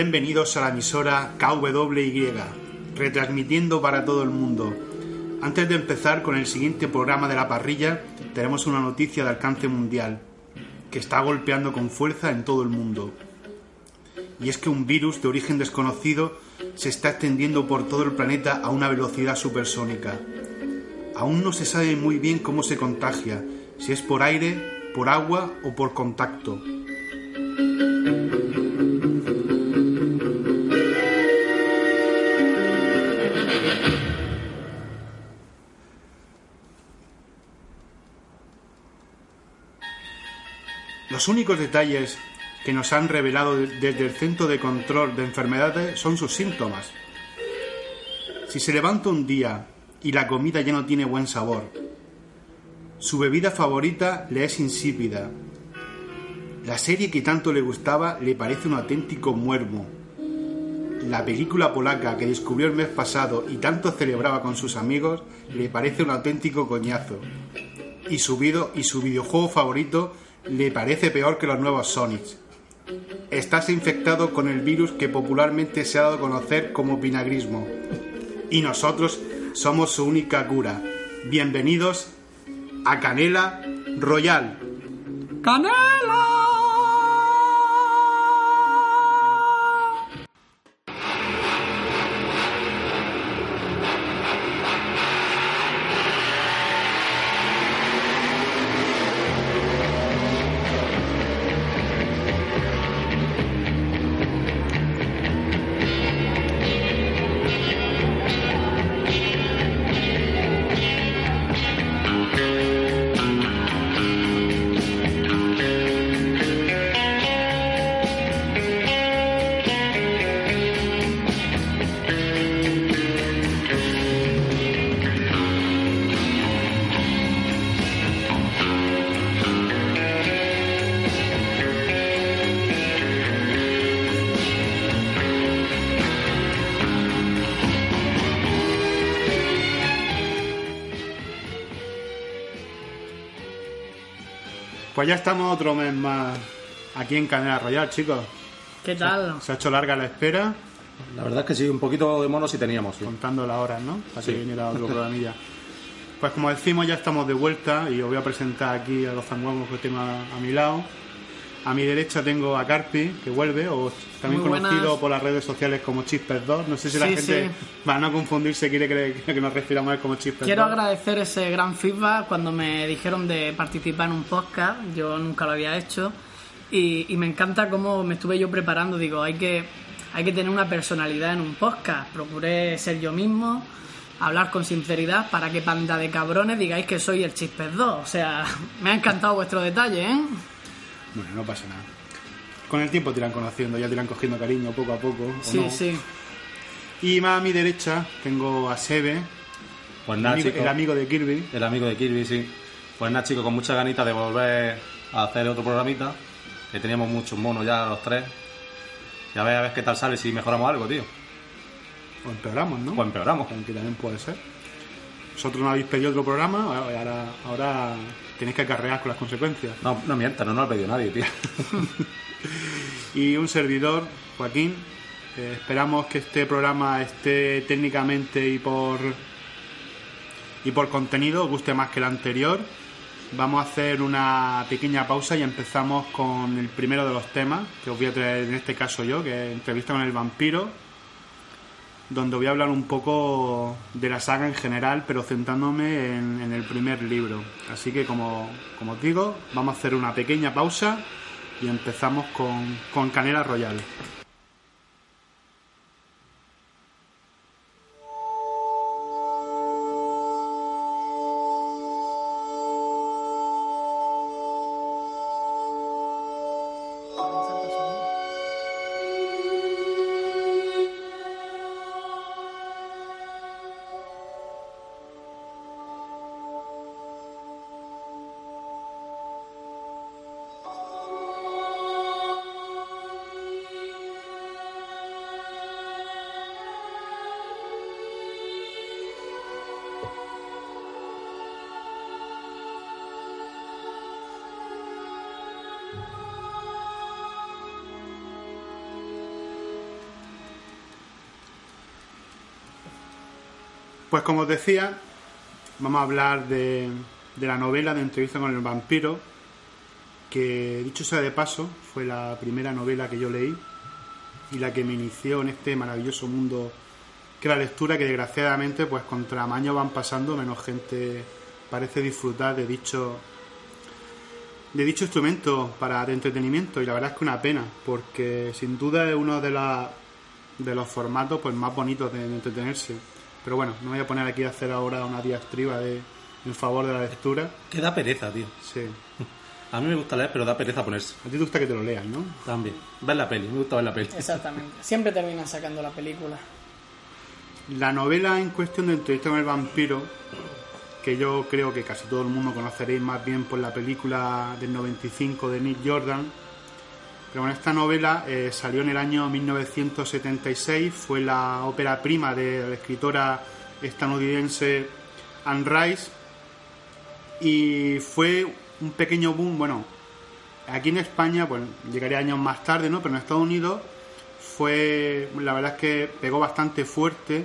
Bienvenidos a la emisora KWY, retransmitiendo para todo el mundo. Antes de empezar con el siguiente programa de la parrilla, tenemos una noticia de alcance mundial, que está golpeando con fuerza en todo el mundo. Y es que un virus de origen desconocido se está extendiendo por todo el planeta a una velocidad supersónica. Aún no se sabe muy bien cómo se contagia, si es por aire, por agua o por contacto. Los únicos detalles que nos han revelado desde el Centro de Control de Enfermedades son sus síntomas. Si se levanta un día y la comida ya no tiene buen sabor, su bebida favorita le es insípida, la serie que tanto le gustaba le parece un auténtico muermo, la película polaca que descubrió el mes pasado y tanto celebraba con sus amigos le parece un auténtico coñazo, y su, y su videojuego favorito le parece peor que los nuevos Sonics. Estás infectado con el virus que popularmente se ha dado a conocer como vinagrismo. Y nosotros somos su única cura. Bienvenidos a Canela Royal. ¡Canela! Pues ya estamos otro mes más aquí en Canela Royal, chicos. ¿Qué tal? Se ha hecho larga la espera. La verdad es que sí, un poquito de mono sí teníamos. Contando las horas, ¿no? Para Sí. que viniera otro programilla. Pues como decimos, ya estamos de vuelta y os voy a presentar aquí a los zanguangos que tengo a, a mi lado. A mi derecha tengo a Carpi, que vuelve, o también Muy conocido buenas. por las redes sociales como Chispers 2. No sé si la Sí, gente, sí. para no confundirse, quiere que, que nos refiramos a él como Chispers Quiero 2. agradecer ese gran feedback cuando me dijeron de participar en un podcast. Yo nunca lo había hecho. Y, y me encanta cómo me estuve yo preparando. Digo, hay que, hay que tener una personalidad en un podcast. Procuré ser yo mismo, hablar con sinceridad para que panda de cabrones digáis que soy el Chispes 2. O sea, me ha encantado vuestro detalle, ¿eh? Bueno, no pasa nada. Con el tiempo te irán conociendo, ya te irán cogiendo cariño poco a poco. ¿o Sí, no? sí. Y más a mi derecha tengo a Sebe, Pues nada, amigo- chicos. el amigo de Kirby. El amigo de Kirby, sí. Pues nada, chicos, con muchas ganitas de volver a hacer otro programita. Que teníamos muchos monos ya los tres. Ya ves a ver qué tal sale si mejoramos algo, tío. O empeoramos, ¿no? Pues empeoramos. Que también puede ser. Vosotros no habéis pedido otro programa, ahora, ahora tenéis que acarrear con las consecuencias. No, no mientas, no nos ha pedido nadie, tío. Y un servidor, Joaquín. eh, esperamos que este programa esté técnicamente y por y por contenido guste más que el anterior. Vamos a hacer una pequeña pausa y empezamos con el primero de los temas que os voy a traer en este caso yo, que es entrevista con el vampiro, donde voy a hablar un poco de la saga en general, pero centrándome en, en el primer libro. Así que como, os digo, vamos a hacer una pequeña pausa y empezamos con, con Canela Royal. Como os decía, vamos a hablar de, de la novela de entrevista con el vampiro, que dicho sea de paso, fue la primera novela que yo leí y la que me inició en este maravilloso mundo que la lectura que desgraciadamente pues contra años van pasando menos gente parece disfrutar de dicho de dicho instrumento para de entretenimiento y la verdad es que una pena porque sin duda es uno de, la, de los formatos pues más bonitos de entretenerse pero bueno no me voy a poner aquí a hacer ahora una diatriba de en favor de la lectura Que da pereza, tío. sí A mí me gusta leer, pero da pereza ponerse. a ti te gusta que te lo leas ¿no? También. Ver la peli, me gusta ver la peli. Exactamente. Siempre terminan sacando la película. La novela en cuestión de entrevista con el vampiro, que yo creo que casi todo el mundo conoceréis más bien por la película del 95 de Nick Jordan, pero bueno, esta novela eh, salió en el año 1976, fue la ópera prima de la escritora estadounidense Anne Rice y fue un pequeño boom, bueno, aquí en España, pues llegaría años más tarde, ¿no? Pero en Estados Unidos fue, la verdad es que pegó bastante fuerte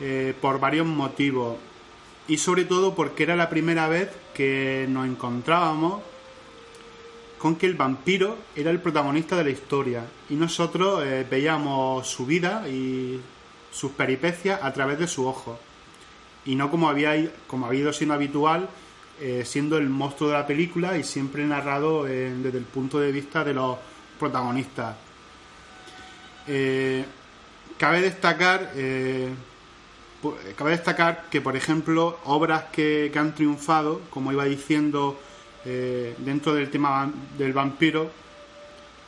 eh, por varios motivos y sobre todo porque era la primera vez que nos encontrábamos con que el vampiro era el protagonista de la historia y nosotros eh, veíamos su vida y sus peripecias a través de su ojo. Y no como había como ha ido siendo habitual eh, siendo el monstruo de la película y siempre narrado eh, desde el punto de vista de los protagonistas. Cabe destacar cabe destacar que por ejemplo obras que, que han triunfado como iba diciendo eh, dentro del tema del vampiro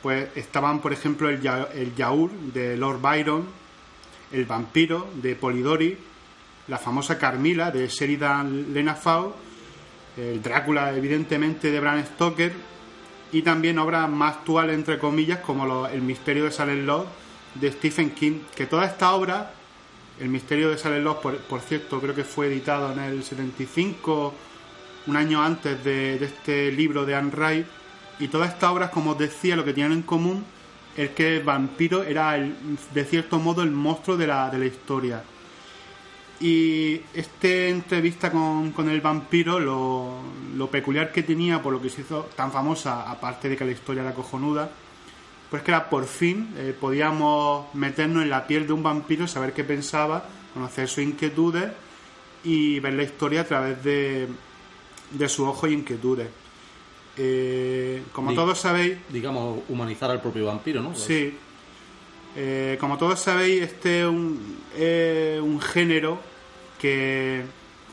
pues estaban por ejemplo el, Ya- de Lord Byron el vampiro de Polidori la famosa Carmila de Sheridan Lenafau el Drácula evidentemente de Bram Stoker y también obras más actuales entre comillas como El misterio de Salem Lot de Stephen King que toda esta obra El misterio de Salem Lot por, por cierto creo que fue editado en el 75 un año antes de, este libro de Anne Rice y todas estas obras como os decía lo que tienen en común es que el vampiro era el- de cierto modo el monstruo de la, de la historia. Y esta entrevista con, con el vampiro, lo, lo peculiar que tenía, por lo que se hizo tan famosa, aparte de que la historia era cojonuda, pues que era por fin eh, podíamos meternos en la piel de un vampiro, saber qué pensaba, conocer sus inquietudes y ver la historia a través de, de sus ojos y inquietudes. Eh, como todos sabéis, Digamos, humanizar al propio vampiro, ¿no? Sí. Eh, como todos sabéis, este es un, género que,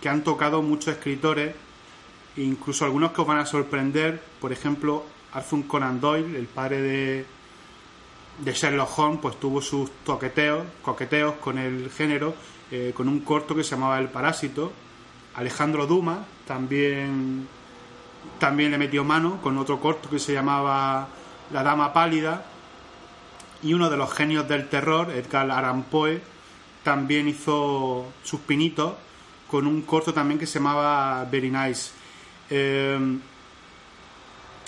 que han tocado muchos escritores, incluso algunos que os van a sorprender. Por ejemplo, Arthur Conan Doyle, el padre de, de Sherlock Holmes, pues tuvo sus toqueteos, coqueteos con el género, eh, con un corto que se llamaba El Parásito. Alejandro Dumas también también le metió mano con otro corto que se llamaba La Dama Pálida. Y uno de los genios del terror, Edgar Allan Poe, también hizo sus pinitos con un corto también que se llamaba Very Nice. Eh,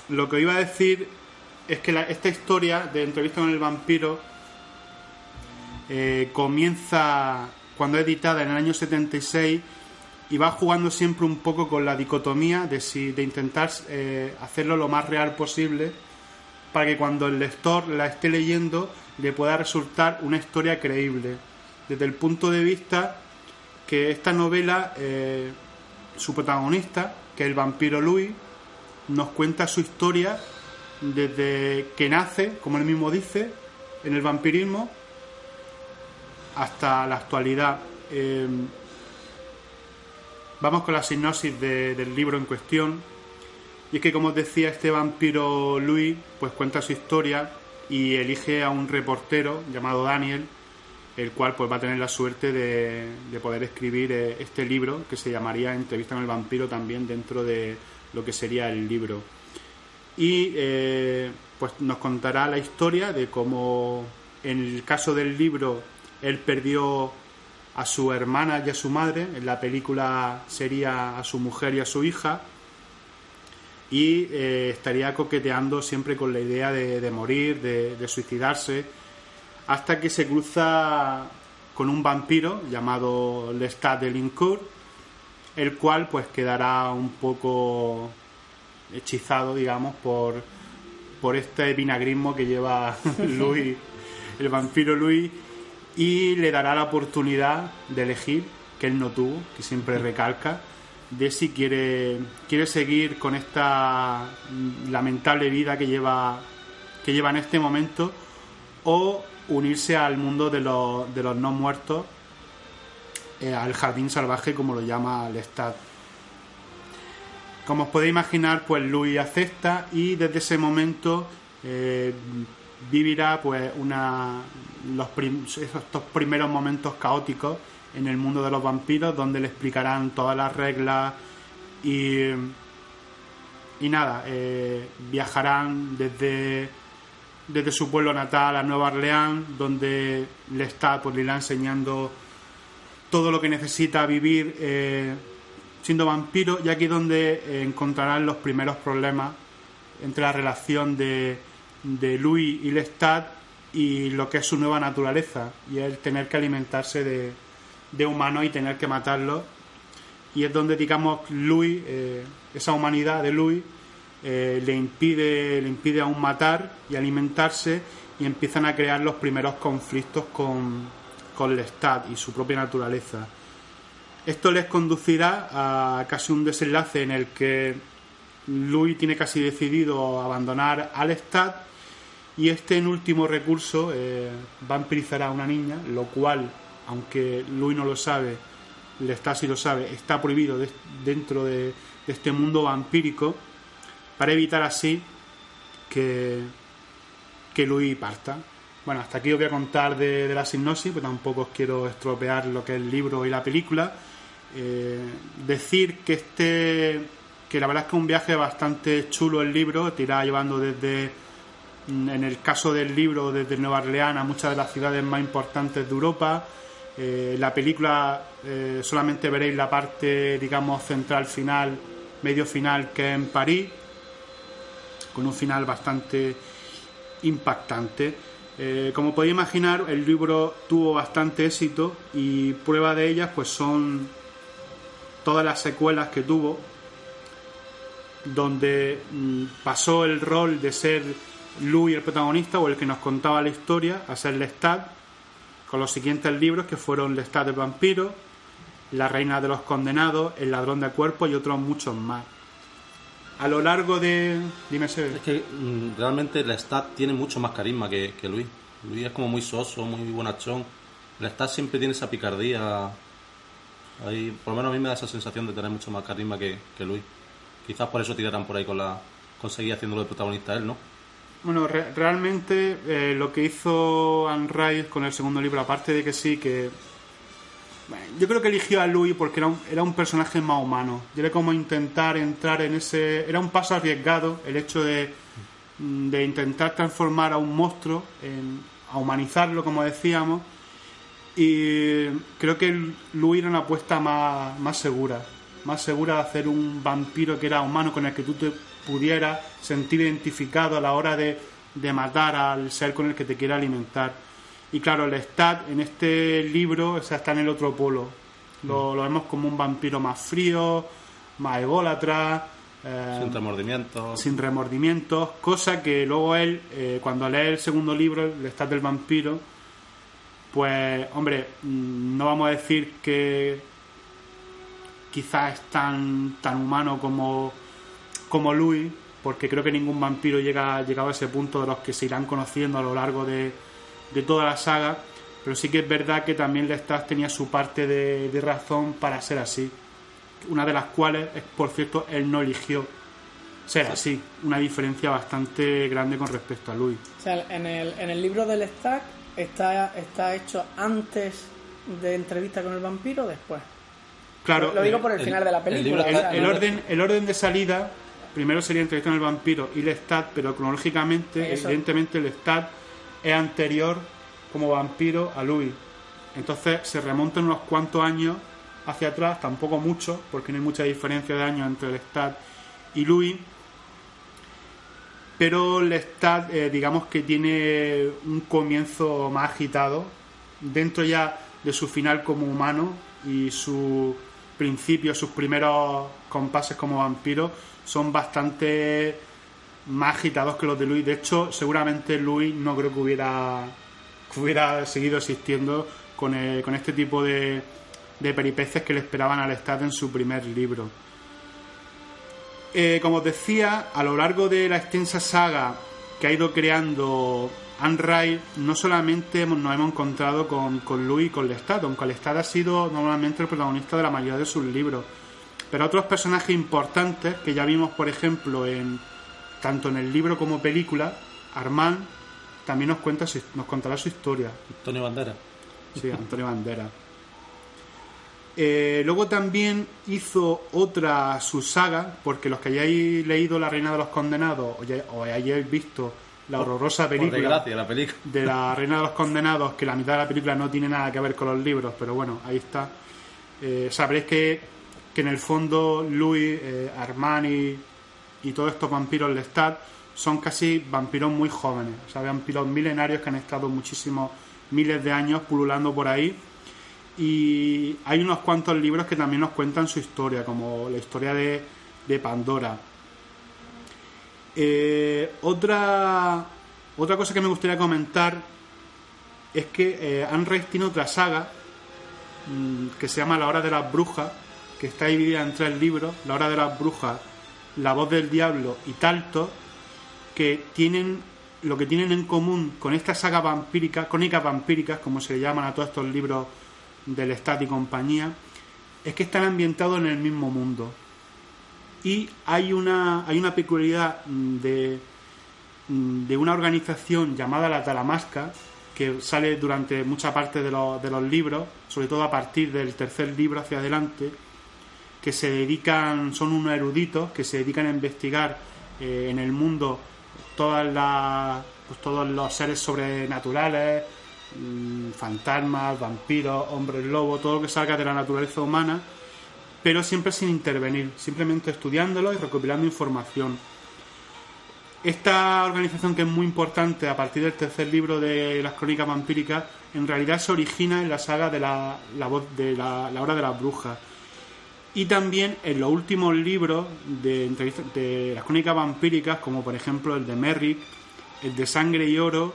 lo que iba a decir es que esta historia de entrevista con el vampiro eh, comienza cuando es editada en el año 76 y va jugando siempre un poco con la dicotomía de si de intentar eh, hacerlo lo más real posible para que cuando el lector la esté leyendo le pueda resultar una historia creíble. Desde el punto de vista que esta novela eh, su protagonista que es el vampiro Louis nos cuenta su historia desde que nace como él mismo dice en el vampirismo hasta la actualidad. Eh, Vamos con la sinopsis de- del libro en cuestión. Y es que, como os decía, este vampiro Louis, pues cuenta su historia y elige a un reportero llamado Daniel, el cual pues va a tener la suerte de, de poder escribir eh, este libro que se llamaría Entrevista con el vampiro también dentro de lo que sería el libro. Y eh, pues nos contará la historia de cómo en el caso del libro él perdió a su hermana y a su madre, en la película sería a su mujer y a su hija, y eh, estaría coqueteando siempre con la idea de, de morir, de, suicidarse, hasta que se cruza con un vampiro llamado Lestat de Lincourt, el cual pues quedará un poco hechizado, digamos, por, por este vinagrismo que lleva Louis, el vampiro Louis, y le dará la oportunidad de elegir, que él no tuvo, que siempre recalca, de si quiere, quiere seguir con esta lamentable vida que lleva, que lleva en este momento o unirse al mundo de los, de los no muertos, eh, al jardín salvaje como lo llama Lestat. Como os podéis imaginar, pues Louis acepta y desde ese momento eh, vivirá pues una los estos primeros momentos caóticos en el mundo de los vampiros donde le explicarán todas las reglas y y nada eh, viajarán desde desde su pueblo natal a Nueva Orleans donde le está pues le irá enseñando todo lo que necesita vivir eh, siendo vampiro y aquí donde encontrarán los primeros problemas entre la relación de, de Louis y Lestat y lo que es su nueva naturaleza y el tener que alimentarse de, de humanos y tener que matarlos. Y es donde digamos Louis eh, esa humanidad de Louis eh, le impide le impide aún matar y alimentarse y empiezan a crear los primeros conflictos con, con Lestat y su propia naturaleza. Esto les conducirá a casi un desenlace en el que Louis tiene casi decidido abandonar al Lestat y este en último recurso eh, vampirizará a una niña, lo cual, aunque Louis no lo sabe, Lestat sí lo sabe, está prohibido dentro de, este mundo vampírico para evitar así que, que parta. Bueno, hasta aquí os voy a contar de, de la sinopsis, pues tampoco os quiero estropear lo que es el libro y la película. Eh, decir que este que la verdad es que es un viaje bastante chulo el libro, te irá llevando desde en el caso del libro desde Nueva Orleans a muchas de las ciudades más importantes de Europa. Eh, la película eh, solamente veréis la parte, digamos, central final, medio final, que es en París, con un final bastante impactante. Eh, como podéis imaginar, el libro tuvo bastante éxito y prueba de ellas pues son todas las secuelas que tuvo, donde mm, pasó el rol de ser Louis el protagonista o el que nos contaba la historia a ser Lestat, con los siguientes libros que fueron Lestat el vampiro, La reina de los condenados, El ladrón de cuerpos y otros muchos más. A lo largo de... Dime, Sebe. Es que mm, realmente Lestat tiene mucho más carisma que, que Luis. Luis es como muy soso, muy bonachón. Lestat siempre tiene esa picardía. Ahí, por lo menos a mí me da esa sensación de tener mucho más carisma que, que Luis. Quizás por eso tirarán por ahí con la... conseguir haciéndolo de protagonista él, ¿no? Bueno, re realmente eh, lo que hizo Anne con el segundo libro, aparte de que sí, que. Yo creo que eligió a Louis porque era un, era un personaje más humano. Y era como intentar entrar en ese. Era un paso arriesgado el hecho de, de intentar transformar a un monstruo, en, a humanizarlo, como decíamos. Y creo que Louis era una apuesta más, más segura. Más segura de hacer un vampiro que era humano con el que tú te pudiera sentir identificado a la hora de, de, matar al ser con el que te quiere alimentar. Y claro, el Stat en este libro o sea, está en el otro polo. Lo, lo, vemos como un vampiro más frío, más ególatra. Eh, sin remordimientos. Sin remordimientos, cosa que luego él, eh, cuando lee el segundo libro, el Stat del vampiro, pues, hombre, no vamos a decir que quizás es tan, tan humano como como Louis, porque creo que ningún vampiro llega llegado a ese punto de los que se irán conociendo a lo largo de, de toda la saga, pero sí que es verdad que también Lestat tenía su parte de, de, razón para ser así, una de las cuales, es, por cierto, él no eligió ser sí. así, una diferencia bastante grande con respecto a Louis. O sea, en el, en el libro de Lestat está, está hecho antes de entrevista con el vampiro o después. Claro, lo digo por el, el final de la película. El, orden, el orden de salida primero sería entrevista con el vampiro y Lestat, pero cronológicamente, Eso. evidentemente, Lestat es anterior como vampiro a Louis. Entonces se remontan unos cuantos años hacia atrás, tampoco mucho, porque no hay mucha diferencia de años entre Lestat y Louis. Pero Lestat, eh, digamos que tiene un comienzo más agitado. Dentro ya de su final como humano y su principios, sus primeros compases como vampiro son bastante más agitados que los de Luis. De hecho, seguramente Luis no creo que hubiera, que hubiera seguido existiendo con, eh, con este tipo de, de peripecias que le esperaban al Estado en su primer libro. Eh, como os decía, a lo largo de la extensa saga que ha ido creando Anne no solamente nos hemos encontrado con, con Louis y con Lestat, aunque Lestat ha sido normalmente el protagonista de la mayoría de sus libros. Pero otros personajes importantes que ya vimos, por ejemplo, en tanto en el libro como película, Armand también nos cuenta nos contará su historia. Antonio Bandera. Sí, Antonio Bandera. Eh, luego también hizo otra su saga, porque los que hayáis leído La Reina de los Condenados o, ya- o hayáis visto la horrorosa la película. de La Reina de los Condenados, que la mitad de la película no tiene nada que ver con los libros, pero bueno, ahí está. Eh, sabréis que, que en el fondo Louis, eh, Armani y todos estos vampiros Lestat son casi vampiros muy jóvenes, o sea, vampiros milenarios que han estado muchísimos miles de años pululando por ahí. Y hay unos cuantos libros que también nos cuentan su historia, como la historia de, de Pandora. Eh, otra, otra cosa que me gustaría comentar es que eh, Rice tiene otra saga mm, que se llama La Hora de las Brujas, que está dividida en tres libros, La Hora de las Brujas, La Voz del Diablo y Talto, que tienen lo que tienen en común con esta saga vampírica, crónicas vampíricas, como se le llaman a todos estos libros del Stat y compañía, es que están ambientados en el mismo mundo. Y hay una, hay una peculiaridad de, de una organización llamada la Talamasca, que sale durante mucha parte de los, de los libros, sobre todo a partir del tercer libro hacia adelante, que se dedican, son unos eruditos que se dedican a investigar eh, en el mundo todas las, pues, todos los seres sobrenaturales, mm, fantasmas, vampiros, hombres lobo, todo lo que salga de la naturaleza humana, pero siempre sin intervenir, simplemente estudiándolo y recopilando información. Esta organización que es muy importante a partir del tercer libro de las crónicas vampíricas, en realidad se origina en la saga de la, la voz de la, la hora de las brujas. Y también en los últimos libros de, de las crónicas vampíricas, como por ejemplo el de Merrick, el de Sangre y Oro,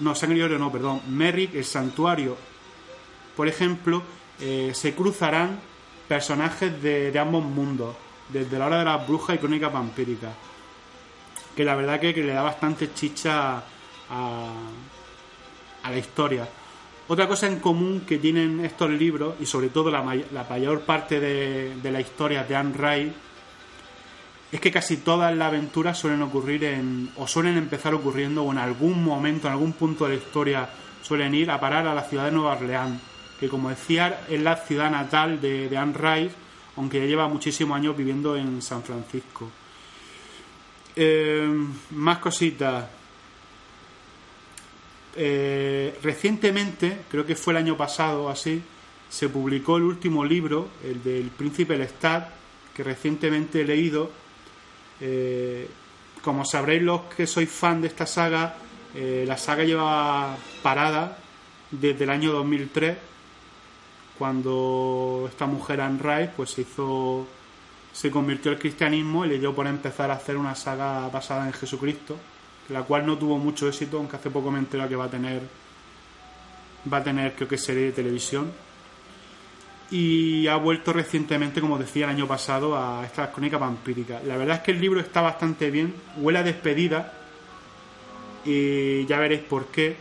no, Sangre y Oro no, perdón, Merrick, el Santuario, por ejemplo, eh, se cruzarán personajes de, de ambos mundos, desde la hora de las brujas y crónicas vampíricas, que la verdad que, que le da bastante chicha a, a la historia. Otra cosa en común que tienen estos libros, y sobre todo la, la mayor parte de, la historia de Anne Rice, es que casi todas las aventuras suelen ocurrir en, o suelen empezar ocurriendo, o en algún momento, en algún punto de la historia, suelen ir a parar a la ciudad de Nueva Orleans, que como decía, es la ciudad natal de, de Anne Rice, aunque ya lleva muchísimos años viviendo en San Francisco. Eh, más cositas. Eh, recientemente, creo que fue el año pasado así, se publicó el último libro, el del Príncipe Lestat, que recientemente he leído. Eh, como sabréis los que sois fan de esta saga, eh, la saga lleva parada desde el año 2003, cuando esta mujer Anne Rice pues se hizo se convirtió al cristianismo y le dio por empezar a hacer una saga basada en Jesucristo, la cual no tuvo mucho éxito, aunque hace poco me enteré que va a tener va a tener creo que serie de televisión y ha vuelto recientemente, como decía el año pasado, a estas crónicas vampíricas. La verdad es que el libro está bastante bien, huele a despedida y ya veréis por qué.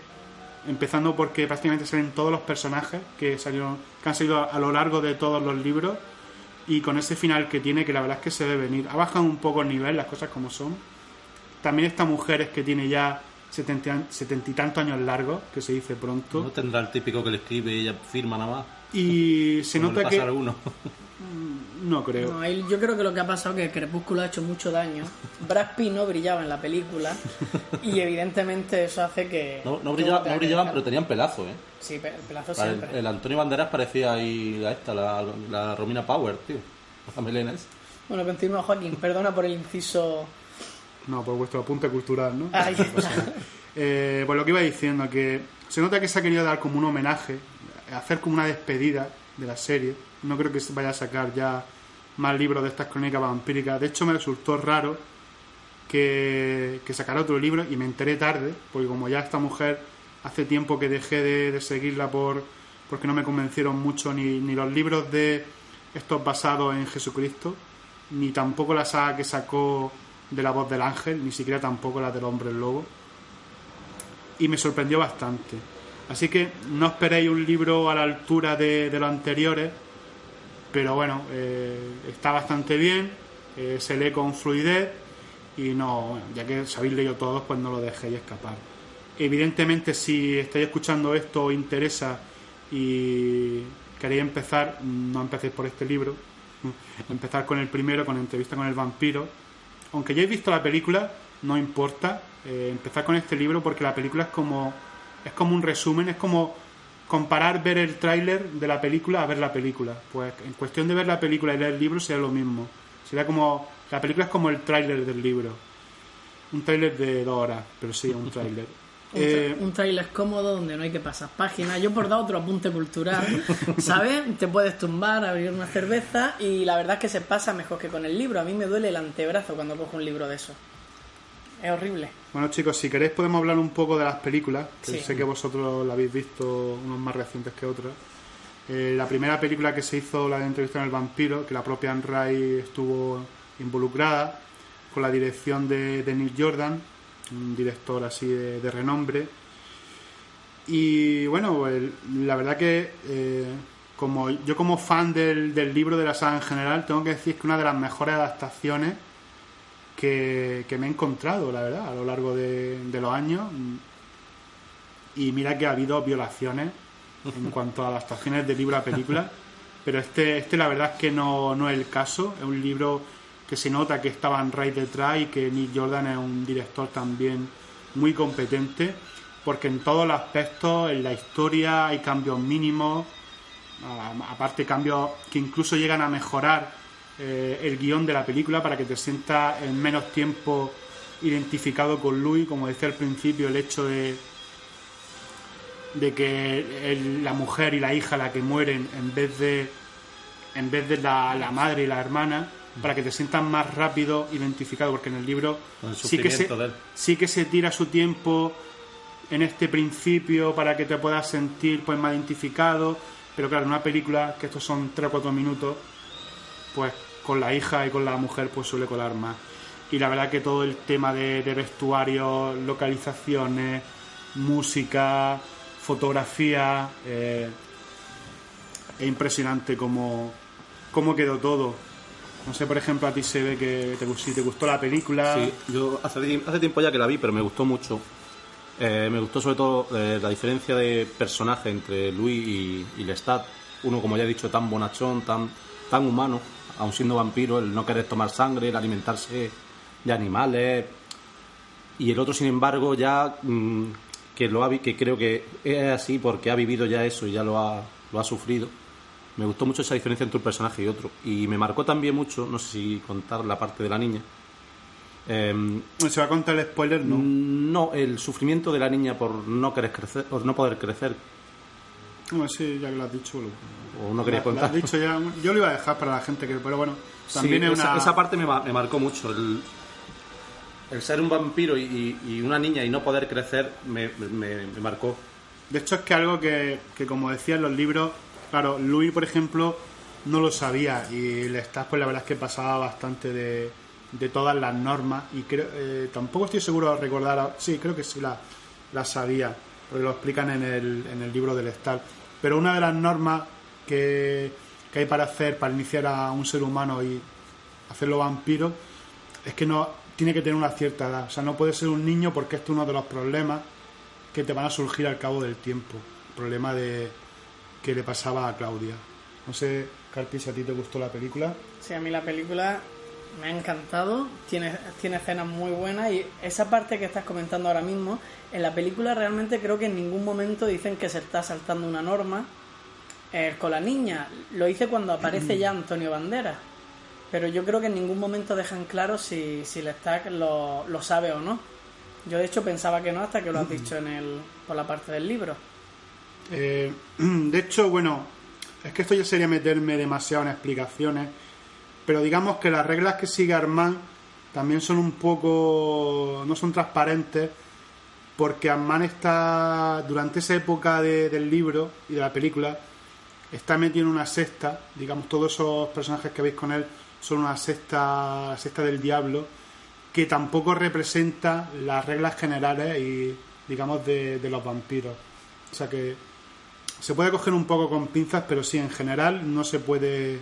Empezando porque prácticamente salen todos los personajes que salieron, que han salido a, a lo largo de todos los libros y con ese final que tiene, que la verdad es que se debe venir. Ha bajado un poco el nivel, las cosas como son. También esta mujer es que tiene ya setenta setenta y tantos años largos, que se dice pronto. No tendrá el típico que le escribe y ella firma nada más. Y se como nota pasa que... a algunos. No creo. No, ahí yo creo que lo que ha pasado es que Crepúsculo ha hecho mucho daño. Brad Pitt no brillaba en la película y evidentemente eso hace que... No, no, brillaba- brillaban, pero tenían pelazo, ¿eh? Sí, pe- el pelazo Para El, siempre. el Antonio Banderas parecía ahí a esta, la, la Romina Power, tío. La melena esa. Bueno, continúa Joaquín, perdona por el inciso... No, por vuestro apunte cultural, ¿no? Ahí está. Eh, pues lo que iba diciendo, que se nota que se ha querido dar como un homenaje hacer como una despedida de la serie. No creo que se vaya a sacar ya más libros de estas crónicas vampíricas. De hecho, me resultó raro que, que sacara otro libro y me enteré tarde, porque como ya esta mujer hace tiempo que dejé de, de seguirla por porque no me convencieron mucho ni, ni los libros de estos basados en Jesucristo, ni tampoco la saga que sacó de la voz del ángel, ni siquiera tampoco la del hombre lobo. Y me sorprendió bastante. Así que no esperéis un libro a la altura de, de los anteriores, pero bueno, eh, está bastante bien, eh, se lee con fluidez y no, ya que os habéis leído todos, pues no lo dejéis escapar. Evidentemente, si estáis escuchando esto os interesa y queréis empezar, no empecéis por este libro, empezar con el primero, con entrevista con el vampiro. Aunque ya hayáis visto la película, no importa, eh, empezar con este libro porque la película es como, es como un resumen, es como comparar ver el tráiler de la película a ver la película. Pues en cuestión de ver la película y leer el libro sería lo mismo. Sería como, la película es como el tráiler del libro. Un tráiler de dos horas, pero sí, un tráiler. Un, Eh, un trailer cómodo donde no hay que pasar páginas. Yo por dar otro apunte cultural, ¿sabes? Te puedes tumbar, abrir una cerveza y la verdad es que se pasa mejor que con el libro. A mí me duele el antebrazo cuando cojo un libro de eso. Es horrible. Bueno chicos, si queréis podemos hablar un poco de las películas, que Sí. sé que vosotros la habéis visto unos más recientes que otros. Eh, la primera película que se hizo, la de Entrevista con el Vampiro, que la propia Anne Ray estuvo involucrada, con la dirección de, de Neil Jordan, un director así de, de renombre. Y bueno, el- la verdad que eh, como yo como fan del, del libro de la saga en general, tengo que decir que una de las mejores adaptaciones que, que me he encontrado, la verdad, a lo largo de, de los años. Y mira que ha habido violaciones en cuanto a adaptaciones de libro a película, pero este, este la verdad es que no, no es el caso. Es un libro que se nota que estaban Ray detrás y que Nick Jordan es un director también muy competente, porque en todos los aspectos, en la historia hay cambios mínimos, aparte cambios que incluso llegan a mejorar eh, el guion de la película para que te sientas en menos tiempo identificado con Louis, como decía al principio, el hecho de de que el- la mujer y la hija la que mueren en vez de en vez de la madre y la hermana para que te sientas más rápido identificado porque en el libro el sí que se sí que se tira su tiempo en este principio para que te puedas sentir pues más identificado. Pero claro en una película que estos son 3 o 4 minutos pues con la hija y con la mujer pues suele colar más. Y la verdad que todo el tema de, de vestuario localizaciones música fotografía eh, es impresionante cómo, cómo quedó todo no sé por ejemplo a ti se ve que te, si te gustó la película Sí, yo hace, hace tiempo ya que la vi, pero me gustó mucho. Eh, me gustó sobre todo eh, la diferencia de personaje entre Louis y, Lestat. Uno, como ya he dicho, tan bonachón, tan, tan humano, aun siendo vampiro, el no querer tomar sangre, el alimentarse de animales. Y el otro, sin embargo, ya mm, que lo ha que creo que es así porque ha vivido ya eso y ya lo ha, lo ha sufrido. Me gustó mucho esa diferencia entre un personaje y otro. Y me marcó también mucho, no sé si contar la parte de la niña. Em, se va a contar el spoiler no no, el sufrimiento de la niña por no querer crecer, por no poder crecer, Bueno, sí, ya que lo has dicho lo, o no quería contar. dicho ya yo lo iba a dejar para la gente que pero bueno también Sí, es esa, una esa parte me, me marcó mucho. El, el ser un vampiro y, y- y una niña y no poder crecer me, me- me marcó. De hecho, es que algo que, que, como decía en los libros, claro, Louis, por ejemplo, no lo sabía y le estás, pues la verdad es que pasaba bastante de, todas las normas y creo, eh, tampoco estoy seguro de recordar, sí, creo que sí la, la sabía, porque lo explican en el, en el libro del Star. Pero una de las normas que, que hay para hacer, para iniciar a un ser humano y hacerlo vampiro, es que no tiene que tener una cierta edad. O sea, no puede ser un niño porque este es uno de los problemas que te van a surgir al cabo del tiempo. Problema de que le pasaba a Claudia. No sé, Carpi, si a ti te gustó la película. Sí, a mí la película me ha encantado, tiene, tiene escenas muy buenas y esa parte que estás comentando ahora mismo, en la película realmente creo que en ningún momento dicen que se está saltando una norma. Eh, con la niña lo hice cuando aparece ya Antonio Banderas, pero yo creo que en ningún momento dejan claro si, si Lestat lo, lo sabe o no. Yo de hecho pensaba que no hasta que lo has dicho en el, por la parte del libro. Eh, de hecho, bueno, es que esto ya sería meterme demasiado en explicaciones, pero digamos que las reglas que sigue Armand también son un poco. no son transparentes, porque Armand está, durante esa época de- del libro y de la película, está metido en una secta, digamos, todos esos personajes que veis con él son una secta, secta del diablo, que tampoco representa las reglas generales y, digamos, de, de los vampiros. O sea que se puede coger un poco con pinzas, pero sí, en general no se puede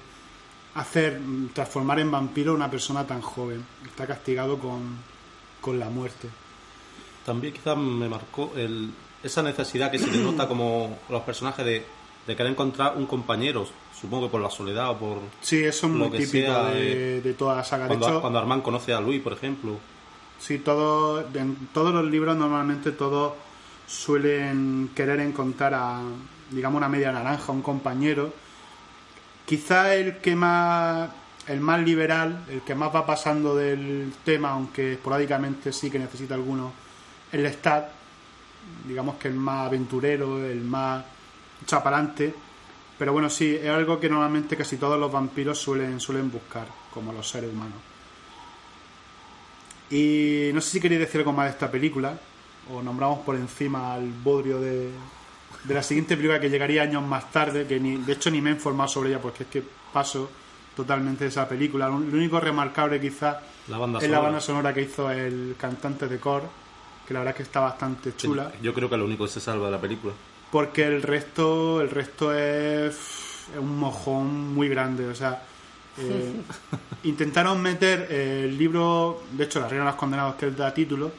hacer, transformar en vampiro a una persona tan joven. Está castigado con, con la muerte. También quizás me marcó el, esa necesidad que se le nota como los personajes de, de querer encontrar un compañero, supongo que por la soledad o por... Sí, eso es muy que típico sea, de, de toda la saga. De Cuando, hecho, cuando Armand conoce a Luis, por ejemplo. Sí, todo, en todos los libros normalmente todos suelen querer encontrar a, digamos, una media naranja, un compañero. Quizá el que más, el más liberal, el que más va pasando del tema, aunque esporádicamente sí que necesita alguno, el Lestat, digamos que el más aventurero, el más chapalante. Pero bueno, sí, es algo que normalmente casi todos los vampiros suelen, suelen buscar, como los seres humanos. Y no sé si queréis decir algo más de esta película, o nombramos por encima al bodrio de, de la siguiente película que llegaría años más tarde, que ni, de hecho ni me he informado sobre ella porque es que paso totalmente de esa película. Lo único remarcable quizás La banda es la banda sonora que hizo el cantante de Core, que la verdad es que está bastante chula Yo creo que lo único que se salva de la película. porque el resto el resto es, es un mojón muy grande o sea eh, intentaron meter el libro de hecho la reina de los condenados que él da título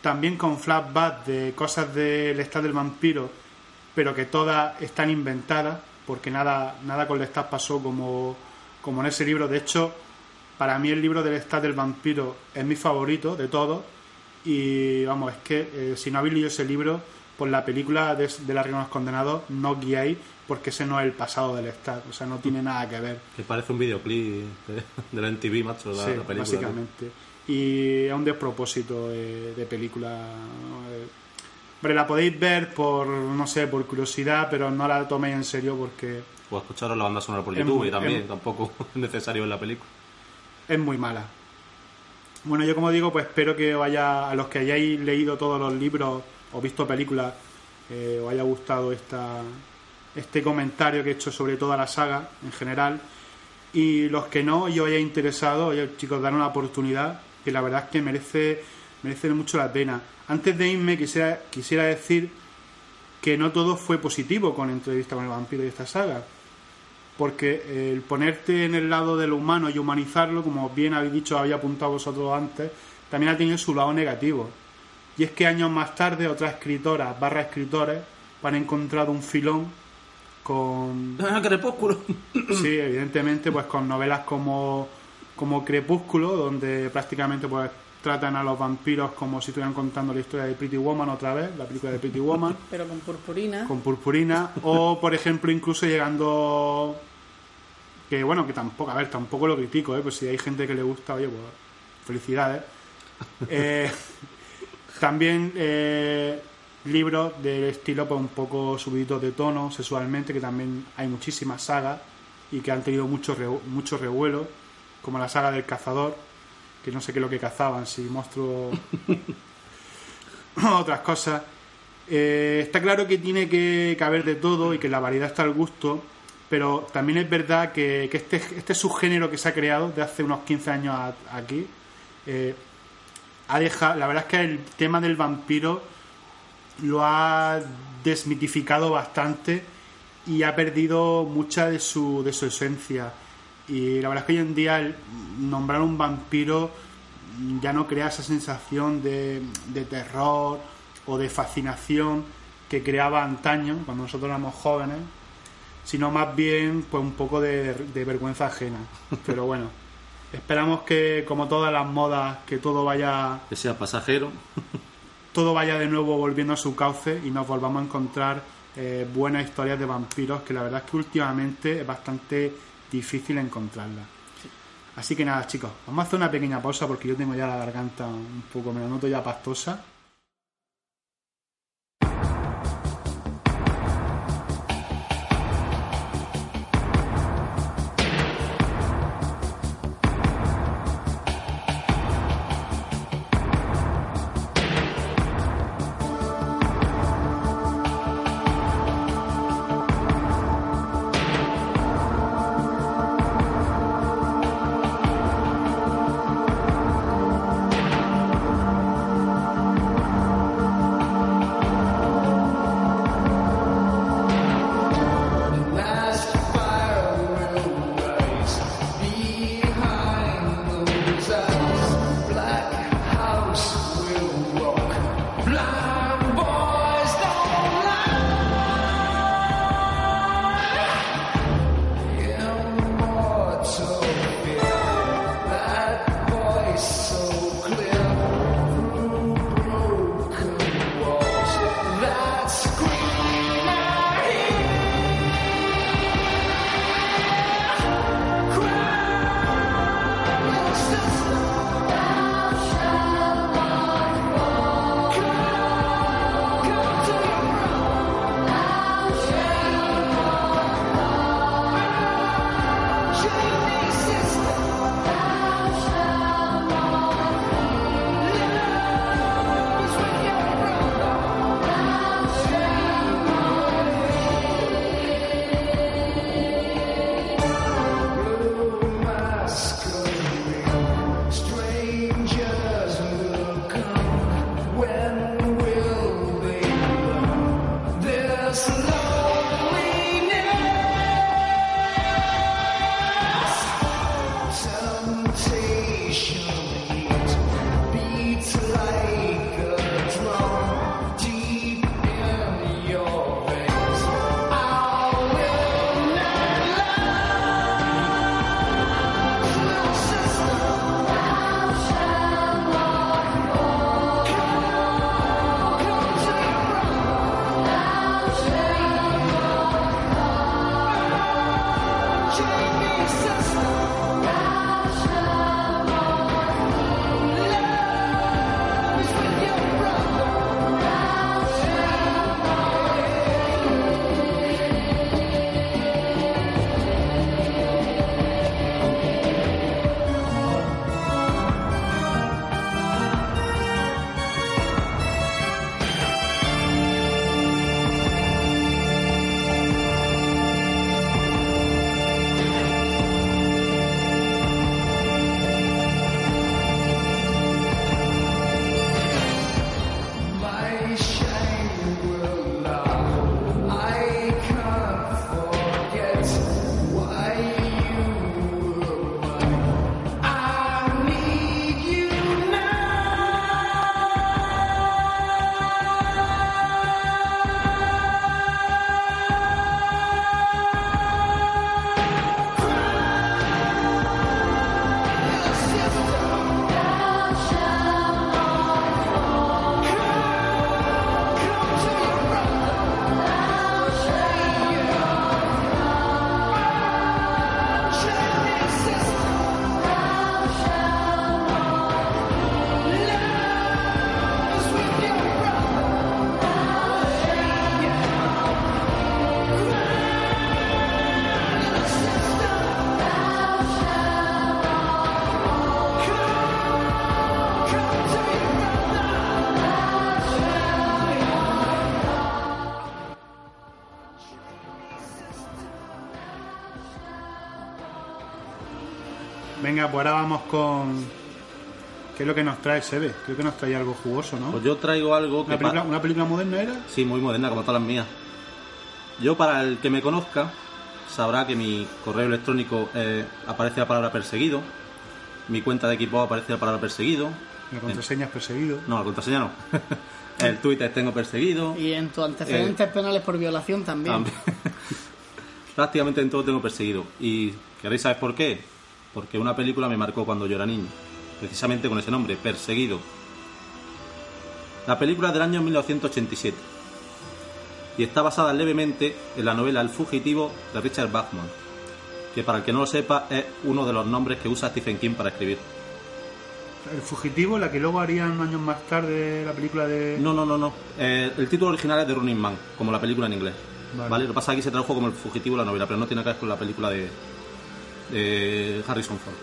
también con flashbacks de cosas del estado del vampiro pero que todas están inventadas porque nada nada con Lestat pasó como como en ese libro de hecho para mí el libro del estado del vampiro es mi favorito de todos y vamos, es que eh, si no habéis leído ese libro, por la película de, de la Reina de los Condenados, no os guiáis porque ese no es el pasado del Estado, o sea, no tiene nada que ver. Que parece un videoclip de, la MTV, macho, la, Sí, la película. básicamente. Y es un despropósito de, de película. ¿no? Hombre, la podéis ver por, no sé, por curiosidad, pero no la toméis en serio porque O escucharon la banda sonora por YouTube muy- y también, es- tampoco es necesario ver la película. es muy mala. Bueno, yo como digo, pues espero que os haya, a los que hayáis leído todos los libros o visto películas, eh, os haya gustado esta, este comentario que he hecho sobre toda la saga en general. Y los que no y os haya interesado, oye, chicos, dar una oportunidad, que la verdad es que merece, merece mucho la pena. Antes de irme, quisiera, quisiera decir que no todo fue positivo con entrevista con el vampiro y esta saga porque el ponerte en el lado de lo humano y humanizarlo, como bien habéis dicho, había apuntado vosotros antes, también ha tenido su lado negativo. Y es que años más tarde otras escritoras, barra escritores, han encontrado un filón con, ¡Ah, Crepúsculo! sí, evidentemente, pues con novelas como, como Crepúsculo, donde prácticamente pues tratan a los vampiros como si estuvieran contando la historia de Pretty Woman otra vez, la película de Pretty Woman Pero con purpurina. con purpurina o por ejemplo incluso llegando que bueno que tampoco a ver tampoco lo critico ¿eh? pues si hay gente que le gusta oye pues felicidades Eh, también eh, libros del estilo pues un poco subiditos de tono sexualmente que también hay muchísimas sagas y que han tenido mucho re- mucho revuelo como la saga del cazador que no sé qué es lo que cazaban si monstruos otras cosas eh, está claro que tiene que caber de todo y que la variedad está al gusto, pero también es verdad que, que este, este subgénero que se ha creado de hace unos 15 años a- aquí, eh, ha dejado, la verdad es que el tema del vampiro lo ha desmitificado bastante y ha perdido mucha de su, de su esencia. Y la verdad es que hoy en día el nombrar un vampiro ya no crea esa sensación de, de terror o de fascinación que creaba antaño cuando nosotros éramos jóvenes, sino más bien pues un poco de, de vergüenza ajena. Pero bueno, esperamos que como todas las modas, que todo vaya Que sea pasajero. todo vaya de nuevo volviendo a su cauce y nos volvamos a encontrar eh, buenas historias de vampiros que la verdad es que últimamente es bastante difícil encontrarlas. Así que nada, chicos, vamos a hacer una pequeña pausa porque yo tengo ya la garganta un poco, me la noto ya pastosa. Pues ahora vamos con. ¿Qué es lo que nos trae Sebe? Creo que nos trae algo jugoso, ¿no? Pues yo traigo algo que... ¿Una película, pa- una película moderna era? Sí, muy moderna, como todas las mías. Yo, para el que me conozca, sabrá que mi correo electrónico eh, aparece la palabra perseguido. Mi cuenta de equipo aparece la palabra perseguido. La contraseña es perseguido. No, la contraseña no. el Twitter tengo perseguido. Y en tus antecedentes penales por violación también. También. Prácticamente en todo tengo perseguido. ¿Y queréis saber por qué? Porque una película me marcó cuando yo era niño. Precisamente con ese nombre, Perseguido. La película es del año 1987. Y está basada levemente en la novela El fugitivo de Richard Bachman. Que para el que no lo sepa es uno de los nombres que usa Stephen King para escribir. El fugitivo, la que luego harían años más tarde la película de. No, no, no, no. Eh, el título original es The Running Man, como la película en inglés. Vale. Vale. Lo que pasa es que aquí se tradujo como El fugitivo la novela, pero no tiene que ver con la película de, de Harrison Ford.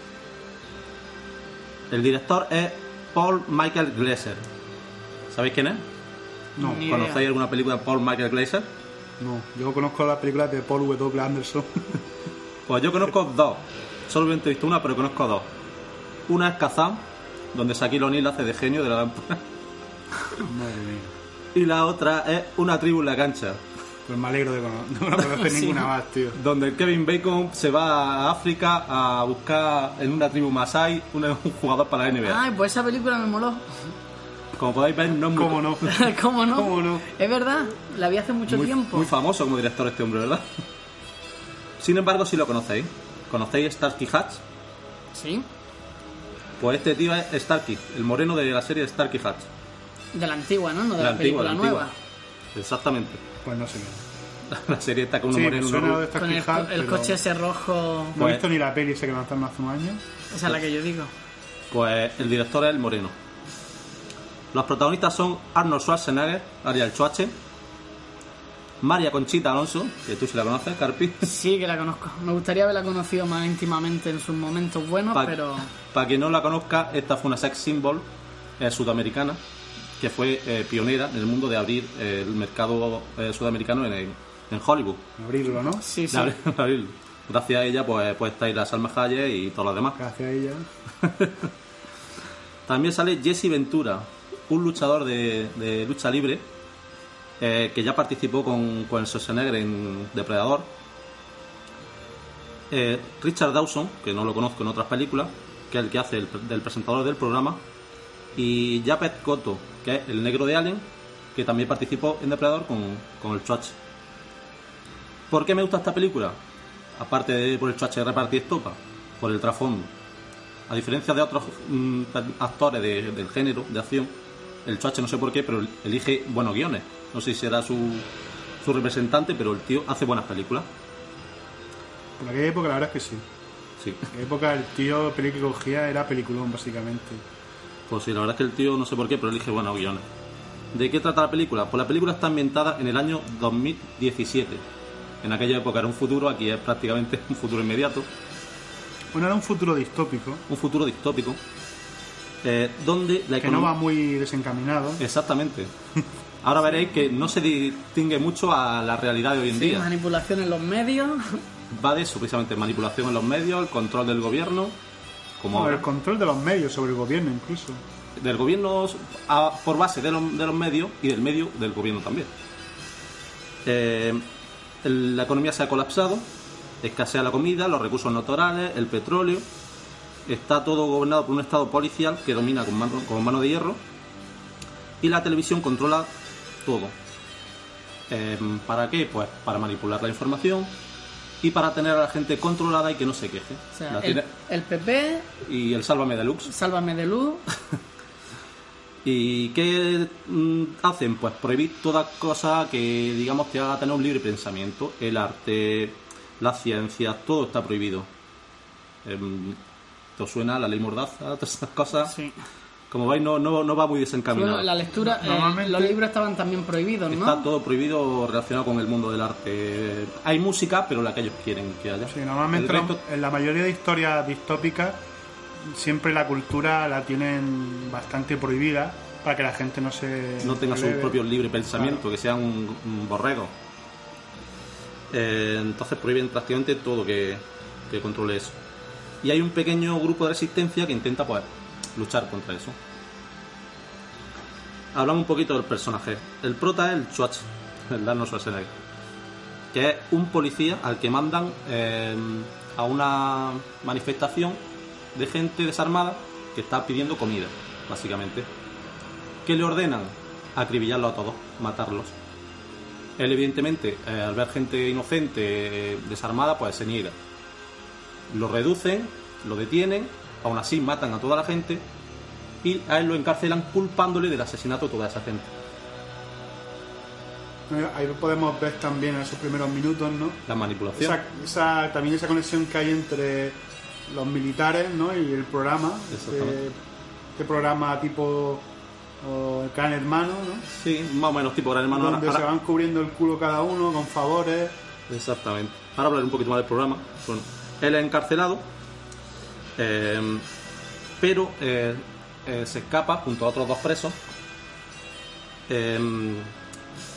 El director es Paul Michael Glaser. ¿Sabéis quién es? No, Ni idea. ¿Conocéis alguna película de Paul Michael Glaser? no. Yo conozco las películas de Paul W. Anderson. Pues yo conozco dos. Solamente he visto una, pero conozco dos. Una es Kazam, donde Shaquille O'Neal hace de genio de la lámpara. Madre mía. Y la otra es Una tribu en la cancha, Pues me alegro de no conocer Sí. ninguna más, tío. donde Kevin Bacon se va a África a buscar en una tribu Masai un, un jugador para la NBA. Ay, pues esa película me moló. Como podéis ver, no es muy, ¿Cómo no? ¿Cómo no? ¿Cómo no? Es verdad, la vi hace mucho muy, tiempo. muy famoso como director este hombre, ¿verdad? Sin embargo, si lo conocéis. ¿Conocéis Starkey Hatch? Sí, Pues este tío es Starkey, el moreno de la serie Starkey Hatch. de la antigua, ¿no? No de De la, la antigua, película la antigua. nueva. Exactamente. Pues no sé. La serie está con un Sí, me moreno. Con el, el pero coche ese rojo. No he Pues- visto ni la peli esa que lanzaron hace unos años. Esa es la que yo digo. Pues el director es el moreno. Los protagonistas son Arnold Schwarzenegger, Ariel Schwarze, María Conchita Alonso, que tú sí la conoces, Carpi. Sí que la conozco. Me gustaría haberla conocido más íntimamente en sus momentos buenos, Para pero quien no la conozca, esta fue una sex symbol eh, sudamericana que fue eh, pionera en el mundo de abrir eh, el mercado eh, sudamericano en, en Hollywood. Abrirlo, ¿no? sí, sí. Abrir- abrirlo. Gracias a ella, pues, pues estáis las Salma Hayek y todos los demás. Gracias a ella. También sale Jesse Ventura, un luchador de, de lucha libre eh, que ya participó con, con el Schwarzenegger en Depredador. Eh, Richard Dawson, que no lo conozco en otras películas, que es el que hace el, del presentador del programa. Y Japet Koto, que es el negro de Alien, que también participó en Depredador con, con el Schwarz. ¿Por qué me gusta esta película? Aparte de por el Schwarz de repartir estopa, por el trasfondo. A diferencia de otros mm, actores de- del género, de acción, el Chuache no sé por qué, pero elige buenos guiones. No sé si será su, su representante, pero el tío hace buenas películas. Por aquella época, la verdad es que sí. Sí. En aquella época, el tío que cogía era peliculón, básicamente. Pues sí, la verdad es que el tío no sé por qué, pero elige buenos guiones. ¿De qué trata la película? Pues la película está ambientada en el año 2017. En aquella época era un futuro, aquí es prácticamente un futuro inmediato. Bueno, era un futuro distópico, Un futuro distópico. eh, donde la que no va muy desencaminado. Exactamente. Ahora veréis que no se distingue mucho a la realidad de hoy en Sí, día. manipulación en los medios. Va de eso, precisamente, manipulación en los medios, el control del gobierno, como el control de los medios sobre el gobierno, incluso. del gobierno a- por base de los, de los medios y del medio del gobierno también. Eh, la economía se ha colapsado, escasea la comida, los recursos naturales, el petróleo. Está todo gobernado por un estado policial que domina con mano, con mano de hierro y la televisión controla todo. Eh, ¿Para qué? Pues para manipular la información y para tener a la gente controlada y que no se queje. O sea, el, tiene- el PP, Y el Sálvame Deluxe. Sálvame de Luz. ¿Y qué mm, hacen? Pues prohibir toda cosa que, digamos, te haga tener un libre pensamiento. El arte, la ciencia, todo está prohibido. Em, ¿Te suena la ley mordaza? Todas esas cosas. Sí. Como veis, no, no, no va muy desencaminado. Bueno, la lectura, eh, los libros estaban también prohibidos, ¿no? Está todo prohibido relacionado con el mundo del arte. Hay música, pero la que ellos quieren que haya. Sí, normalmente El resto- en la mayoría de historias distópicas siempre la cultura la tienen bastante prohibida para que la gente no se no tenga su propio libre pensamiento, que sea un, un borrego. Eh, entonces prohíben prácticamente todo que, que controle eso. Y hay un pequeño grupo de resistencia que intenta pues luchar contra eso. Hablamos un poquito del personaje. El prota es el Schwarz, el Arnold Schwarzenegger, que es un policía al que mandan eh, a una manifestación de gente desarmada que está pidiendo comida, básicamente. Que le ordenan acribillarlo a todos, matarlos. Él, evidentemente, eh, al ver gente inocente, eh, desarmada, pues se niega. Lo reducen, lo detienen, aún así matan a toda la gente y a él lo encarcelan culpándole del asesinato de toda esa gente. Ahí podemos ver también en esos primeros minutos, ¿no? La manipulación. Esa, esa- también esa conexión que hay entre los militares ¿no? y el programa. Este, este programa tipo o el Gran Hermano, ¿no? Sí, más o menos tipo Gran Hermano. Ahora- donde ahora- se van cubriendo el culo cada uno con favores. Exactamente. Ahora hablaré un poquito más del programa. Bueno, él es encarcelado, eh, pero eh, eh, se escapa junto a otros dos presos eh,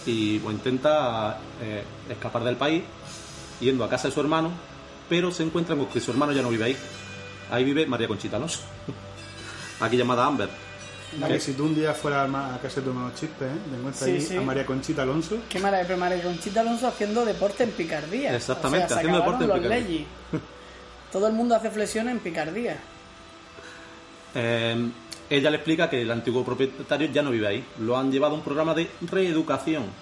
y pues, intenta eh, escapar del país yendo a casa de su hermano, pero se encuentra con que su hermano ya no vive ahí. Ahí vive María Conchita Alonso, aquí llamada Amber. La que si tú un día fueras a casa de tomar unos chistes, ¿eh? te encuentras Sí, ahí sí. a María Conchita Alonso. Qué maravilla, pero María Conchita Alonso haciendo deporte en picardía. Exactamente, O sea, se haciendo deporte en los picardía. Todo el mundo hace flexiones en picardía. Eh, ella le explica que el antiguo propietario ya no vive ahí. Lo han llevado a un programa de reeducación.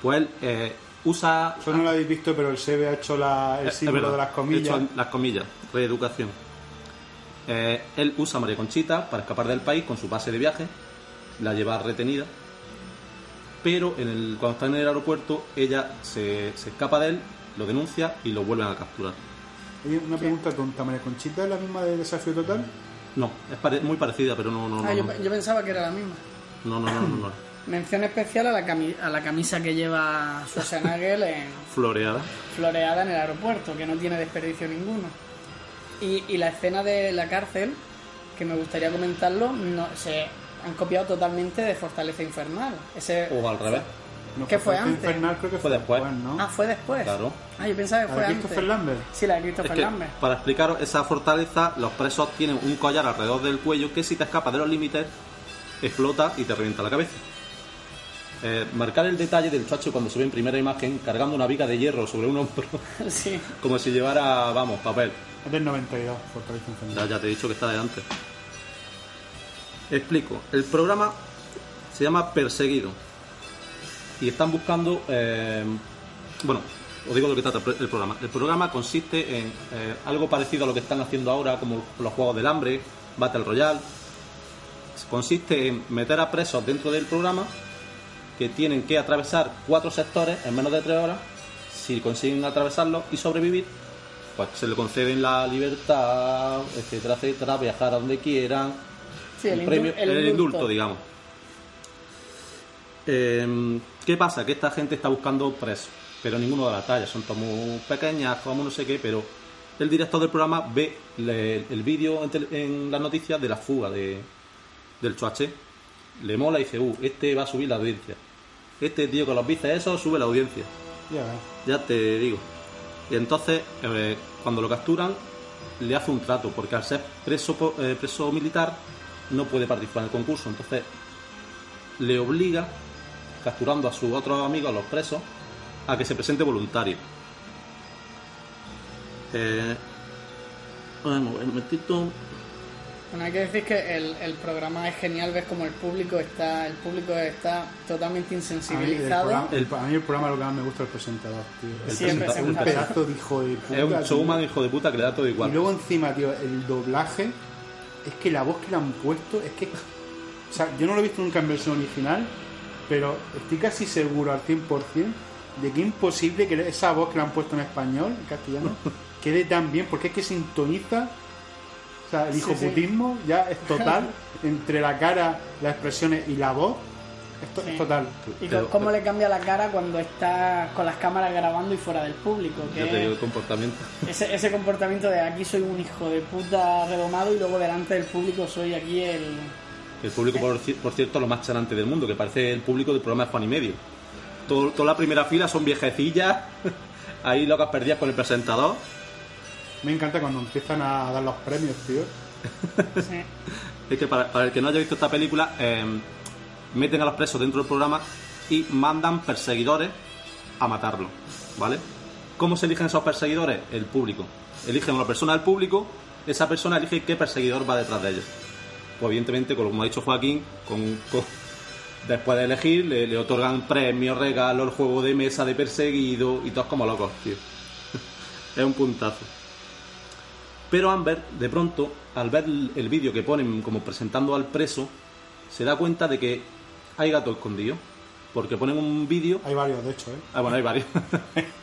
Pues eh, usa. Eso no lo habéis visto, pero el SEBE ha hecho la- el Eh, símbolo de las comillas. hecho las comillas, reeducación. Eh, él usa a María Conchita para escapar del país con su pase de viaje, la lleva retenida, pero en el, cuando está en el aeropuerto ella se, se escapa de él, lo denuncia y lo vuelven a capturar. Oye, una pregunta tonta, ¿María Conchita es la misma de Desafío Total? No, es pare- muy parecida, pero no, no, no, Ah, yo, no, yo pensaba que era la misma. no, no, no, no, no. Mención especial a la, cami- a la camisa que lleva Schwarzenegger en floreada. floreada en el aeropuerto, que no tiene desperdicio ninguno. Y, y la escena de la cárcel, que me gustaría comentarlo, no, se han copiado totalmente de Fortaleza Infernal. Ese, O al revés. No, ¿Qué fue antes? Infernal creo que Fue fue después. ¿no? Ah, fue después. Claro. Ah, yo pensaba que ¿La fue de antes. Christopher Lambert? Sí, la de Es Christopher que, Lambert. para explicaros esa fortaleza, los presos tienen un collar alrededor del cuello que si te escapas de los límites, explota y te revienta la cabeza. Eh, marcar el detalle del chacho cuando se ve en primera imagen cargando una viga de hierro sobre un hombro, Sí. como si llevara, vamos, papel. Es del 92, Fortaleza Infernal. Ya, ya te he dicho que está de antes. Explico. El programa se llama Perseguido. Y están buscando. eh, bueno, os digo lo que trata el pro- el programa. El programa consiste en eh, algo parecido a lo que están haciendo ahora, como los juegos del hambre, Battle Royale. Consiste en meter a presos dentro del programa que tienen que atravesar cuatro sectores en menos de tres horas. Si consiguen atravesarlos y sobrevivir, pues se le conceden la libertad, etcétera, etcétera, viajar a donde quieran, Sí, el, premio- el el indulto. indulto, digamos. Eh, ¿Qué pasa? Que esta gente está buscando presos, pero ninguno de la talla, son muy pequeñas, como no sé qué, pero el director del programa ve le- el vídeo en, las noticias de la fuga de, del Choache, le mola y dice, uh, este va a subir la audiencia. Este tío con los bíceps eso sube la audiencia. Ya te digo. Y entonces, eh, cuando lo capturan, le hace un trato, porque al ser preso, eh, preso militar, no puede participar en el concurso. Entonces, le obliga, capturando a sus otros amigos, a los presos, a que se presente voluntario. Eh, vamos a ver un momentito. Bueno, hay que decir que el, el programa es genial, ves como el público está, el público está totalmente A mí, el insensibilizado. programa, el- a mí el programa lo que más me gusta es el presentador, tío. El Sí, un pedazo de hijo de puta. Es un showman hijo de puta que le da todo igual. Y luego encima, tío, el doblaje, es que la voz que le han puesto, es que... O sea, yo no lo he visto nunca en versión original, pero estoy casi seguro al 100% de que es imposible que esa voz que le han puesto en español, en castellano, quede tan bien, porque es que sintoniza... O sea, el Sí, sí. hijoputismo ya es total entre la cara, las expresiones y la voz. Es, to- Sí. es total. Y Pero- cómo le cambia la cara cuando está con las cámaras grabando y fuera del público. Ya te Que digo el comportamiento. ese, ese comportamiento de aquí soy un hijo de puta redomado y luego delante del público soy aquí el... El público, por, por cierto, lo más charante del mundo, que parece el público del programa de Juan y Medio. Todo- toda la primera fila son viejecillas, ahí locas perdidas con el presentador. Me encanta cuando empiezan a dar los premios, tío. Sí. Es que para, para el que no haya visto esta película, eh, meten a los presos dentro del programa y mandan perseguidores a matarlo, ¿vale? ¿Cómo se eligen esos perseguidores? El público. Eligen a una persona del público, esa persona elige qué perseguidor va detrás de ellos. Pues evidentemente, como ha dicho Joaquín, con, con- después de elegir le, le otorgan premios, regalos, el juego de mesa de perseguido y todos como locos, tío. es un puntazo. Pero Amber, de pronto, al ver el, el vídeo que ponen como presentando al preso, se da cuenta de que hay gato escondido. Porque ponen un vídeo Hay varios, de hecho, ¿eh? Ah, bueno, hay varios.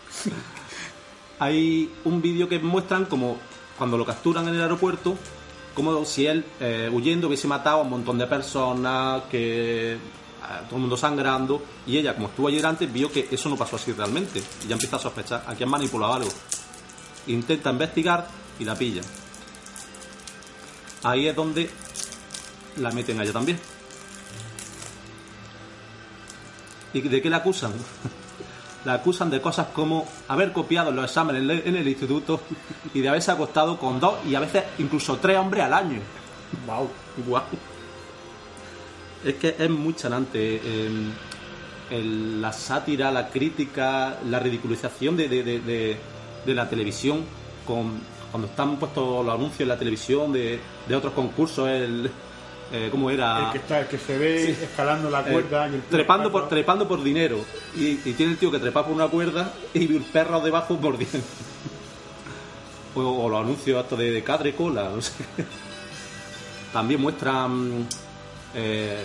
hay un vídeo que muestran como cuando lo capturan en el aeropuerto, como si él eh, huyendo hubiese matado a un montón de personas, que todo el mundo sangrando, y ella, como estuvo allí delante, vio que eso no pasó así realmente, y ya empieza a sospechar, aquí han manipulado algo. Intenta investigar y la pilla. Ahí es donde la meten a ella también. ¿Y de qué la acusan? La acusan de cosas como haber copiado los exámenes en el- instituto y de haberse acostado con dos y a veces incluso tres hombres al año. ¡Wow! ¡Guau! Es que es muy chanante. eh, el- la sátira, la crítica, la ridiculización de, de- de- la televisión con, cuando están puestos los anuncios en la televisión de, de otros concursos, el, eh, ¿cómo era? El que está, el que se ve escalando la Eh, cuerda y el trepando por trepando por dinero. Y, y tiene el tío que trepar por una cuerda y el perro debajo mordiendo o, o los anuncios estos de, de cadre cola no sé. También muestran eh,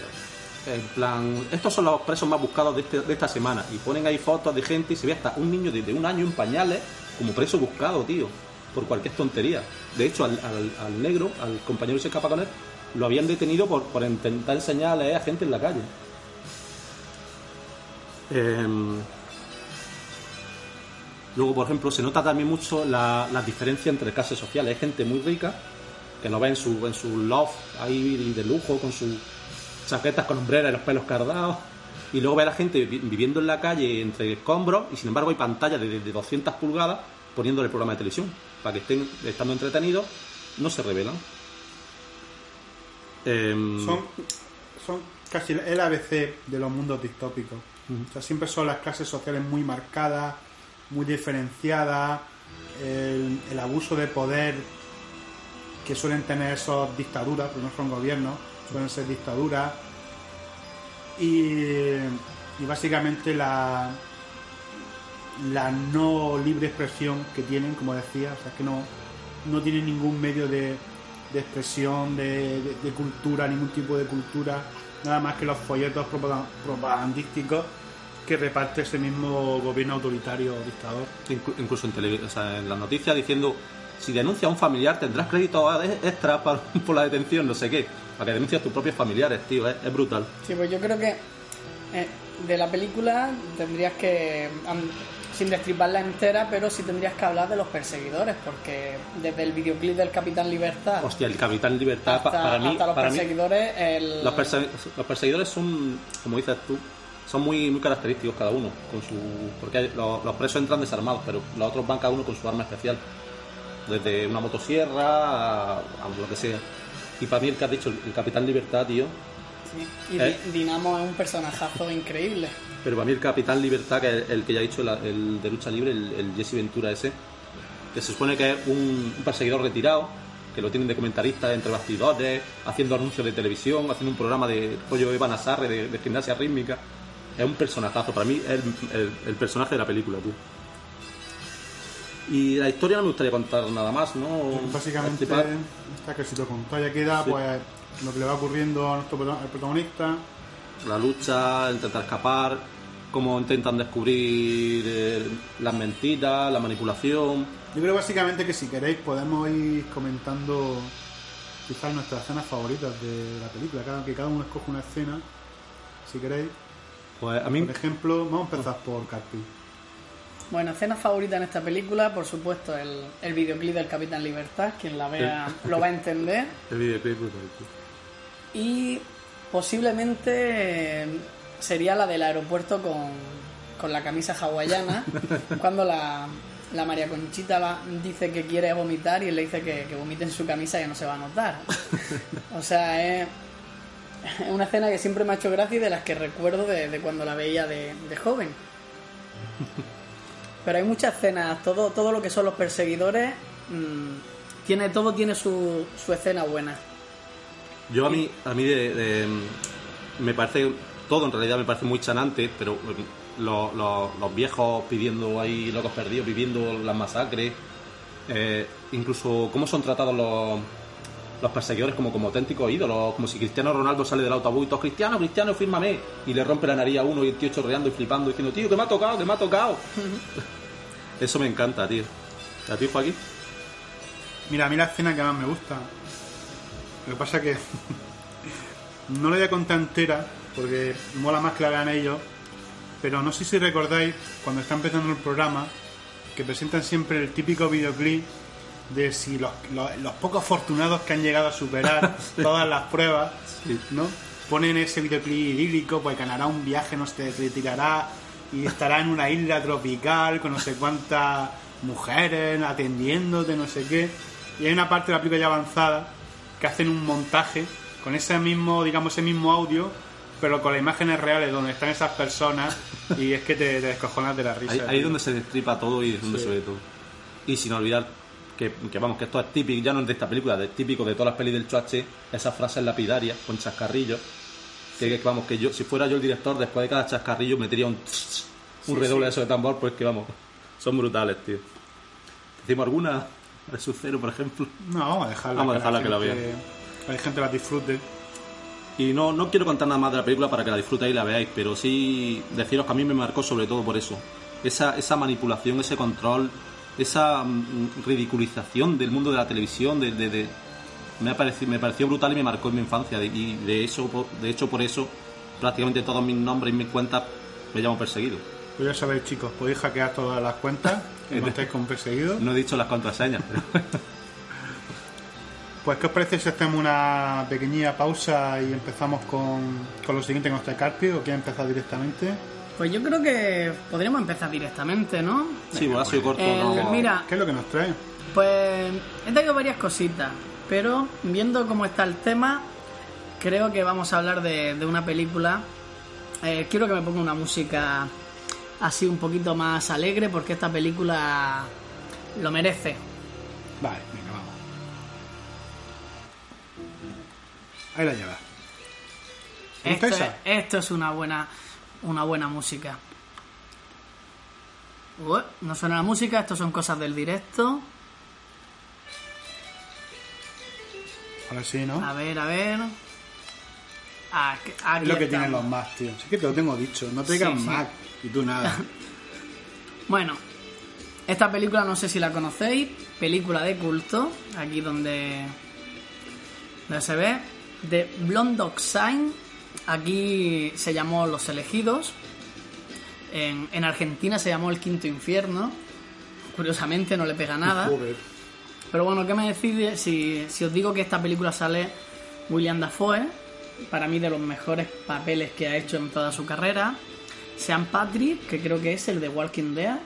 en plan estos son los presos más buscados de, este- de esta semana. Y ponen ahí fotos de gente y se ve hasta un niño de, de un año en pañales como preso buscado tío por cualquier tontería. De hecho al, al- al negro al compañero que se escapa con él lo habían detenido por, por intentar enseñar a gente en la calle. Em, luego por ejemplo se nota también mucho la, la diferencia entre clases sociales. Hay gente muy rica que lo ve en su, en su loft ahí de lujo con sus chaquetas con hombreras y los pelos cardados. Y luego ve a la gente vi- viviendo en la calle entre escombros y sin embargo hay pantallas de, de 200 pulgadas poniéndole el programa de televisión para que estén estando entretenidos. No se revelan Em, Son, son casi el ABC de los mundos distópicos. O sea, siempre son las clases sociales muy marcadas, muy diferenciadas, el, el abuso de poder que suelen tener esas dictaduras, porque no son gobiernos, suelen ser dictaduras. Y, y básicamente la, la no libre expresión que tienen, como decía, o sea, que no, no tienen ningún medio de, de expresión, de, de- de cultura, ningún tipo de cultura, nada más que los folletos propagan- propagandísticos que reparte ese mismo gobierno autoritario o dictador. Inclu- incluso en, tele- o sea, en las noticias diciendo si denuncia a un familiar tendrás crédito extra para- por la detención, no sé qué. Para que denuncias a tus propios familiares, tío, es, es brutal. Sí, pues yo creo que eh, de la película tendrías que, sin destriparla entera, pero sí tendrías que hablar de los perseguidores, porque desde el videoclip del Capitán Libertad Hostia, el Capitán Libertad pa- hasta, para mí, hasta los para mí perseguidores, el... los, perse- los perseguidores son, como dices tú, son muy, muy característicos cada uno, con su porque los, los presos entran desarmados, pero los otros van cada uno con su arma especial, desde una motosierra a, a lo que sea. Y para mí el que has dicho, el, Capitán Libertad, tío, sí, y ¿Eh? Di- Dinamo es un personajazo increíble. Pero para mí el Capitán Libertad, que es el que ya he dicho, el, el de lucha libre, el, el Jesse Ventura ese, que se supone que es un, un perseguidor retirado, que lo tienen de comentarista entre bastidores, haciendo anuncios de televisión, haciendo un programa de rollo Evan Asarre de, de gimnasia rítmica. Es un personajazo, para mí es el, el- el personaje de la película, tú. Y la historia no me gustaría contar nada más, ¿no? Básicamente Destripar. está que si te contó ya queda Sí. pues lo que le va ocurriendo a nuestro al protagonista. la lucha, intentar escapar, cómo intentan descubrir eh, las mentiras, la manipulación. Yo creo básicamente que si queréis podemos ir comentando quizás nuestras escenas favoritas de la película, cada, que cada uno escoge una escena, si queréis. Pues a mí Por ejemplo, vamos a empezar por Carpi. Bueno, escena favorita en esta película, por supuesto, el, el videoclip del Capitán Libertad, quien la vea lo va a entender. el videoclip brutal. Y posiblemente sería la del aeropuerto con, con la camisa hawaiana, cuando la, la María Conchita va- dice que quiere vomitar y él le dice que, que vomite en su camisa y no se va a notar. O sea, es, es una escena que siempre me ha hecho gracia y de las que recuerdo de, de cuando la veía de, de joven. Pero hay muchas escenas, todo, todo lo que son los perseguidores, mm, tiene, todo tiene su, su escena buena. Yo a mí, a mí de, de- me parece, todo en realidad me parece muy chanante, pero eh, lo- lo- los viejos pidiendo ahí locos perdidos, viviendo las masacres, eh, incluso cómo son tratados los, los perseguidores como, como auténticos ídolos, como si Cristiano Ronaldo sale del autobús y todos, Cristiano, Cristiano, fírmame, y le rompe la nariz a uno y el tío chorreando y flipando, diciendo, tío, que me ha tocado, que me ha tocado. Eso me encanta, tío. ¿A ti, Joaquín? Mira, a mí la escena que más me gusta. Lo que pasa que no la voy a contar entera porque mola más que la vean ellos. Pero no sé si recordáis cuando está empezando el programa que presentan siempre el típico videoclip de si los, los- los pocos afortunados que han llegado a superar todas las pruebas, ¿no? Ponen ese videoclip idílico, pues ganará un viaje, no se retirará y estará en una isla tropical con no sé cuántas mujeres atendiéndote, no sé qué. Y hay una parte de la película ya avanzada que hacen un montaje con ese mismo, digamos, ese mismo audio, pero con las imágenes reales donde están esas personas y es que te, te descojonas de la risa. Ahí, es donde se destripa todo y es donde Sí. se ve todo. Y sin olvidar que, que vamos, que esto es típico, ya no es de esta película, es típico de todas las pelis del Chuache, esas frases lapidarias con chascarrillos. Que, que, vamos, que yo, si fuera yo el director, después de cada chascarrillo metería un, un redoble de eso de tambor, pues que vamos, son brutales, tío. ¿Decimos alguna de su cero, por ejemplo? No, vamos a dejarla. Vamos a dejarla la que la gente- vea. que la gente la disfrute. Y no, no quiero contar nada más de la película para que la disfrutéis y la veáis, pero sí deciros que a mí me marcó sobre todo por eso. Esa, esa manipulación, ese control, esa mm, ridiculización del mundo de la televisión, de, de- de- me, ha parecido, me pareció brutal y me marcó en mi infancia. de- Y de, eso, de hecho, por eso prácticamente todos mis nombres y mis cuentas me llamo perseguido. Pues ya sabéis, chicos, podéis hackear todas las cuentas que no estéis con perseguidos. No he dicho las contraseñas, pero Pues, ¿qué os parece si hacemos una pequeña pausa y empezamos con, con lo siguiente con este Carpio? ¿O quiere empezar directamente? Pues yo creo que podríamos empezar directamente, ¿no? sí, bueno, ha sido corto. Eh, no- mira, ¿Qué es lo que nos trae? Pues he traído varias cositas, pero viendo cómo está el tema, creo que vamos a hablar de, de una película. Eh, quiero que me ponga una música así un poquito más alegre porque esta película lo merece. Vale, Ahí la. ¿Te gusta Esto es, esto es una buena, una buena música. No suena la música, esto son cosas del directo. Ahora sí, ¿no? A ver, a ver. Aquí, aquí es lo que estamos. tienen los Mac, tío. Sí que te lo tengo dicho. No Sí, sí. Mac y tú nada. Bueno, esta película no sé si la conocéis, película de culto, aquí donde, donde se ve, de Blonde Dog Sign, aquí se llamó Los Elegidos, en, en Argentina se llamó El Quinto Infierno, curiosamente no le pega nada, Joder. pero bueno, ¿qué me decide si, si os digo que esta película sale William Dafoe, para mí de los mejores papeles que ha hecho en toda su carrera? Sean Patrick, que creo que es el de Walking Dead.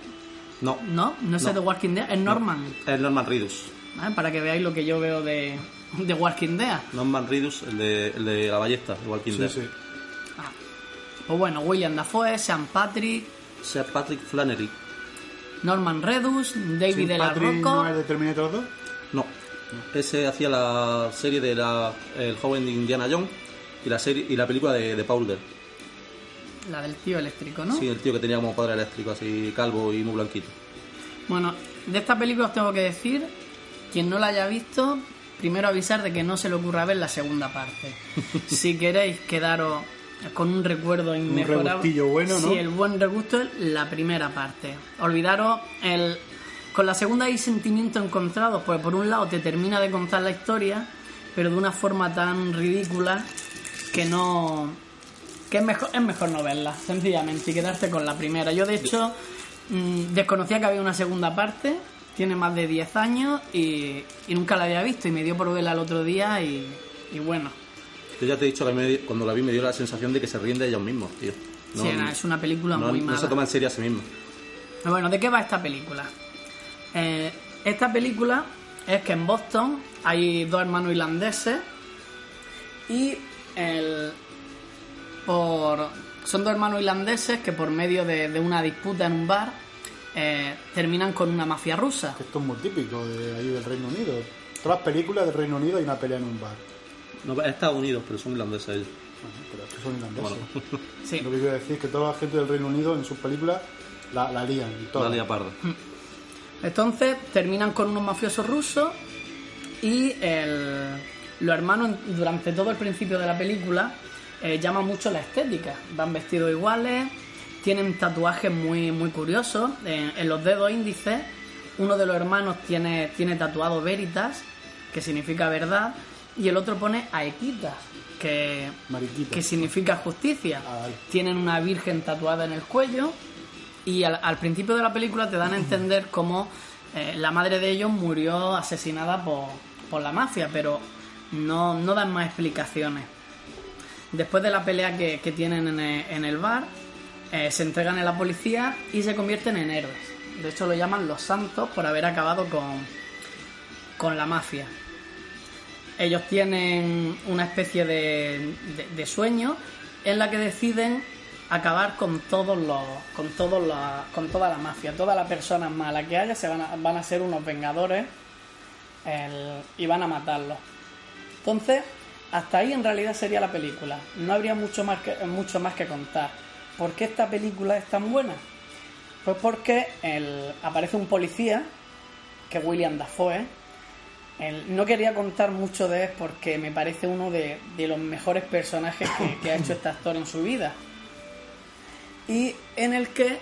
no, No, no es No. el de Walking Dead, es Norman. es Norman Reedus. ¿vale? Para que veáis lo que yo veo de, de Walking Dead. Norman Reedus, el de, el de la ballesta, igual que Sí, sí. Pues bueno, William Dafoe, Sean Patrick, Sea Patrick Flannery. Norman Redus, David ¿Sin de la Patrick Rocco. no es de Terminator 2? No. Ese hacía la serie de la, El joven de Indiana Jones y la serie y la película de, de Powder. La del tío eléctrico, ¿no? Sí, el tío que tenía como padre eléctrico, así calvo y muy blanquito. Bueno, de esta película os tengo que decir, quien no la haya visto, primero avisar de que no se le ocurra ver la segunda parte. si queréis quedaros con un recuerdo inmejorable. regustillo bueno, ¿no? Sí, el buen regusto es la primera parte. Olvidaros el... Con la segunda hay sentimientos encontrados, pues por un lado te termina de contar la historia, pero de una forma tan ridícula que no... que es mejor, es mejor no verla, sencillamente, y quedarte con la primera. Yo, de hecho, mm, desconocía que había una segunda parte, tiene más de 10 años y, y nunca la había visto, y me dio por verla el otro día y, y bueno. Yo ya te he dicho que me- cuando la vi me dio la sensación de que se ríen de ellos mismos, tío. No, Sí, no, es una película no- muy no mala. se toma en serio a sí mismo. Bueno, ¿de qué va esta película? Eh, esta película es que en Boston hay dos hermanos irlandeses y el, por, son dos hermanos irlandeses que por medio de, de una disputa en un bar eh, terminan con una mafia rusa. Esto es muy típico de ahí del Reino Unido. Todas las películas del Reino Unido hay una pelea en un bar. No, es Estados Unidos, pero son irlandeses ellos. Bueno, pero es que son irlandeses. Bueno, Sí. Lo que quiero decir es que toda la gente del Reino Unido en sus películas la, la lían. y la lía parda. Entonces terminan con unos mafiosos rusos y el- los hermanos durante todo el principio de la película eh, llaman mucho la estética. Van vestidos iguales, tienen tatuajes muy, muy curiosos. En, en los dedos índices, uno de los hermanos tiene, tiene tatuado Veritas, que significa verdad, y el otro pone Aequitas, que, Mariquita. que significa justicia. Ah, vale. Tienen una virgen tatuada en el cuello y al, al principio de la película te dan a entender cómo eh, la madre de ellos murió asesinada por, por la mafia, pero no, no dan más explicaciones. Después de la pelea que, que tienen en el, en el bar, eh, se entregan a la policía y se convierten en héroes. De hecho lo llaman los santos por haber acabado con, con la mafia. Ellos tienen una especie de, de- sueño en la que deciden acabar con todos los con todos la- con toda la mafia todas las personas malas que haya se van a, van a ser unos vengadores y van a matarlos entonces hasta ahí en realidad sería la película no habría mucho más que mucho más que contar ¿por qué esta película es tan buena? pues porque aparece un policía que William Dafoe el- no quería contar mucho de él porque me parece uno de, los mejores personajes que, ha hecho este actor en su vida. Y en el que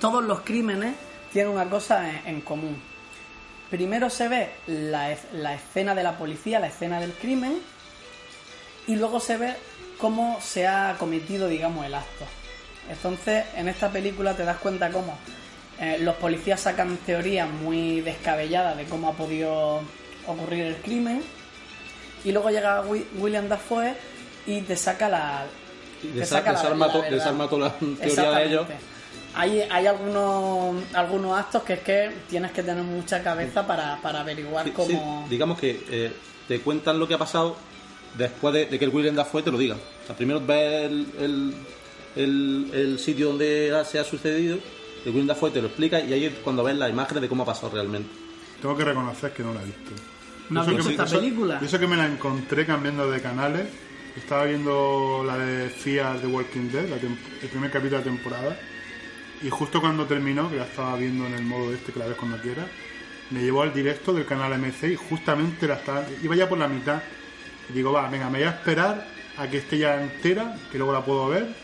todos los crímenes tienen una cosa en, común. Primero se ve la escena de la policía, la escena del crimen, y luego se ve cómo se ha cometido, digamos, el acto. Entonces, en esta película te das cuenta cómo eh, los policías sacan teorías muy descabelladas de cómo ha podido ocurrir el crimen, y luego llega Wi- William Dafoe y te saca la. Y te desa- saca la- desarma la to- verdad. desarma toda la teoría de ellos. Hay, hay algunos, algunos actos que es que tienes que tener mucha cabeza para, para averiguar Sí, cómo. sí, digamos que eh, te cuentan lo que ha pasado después de, de que el William Dafoe te lo diga. O sea, primero ves el, el, el- el sitio donde se ha sucedido, el William Dafoe te lo explica y ahí es cuando ves las imágenes de cómo ha pasado realmente. Tengo que reconocer que no la he visto. ¿No has visto esta película? Eso que me la encontré cambiando de canales. Estaba viendo la de Fear The Walking Dead, la el primer capítulo de la temporada. Y justo cuando terminó, que la estaba viendo en el modo este, que la ves cuando quieras, me llevó al directo del canal MC y justamente la estaba, iba ya por la mitad. Digo, va, venga, me voy a esperar a que esté ya entera, que luego la puedo ver.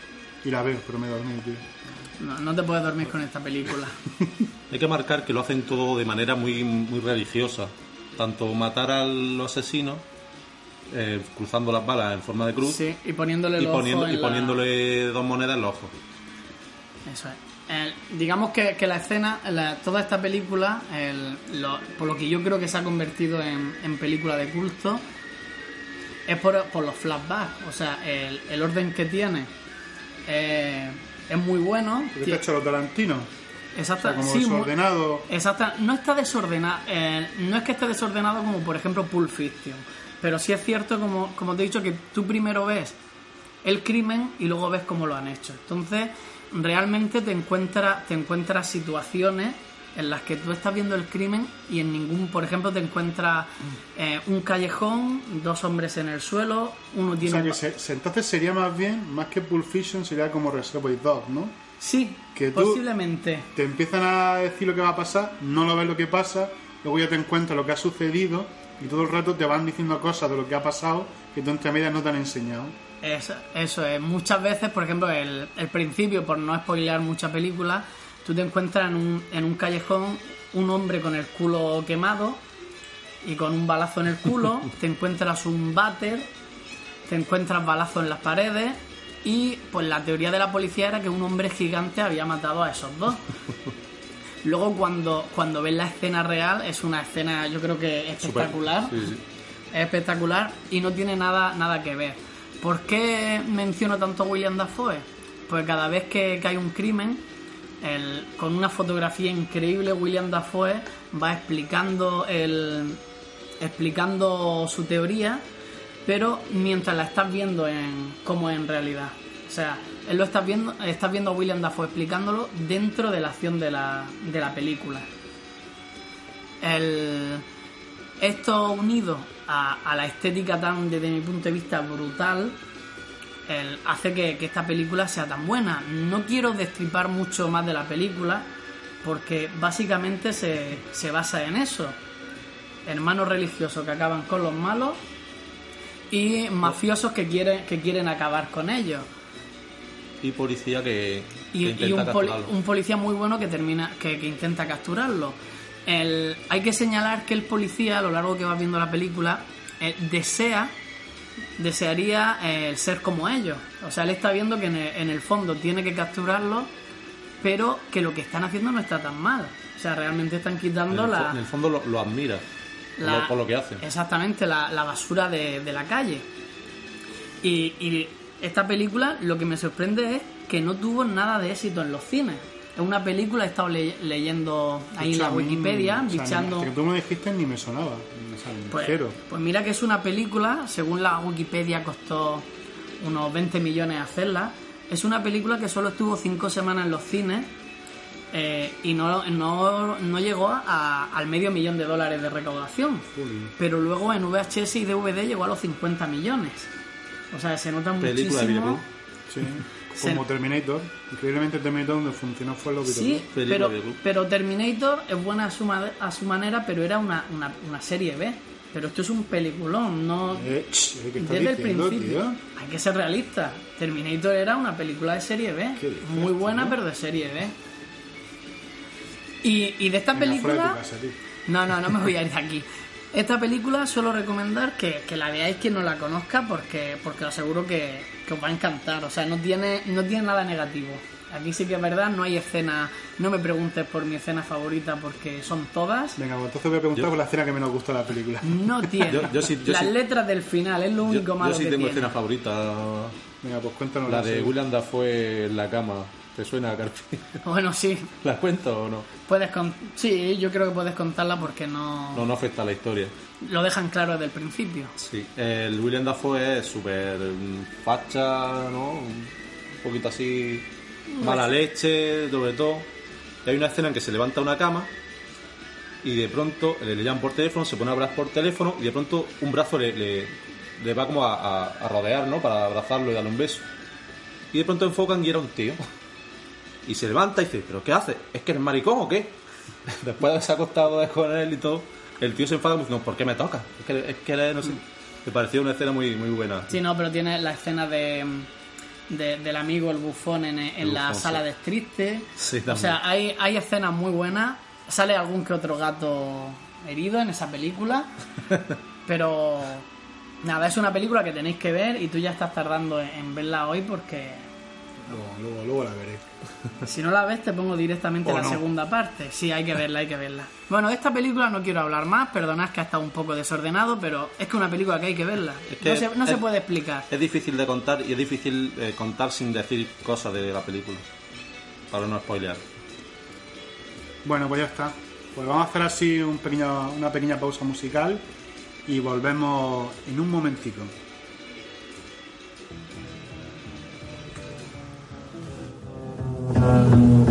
Y la veo, pero me dormí, tío. No, no te puedes dormir con esta película. Hay que marcar que lo hacen todo de manera muy, muy religiosa. Tanto matar a los asesinos, eh, cruzando las balas en forma de cruz, Sí, y poniéndole y, los poniendo- y la- poniéndole dos monedas en los ojos. Eso es. El- digamos que, que la escena, la- toda esta película, el- lo- por lo que yo creo que se ha convertido en, en película de culto, es por, por los flashbacks. O sea, el, el orden que tiene eh, es muy bueno. ¿Qué te ha hecho lo Tarantino? O Exacto, sea, como sí, desordenado. Exacto, no está desordenado, eh, no es que esté desordenado como por ejemplo Pulp Fiction, pero sí es cierto, como, como te he dicho, que tú primero ves el crimen y luego ves cómo lo han hecho. Entonces, realmente te encuentras, te encuentras situaciones en las que tú estás viendo el crimen y en ningún, por ejemplo, te encuentras eh, un callejón, dos hombres en el suelo, uno O tiene sea un que se- entonces sería más bien, más que Pulp Fiction, sería como Reservoir Dogs, ¿no? Sí, que tú- posiblemente. Te empiezan a decir lo que va a pasar, no lo ves lo que pasa, luego ya te encuentras lo que ha sucedido y todo el rato te van diciendo cosas de lo que ha pasado que tú entre medias no te han enseñado. Eso, eso es. Muchas veces, por ejemplo, el, el principio, por no spoilear mucha película, tú te encuentras en un, en un callejón un hombre con el culo quemado y con un balazo en el culo, te encuentras un váter, te encuentras balazos en las paredes y pues la teoría de la policía era que un hombre gigante había matado a esos dos. Luego cuando, cuando ves la escena real es una escena yo creo que espectacular Sí, sí. es espectacular y no tiene nada, nada que ver. ¿Por qué menciono tanto a William Dafoe? Pues cada vez que, que hay un crimen, Con una fotografía increíble, William Dafoe va explicando el, explicando su teoría, pero mientras la estás viendo en como en realidad. O sea, él lo estás viendo, estás viendo a William Dafoe explicándolo dentro de la acción de la, de la película. El, esto unido a la estética tan, desde mi punto de vista, brutal, el- hace que, que esta película sea tan buena. No quiero destripar mucho más de la película, porque básicamente se, se basa en eso. Hermanos religiosos que acaban con los malos y mafiosos que quieren, que quieren acabar con ellos. Y policía que, Y, que y intenta un, poli- capturarlo. un policía muy bueno que termina que, que intenta capturarlo. El- hay que señalar que el policía, a lo largo que va viendo la película, eh, desea desearía eh, el ser como ellos. O sea, él está viendo que en el, en el fondo tiene que capturarlo, pero que lo que están haciendo no está tan mal. O sea, realmente están quitando la, en el fondo lo, lo admira por, la- lo, por lo que hace. Exactamente, la, la basura de, de la calle. Y, y esta película lo que me sorprende es que no tuvo nada de éxito en los cines. Es una película, he estado le- leyendo ahí en la Wikipedia, o sea, bichando... hasta que tú me dijiste ni me sonaba. Pues, cero. pues mira que es una película, según la Wikipedia costó unos 20 millones hacerla. Es una película que solo estuvo 5 semanas en los cines eh, y no, no, no llegó a- al medio millón de dólares de recaudación. Pero luego en VHS y DVD llegó a los 50 millones. O sea, se nota Película de muchísimo. Sí. Como Terminator. Increíblemente Terminator donde funcionó fue lo Sí, Película pero, pero Terminator es buena a su, ma- a su manera, pero era una, una, una serie B. Pero esto es un peliculón, no... Eh, ch, ¿qué estás Desde el principio. tío? Hay que ser realista. Terminator era una película de serie B. ¿Qué dices, Muy buena, tío? pero de serie B. Y, y de esta Venga, fuera de película... casa. No, no, no me voy a ir de aquí. Esta película suelo recomendar que, que la veáis quien no la conozca porque, porque os aseguro que, que os va a encantar. O sea, no tiene, no tiene nada negativo. Aquí sí que es verdad, no hay escena. No me preguntes por mi escena favorita porque son todas. Venga, pues entonces voy a preguntar Yo- por la escena que menos gusta de la película. No tiene. Yo- yo sí- yo Las sí- letras del final es lo Yo, único yo malo sí que tengo tiene. escena favorita. Venga, pues cuéntanos La de sí. William Dafoe en la cama. ¿Te suena, Carpi? Bueno, sí. ¿La cuento o no? Puedes con... Sí, yo creo que puedes contarla porque no... No, no afecta a la historia. Lo dejan claro desde el principio. Sí, el William Dafoe es súper mm, facha, ¿no? Un poquito así mala leche, sobre todo. Y hay una escena en que se levanta una cama y de pronto le, le llaman por teléfono, se pone a hablar por teléfono y de pronto un brazo le, le- le va como a, a- a rodear, ¿no? Para abrazarlo y darle un beso. Y de pronto enfocan y era un tío. Y se levanta y dice, ¿pero qué hace? ¿Es que eres maricón o qué? Después de haberse acostado con él y todo, el tío se enfada como diciendo, ¿por qué me toca? Es que, es que no sé. Me pareció una escena muy, muy buena. Sí, no, pero tiene la escena de, de- del amigo, el bufón, en, en la bufón, sala sí. de triste. Sí, o sea, hay, hay escenas muy buenas. Sale algún que otro gato herido en esa película. pero nada, es una película que tenéis que ver y tú ya estás tardando en verla hoy porque Luego, luego, luego la veré. si no la ves te pongo directamente O la no. segunda parte. Sí, hay que verla, hay que verla. Bueno, de esta película no quiero hablar más, perdonad que ha estado un poco desordenado, pero es que una película que hay que verla. Es que no se, no se es- puede explicar. Es difícil de contar y es difícil eh, contar sin decir cosas de la película. Para no spoilear. Bueno, pues ya está. Pues vamos a hacer así un pequeño, una pequeña pausa musical y volvemos en un momentico. Amen.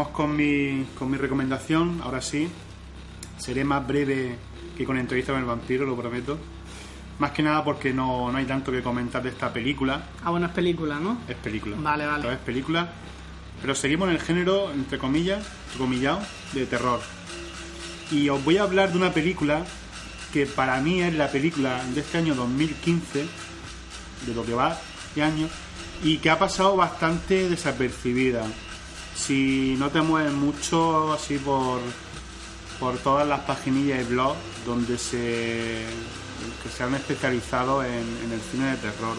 Vamos con mi, con mi recomendación. Ahora sí, seré más breve que con entrevista con el vampiro, lo prometo. Más que nada porque no, no hay tanto que comentar de esta película. Ah, buenas películas, ¿no? Es película. Vale, vale. Es película. Pero seguimos en el género, entre comillas, comillado, de terror. Y os voy a hablar de una película que para mí es la película de este año 2015, de lo que va de año, y que ha pasado bastante desapercibida. Si no te mueves mucho así por, por todas las paginillas y blogs donde se que se han especializado en, el cine de terror.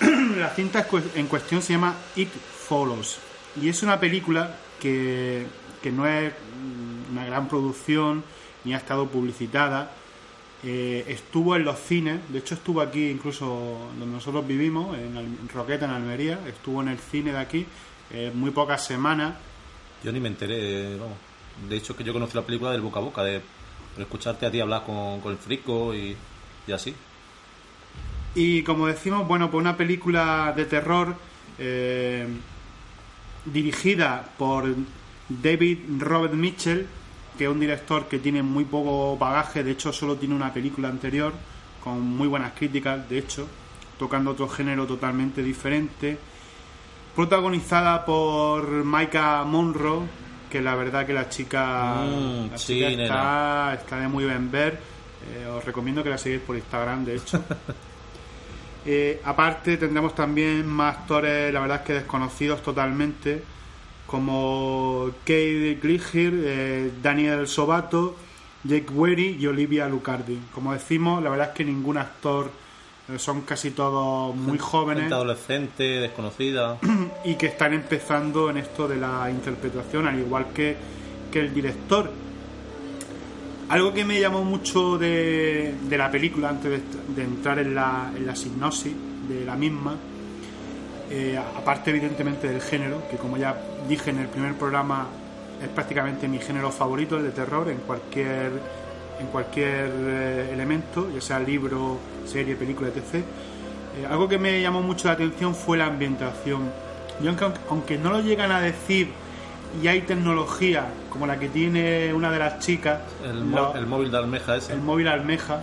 La cinta en cuestión se llama It Follows y es una película que, que no es una gran producción ni ha estado publicitada. Eh, estuvo en los cines, de hecho estuvo aquí incluso donde nosotros vivimos, en en Roqueta, en Almería, estuvo en el cine de aquí eh, muy pocas semanas Yo ni me enteré, vamos. De hecho, que yo conocí la película del boca a boca, de por escucharte a ti hablar con, con el frico y, y así. Y como decimos, bueno, pues una película de terror eh, dirigida por David Robert Mitchell, que es un director que tiene muy poco bagaje, de hecho solo tiene una película anterior, con muy buenas críticas, de hecho, tocando otro género totalmente diferente. Protagonizada por Maika Monroe, que la verdad que la chica, Mm, la chica está, está de muy buen ver. Eh, os recomiendo que la sigáis por Instagram, de hecho. Eh, aparte tendremos también más actores, la verdad es que desconocidos totalmente, como Kate Gligher, eh, Daniel Sobato, Jake Wery y Olivia Lucardi. Como decimos, la verdad es que ningún actor, son casi todos muy jóvenes Gente adolescente, desconocida. y que están empezando en esto de la interpretación, al igual que, que el director. Algo que me llamó mucho de, de la película, antes de, de entrar en la, en la sinopsis de la misma, eh, aparte evidentemente del género, que como ya dije en el primer programa es prácticamente mi género favorito, el de terror, en cualquier, en cualquier eh, elemento, ya sea libro, serie, película, etc. Eh, algo que me llamó mucho la atención fue la ambientación. Yo aunque, aunque no lo llegan a decir y hay tecnología como la que tiene una de las chicas, El, el móvil de almeja ese. el móvil almeja,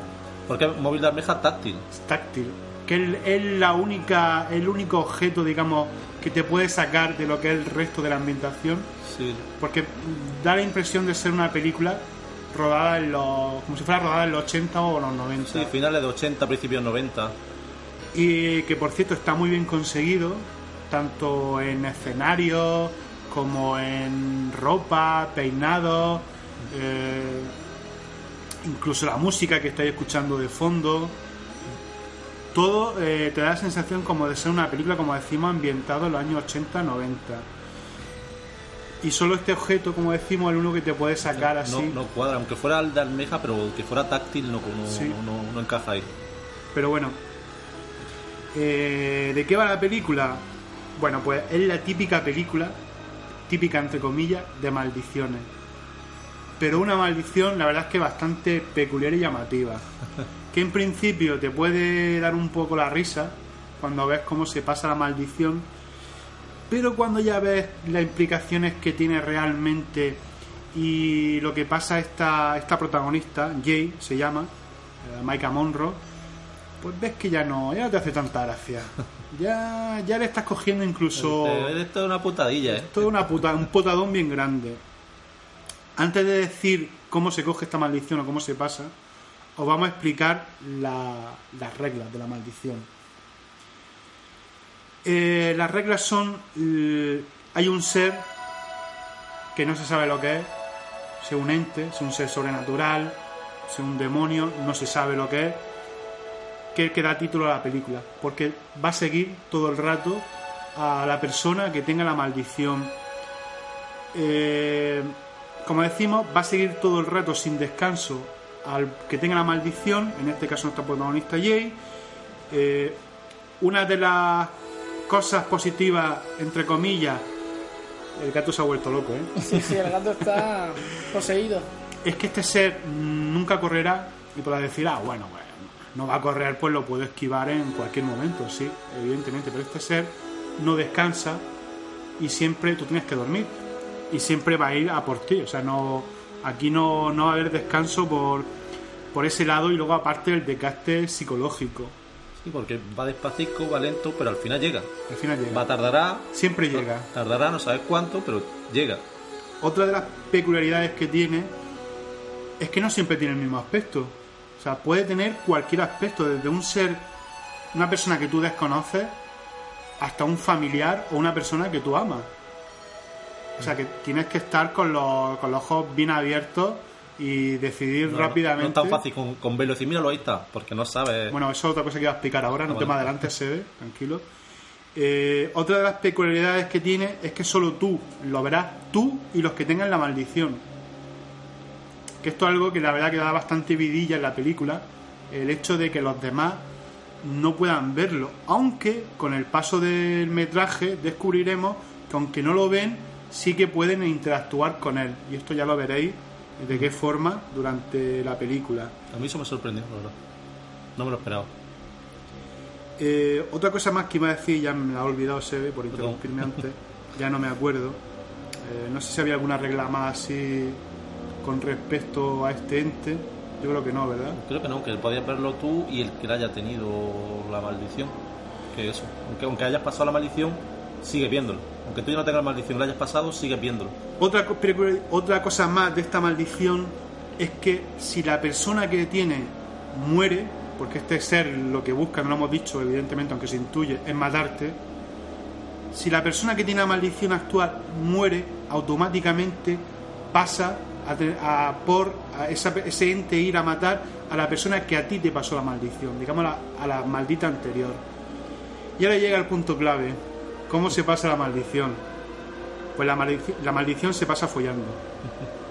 Porque el móvil de almeja táctil. táctil, que es- es la única, el único objeto, digamos, que te puede sacar de lo que es el resto de la ambientación, Sí, porque da la impresión de ser una película rodada en los, como si fuera rodada en los 80 o los 90. sí, finales de 80, principios 90. y que por cierto está muy bien conseguido tanto en escenario como en ropa, peinado, eh, incluso la música que estáis escuchando de fondo. Todo eh, te da la sensación como de ser una película, como decimos, ambientado en los años 80-90. Y solo este objeto, como decimos, el único que te puede sacar así. No, no cuadra, aunque fuera el de almeja, pero que fuera táctil no, Sí. no, no- no encaja ahí. Pero bueno, eh, ¿de qué va la película? Bueno, pues es la típica película, típica entre comillas, de maldiciones. Pero una maldición, la verdad es que bastante peculiar y llamativa. Que en principio te puede dar un poco la risa cuando ves cómo se pasa la maldición. Pero cuando ya ves las implicaciones que tiene realmente y lo que pasa a esta, esta protagonista, Jay se llama, eh, Maika Monroe, pues ves que ya no, ya no te hace tanta gracia. Ya, ya le estás cogiendo incluso Esto es una putadilla, ¿eh? todo una puta, un potadón bien grande. Antes de decir cómo se coge esta maldición o cómo se pasa, os vamos a explicar la- las reglas de la maldición. Eh, las reglas son, l- hay un ser que no se sabe lo que es, es un ente, es un ser sobrenatural, es un demonio, no se sabe lo que es, que que da título a la película, porque va a seguir todo el rato a la persona que tenga la maldición. Eh, como decimos, va a seguir todo el rato sin descanso al que tenga la maldición, en este caso nuestra protagonista Jay. Eh, una de las cosas positivas, entre comillas, el gato se ha vuelto loco, ¿eh? Sí, sí, el gato está poseído. es que este ser nunca correrá y podrá decir, ah, bueno, bueno, no va a correr, pues lo puedo esquivar en cualquier momento, sí, evidentemente, pero este ser no descansa y siempre tú tienes que dormir y siempre va a ir a por ti, o sea, no aquí no, no va a haber descanso por, por ese lado y luego aparte el desgaste psicológico, Sí, porque va despacito, va lento, pero al final llega. al final llega, Va tardará, siempre llega. tardará no sabes cuánto, pero llega. Otra de las peculiaridades que tiene es que no siempre tiene el mismo aspecto. O sea, puede tener cualquier aspecto, desde un ser, una persona que tú desconoces, hasta un familiar o una persona que tú amas. O sea, que tienes que estar con los, con los ojos bien abiertos y decidir No, no- rápidamente. No, es tan fácil con, con verlo y decir, míralo, ahí está, porque no sabes. Bueno, eso es otra cosa que iba a explicar ahora, no Ah, te más adelante se ve, tranquilo. Eh, otra de las peculiaridades que tiene es que solo tú lo verás, tú y los que tengan la maldición. Que esto es algo que la verdad que da bastante vidilla en la película, el hecho de que los demás no puedan verlo. Aunque con el paso del metraje descubriremos que aunque no lo ven, sí que pueden interactuar con él. Y esto ya lo veréis de qué forma durante la película. A mí eso me sorprendió, la verdad. No me lo esperaba. Eh, otra cosa más que iba a decir, ya me la he olvidado, se ve, por interrumpirme antes, ya no me acuerdo. Eh, no sé si había alguna regla más así con respecto a este ente. Yo creo que no, ¿verdad? Creo que no, que podías verlo tú y el que haya tenido la maldición. Que eso. Aunque, aunque hayas pasado la maldición, sigues viéndolo. Aunque tú ya no tengas maldición, la hayas pasado, sigues viéndolo. Otra, otra cosa más de esta maldición es que si la persona que tiene muere, porque este ser lo que busca, no lo hemos dicho evidentemente, aunque se intuye, es matarte, si la persona que tiene la maldición actual muere, automáticamente pasa a, a por a esa ese ente ir a matar a la persona que a ti te pasó la maldición, digamos a la maldita anterior. Y ahora llega el punto clave. ¿Cómo se pasa la maldición? Pues la, la maldición se pasa follando.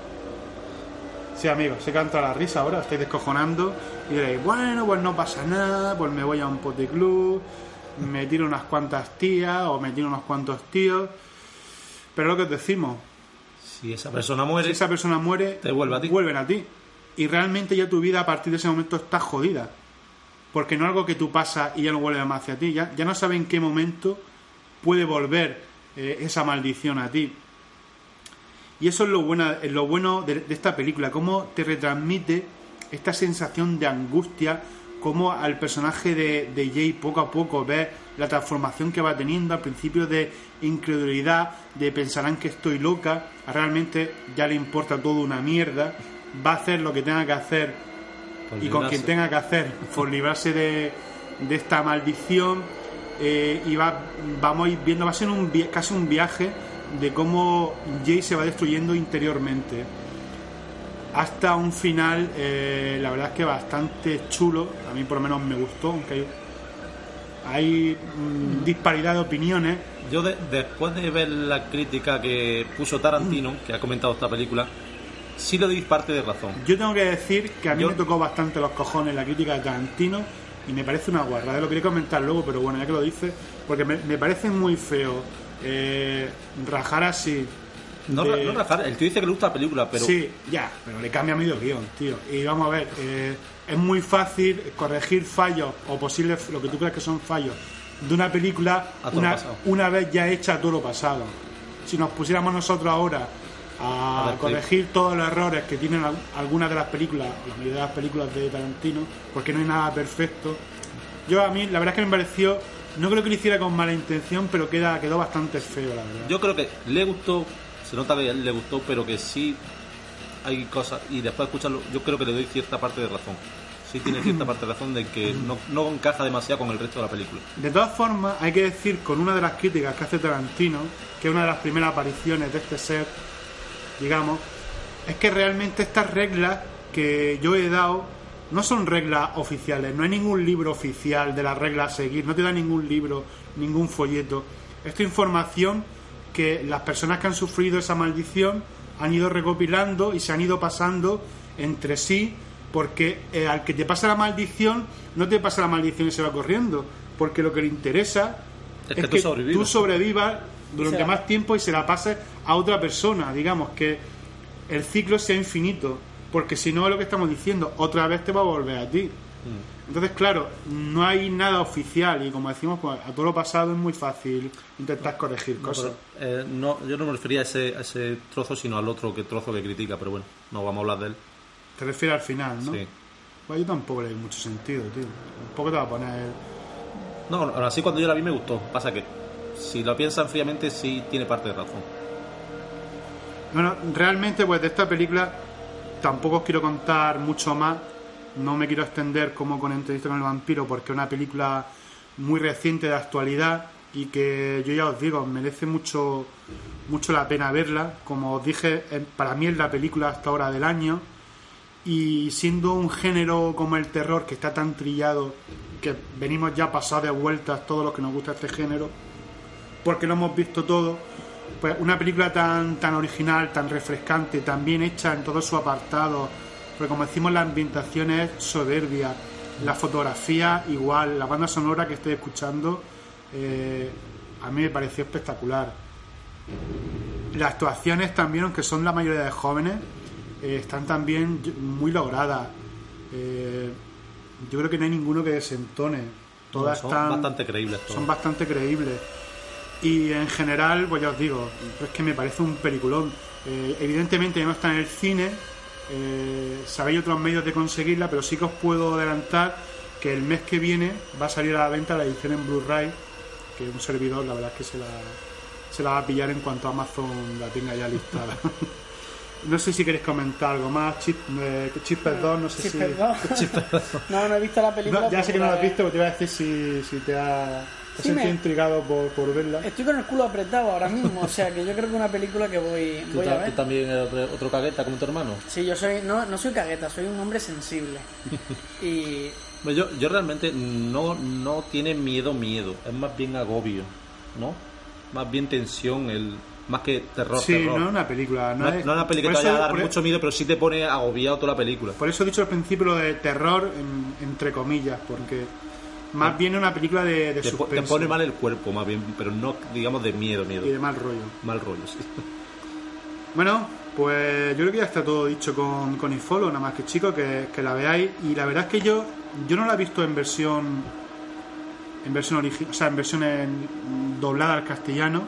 Sí, amigos, se canta la risa ahora, estáis descojonando y diréis, bueno, pues no pasa nada, pues me voy a un club, me tiro unas cuantas tías o me tiro unos cuantos tíos. Pero lo que os decimos, Si esa persona muere, si esa persona muere, Te vuelve a ti. vuelven a ti. Y realmente ya tu vida a partir de ese momento está jodida. Porque no es algo que tú pasas y ya no vuelve más hacia ti. Ya, ya no sabes en qué momento puede volver eh, esa maldición a ti. Y eso es lo bueno, es lo bueno de, de esta película, cómo te retransmite esta sensación de angustia cómo al personaje de, de Jay poco a poco ves la transformación que va teniendo, al principio de incredulidad, de pensarán que estoy loca, a realmente ya le importa todo una mierda, va a hacer lo que tenga que hacer Por y con quien tenga que hacer por librarse de, de esta maldición eh, y va, vamos a ir viendo, va a ser un, casi un viaje de cómo Jay se va destruyendo interiormente hasta un final eh, la verdad es que bastante chulo a mí por lo menos me gustó aunque hay, hay mm, disparidad de opiniones Yo de- después de ver la crítica que puso Tarantino, que ha comentado esta película, sí le doy parte de razón. yo tengo que decir que a mí Yo- me tocó bastante los cojones la crítica de Tarantino y me parece una guarrada, lo quería comentar luego pero bueno ya que lo dice porque me, me parece muy feo eh, rajar así No, de- no rajar, el tío dice que le gusta la película, pero Sí, ya, pero le cambia medio guion, tío. Y vamos a ver, eh, es muy fácil corregir fallos o posibles, lo que tú creas que son fallos, de una película una, una vez ya hecha a todo lo pasado. Si nos pusiéramos nosotros ahora A a corregir todos los errores que tienen al- algunas de las películas, la mayoría de las películas de Tarantino, porque no hay nada perfecto. Yo a mí, la verdad es que me pareció, no creo que lo hiciera con mala intención, pero queda, quedó bastante feo, la verdad. yo creo que le gustó, se nota que le gustó, pero que sí hay cosas, y después de escucharlo, yo creo que le doy cierta parte de razón. Sí tiene cierta parte de razón de que no, no encaja demasiado con el resto de la película. De todas formas, hay que decir con una de las críticas que hace Tarantino, que es una de las primeras apariciones de este ser, digamos, es que realmente estas reglas que yo he dado no son reglas oficiales, no hay ningún libro oficial de las reglas a seguir, no te da ningún libro, ningún folleto. Esta información que las personas que han sufrido esa maldición han ido recopilando y se han ido pasando entre sí, porque eh, al que te pasa la maldición, no te pasa la maldición y se va corriendo, porque lo que le interesa Es que tú sobrevivas. tú sobrevivas durante más tiempo y se la pases a otra persona, digamos, que el ciclo sea infinito, porque si no es lo que estamos diciendo, otra vez te va a volver a ti. Mm. Entonces, claro, no hay nada oficial y como decimos, pues, a todo lo pasado es muy fácil intentar corregir No, cosas. pero, eh, no, yo no me refería a ese, a ese trozo, sino al otro que trozo que critica, pero bueno, no vamos a hablar de él. Te refieres al final, ¿no? Sí. Pues yo tampoco le doy mucho sentido, tío. Tampoco te va a poner... No, aún así cuando yo la vi me gustó. Pasa que si lo piensan fríamente sí tiene parte de razón. Bueno, realmente pues de esta película tampoco os quiero contar mucho más. No me quiero extender como con Entrevista con el vampiro porque es una película muy reciente de actualidad y que yo ya os digo, merece mucho mucho la pena verla. Como os dije, para mí es la película hasta ahora del año y siendo un género como el terror que está tan trillado que venimos ya pasados de vueltas todos los que nos gusta este género porque lo hemos visto todo pues una película tan tan original tan refrescante tan bien hecha en todos sus apartados porque como decimos la ambientación es soberbia. La fotografía igual la banda sonora que estoy escuchando eh, a mí me pareció espectacular. Las actuaciones también aunque son la mayoría de jóvenes eh, están también muy logradas. Eh, yo creo que no hay ninguno que desentone. Todas son están bastante creíbles todas. son bastante creíbles y en general pues ya os digo es que me parece un peliculón Eh, evidentemente ya no está en el cine eh, sabéis otros medios de conseguirla pero sí que os puedo adelantar que el mes que viene va a salir a la venta la edición en Blu-ray que un servidor la verdad es que se la, se la va a pillar en cuanto Amazon la tenga ya listada no sé si queréis comentar algo más Chip, eh, Chip perdón no sé si perdón. no, no he visto la película. No, ya sé que no lo has la- visto, pero te iba a decir si, si te ha, Sí, me- intrigado por, por verla. Estoy con el culo apretado ahora mismo, o sea que yo creo que es una película que voy, ¿Tú, voy a ver. tú también eres otro, otro cagueta como tu hermano? Sí, yo soy, no, no soy cagueta, soy un hombre sensible. Y yo, yo realmente no, no tiene miedo, miedo. Es más bien agobio, ¿no? Más bien tensión, el más que terror, sí, terror. no es una película. No, No es, no es una película que te vaya a dar e- mucho miedo, pero sí te pone agobiado toda la película. por eso he dicho al principio lo de terror, en- entre comillas, porque más bien una película de, de Te, po- te pone mal el cuerpo, más bien, pero no, digamos, de miedo, miedo. y de mal rollo. Mal rollo, sí. Bueno, pues yo creo que ya está todo dicho con, con Infolo, nada más que chicos, que, que la veáis. Y la verdad es que yo, yo no la he visto en versión en versión original, o sea, en versión en- doblada al castellano.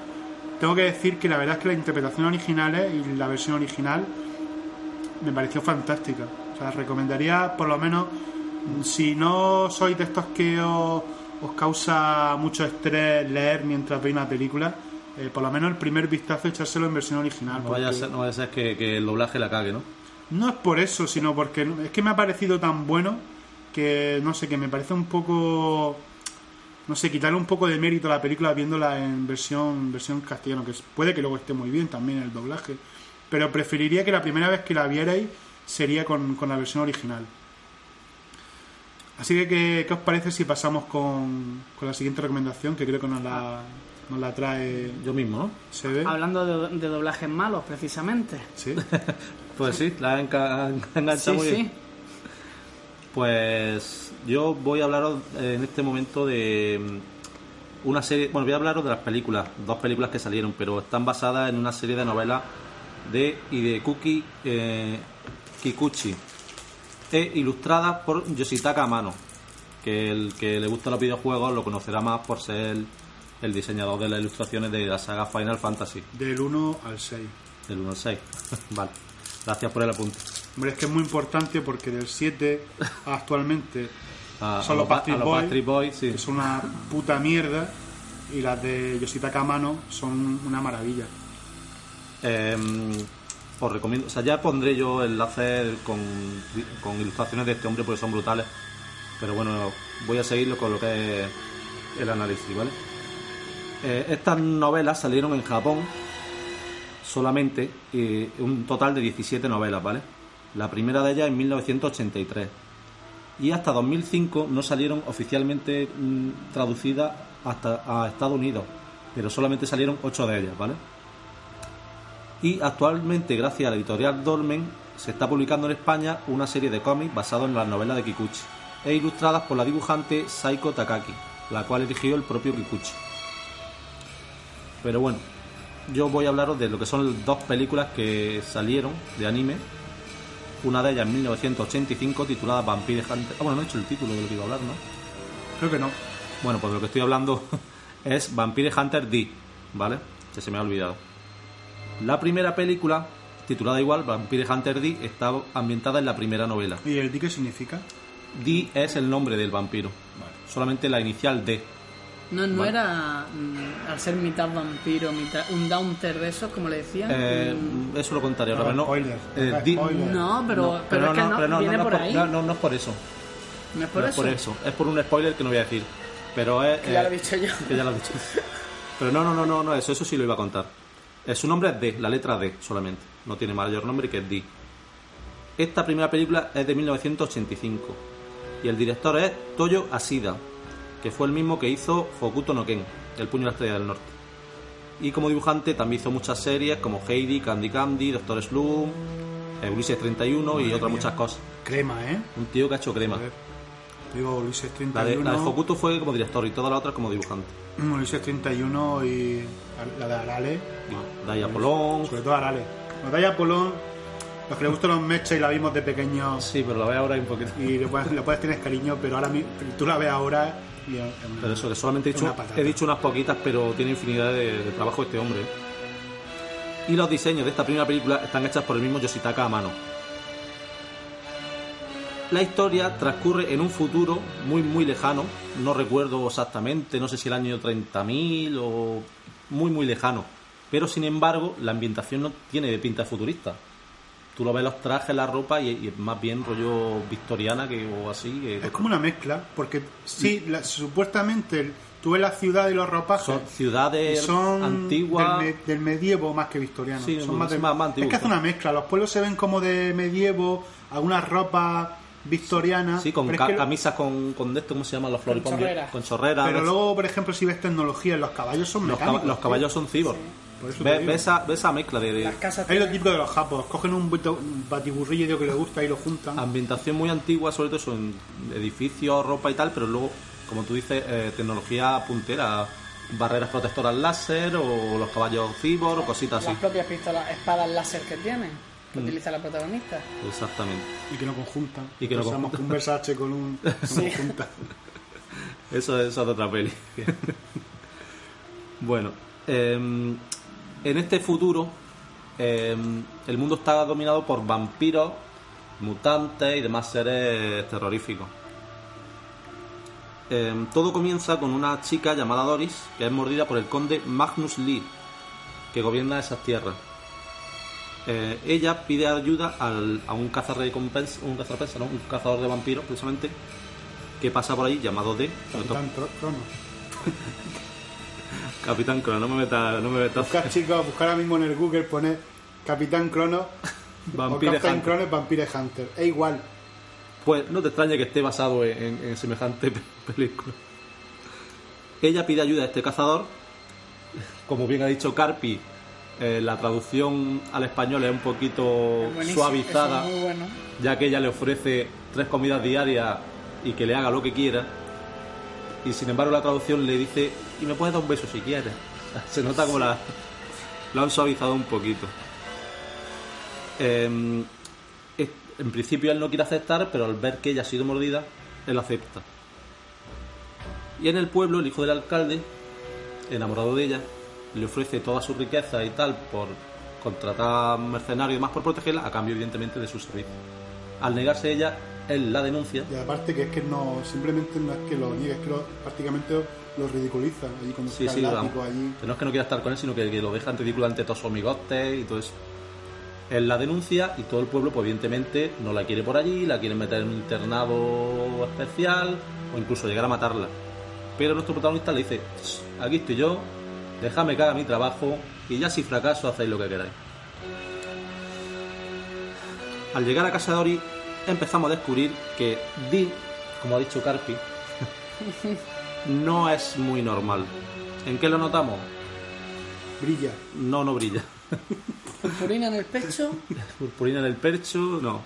Tengo que decir que la verdad es que las interpretaciones originales y la versión original me pareció fantástica. O sea, recomendaría por lo menos Si no sois de estos que os, os causa mucho estrés leer mientras veis una película, eh, por lo menos el primer vistazo echárselo en versión original. No vaya a porque- ser, no vaya a ser que, que el doblaje la cague, ¿no? No es por eso, sino porque es que me ha parecido tan bueno que, no sé, que me parece un poco... No sé, quitarle un poco de mérito a la película viéndola en versión, versión castellano, que puede que luego esté muy bien también el doblaje. Pero preferiría que la primera vez que la vierais sería con, con la versión original. Así que, ¿qué, qué os parece si pasamos con, con la siguiente recomendación? Que creo que nos la, nos la trae Yo mismo, ¿no? Sebe. Hablando de, de doblajes malos, precisamente. Sí. Pues sí, la enganchado Sí, muy sí. bien. Pues yo voy a hablaros eh, en este momento de mm, una serie, bueno, voy a hablaros de las películas, dos películas que salieron, pero están basadas en una serie de novelas de Hidekuki eh, Kikuchi e ilustradas por Yoshitaka Amano, que el que le gustan los videojuegos lo conocerá más por ser el, diseñador de las ilustraciones de la saga Final Fantasy, Del 1 al 6. del 1 al 6. vale, gracias por el apunte. Hombre, es que es muy importante porque del 7 actualmente A, Son a los los Boys, Backstreet Boys, sí. que son una puta mierda y las de Yoshitaka Amano son una maravilla. Eh, os recomiendo, o sea, ya pondré yo enlaces con, con ilustraciones de este hombre porque son brutales. Pero bueno, voy a seguirlo con lo que es el análisis, ¿vale? Eh, estas novelas salieron en Japón solamente, eh, un total de 17 novelas, ¿vale? La primera de ellas en 1983. Y hasta 2005 no salieron oficialmente mm, traducidas hasta a Estados Unidos, pero solamente salieron 8 de ellas, ¿vale? Y actualmente, gracias a la editorial Dolmen, se está publicando en España una serie de cómics basados en las novelas de Kikuchi e ilustradas por la dibujante Saiko Takaki, la cual eligió el propio Kikuchi. Pero bueno, yo voy a hablaros de lo que son dos películas que salieron de anime. Una de ellas en 1985 titulada Vampire Hunter. Ah, bueno, no he hecho el título de lo que iba a hablar, ¿no? Creo que no. Bueno, pues de lo que estoy hablando es Vampire Hunter D, ¿vale? Que se me ha olvidado. La primera película, titulada igual, Vampire Hunter D, está ambientada en la primera novela. ¿Y el D qué significa? D es el nombre del vampiro. Solamente la inicial D. No, no Vale. era, mm, al ser mitad vampiro, mitad un downter de esos, como le decían. Eh, eso lo contaré ahora, No, pero no. No, no, pero, pero, es que no, no, viene no, por no, ahí. no, no, no es por eso. no es por no eso. es por eso. Es por un spoiler que no voy a decir. Pero es. Que ya lo eh, he dicho yo. que ya lo he dicho. Pero no, no, no, no, no, eso, eso sí lo iba a contar. Su nombre es D, la letra D solamente. No tiene mayor nombre que D. Esta primera película es de 1985 y el director es Toyo Asida, que fue el mismo que hizo Hokuto no Ken, El puño de la estrella del norte. Y como dibujante también hizo muchas series como Heidi, Candy Candy, Doctor Slum, Ulises 31 y otras muchas cosas. Crema, ¿eh? Un tío que ha hecho crema. A ver. Digo Ulises La de, 31. la de Hokuto fue como director y todas las otras como dibujante. Mm, Ulises 31 y la de Arale. Daya Polón. Sobre todo Arale. La de Apolón, los que le gustan los mechas y la vimos de pequeños Sí, pero la veo ahora y un poquito. y le puedes, le puedes tener cariño, pero ahora tú la ves ahora y es una- Pero eso, solamente he dicho, he dicho unas poquitas, pero tiene infinidad de, de trabajo este hombre. Y los diseños de esta primera película están hechas por el mismo Yoshitaka Amano. La historia transcurre en un futuro muy, muy lejano. No recuerdo exactamente, no sé si el año 30.000 o muy, muy lejano. Pero sin embargo, la ambientación no tiene de pinta futurista. Tú lo ves los trajes, la ropa y, y es más bien rollo victoriana que o así. que- Es como una mezcla, porque sí, la- supuestamente tú ves la ciudad y los ropajes son ciudades son antiguas. del, me- del medievo más que victoriano. Sí, son más, de- más- es que hace una mezcla. Los pueblos se ven como de medievo, algunas ropas victorianas. Sí, con ca- lo- camisas con, con de esto, ¿cómo se llaman los chorreras. Con chorreras. Pero ves- luego, por ejemplo, si ves tecnología, los caballos son los, mecánicos. cab- los caballos son cibor. Te Ves esa, ves esa mezcla de, de Las casas Es lo típico de los japos. Cogen un, batiburrillo que les gusta y lo juntan. ambientación muy antigua, sobre todo eso en edificios, ropa y tal, pero luego, como tú dices, eh, tecnología puntera, barreras protectoras láser o los caballos cibor o cositas así. las propias pistolas, espadas láser que tienen, que Mm. utiliza la protagonista. Exactamente. Y que no conjuntan. Y que conjuntan. que un Versace con un no conjuntan. Eso, eso es de otra peli. bueno, em, en este futuro em, el mundo está dominado por vampiros, mutantes y demás seres terroríficos. eh, todo comienza con una chica llamada Doris, que es mordida por el conde Magnus Lee, que gobierna esas tierras. Eh, ella pide ayuda al- a un cazarrecompensa, un cazarrecompensa, ¿no? un cazador de vampiros, precisamente, que pasa por ahí llamado D. Capitán Crono. Capitán Crono, no me metas, no me metas. Buscar, chicos, buscar ahora mismo en el Google, poner Capitán Crono Vampire o Captain Hunter. Crono Vampire Hunter. Es igual. Pues no te extrañe que esté basado en, en- en semejante pe- película. Ella pide ayuda a este cazador. Como bien ha dicho Carpi, eh, la traducción al español es un poquito suavizada, es bueno. ya que ella le ofrece tres comidas diarias y que le haga lo que quiera. Y sin embargo la traducción le dice, y me puedes dar un beso si quieres. Se nota como la, lo han suavizado un poquito. Em, en principio él no quiere aceptar, pero al ver que ella ha sido mordida, él acepta. Y en el pueblo, el hijo del alcalde, enamorado de ella, le ofrece toda su riqueza y tal por contratar mercenarios y demás por protegerla, a cambio, evidentemente, de su servicio. Al negarse ella, él la denuncia. Y aparte que es que no, simplemente no es que lo niegue, es que lo- prácticamente lo ridiculiza allí cuando Sí, sí, látigo allí. Que no es que no quiera estar con él, sino que, que lo deja en ridículo ante todos sus amigotes y todo eso. Él la denuncia y todo el pueblo, pues evidentemente, no la quiere por allí, la quiere meter en un internado especial o incluso llegar a matarla. Pero nuestro protagonista le dice, "Shh, aquí estoy yo, déjame que haga mi trabajo y ya si fracaso hacéis lo que queráis. Al llegar a casa de Ori empezamos a descubrir que Dee, como ha dicho Carpi, no es muy normal. ¿En qué lo notamos? Brilla. No, no brilla. Purpurina en el pecho. Purpurina en el percho, no.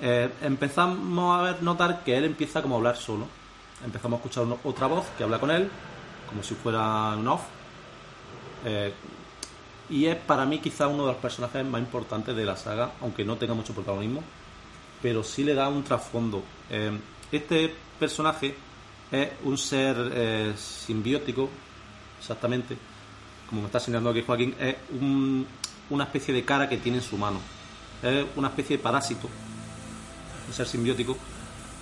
Eh, empezamos a ver, notar que él empieza como a hablar solo. Empezamos a escuchar uno- otra voz que habla con él, como si fuera un off. Eh, y es para mí quizá uno de los personajes más importantes de la saga, aunque no tenga mucho protagonismo, pero sí le da un trasfondo. Eh, este personaje es un ser eh, simbiótico, exactamente, como me está señalando aquí Joaquín, es un- una especie de cara que tiene en su mano. Es una especie de parásito, un ser simbiótico,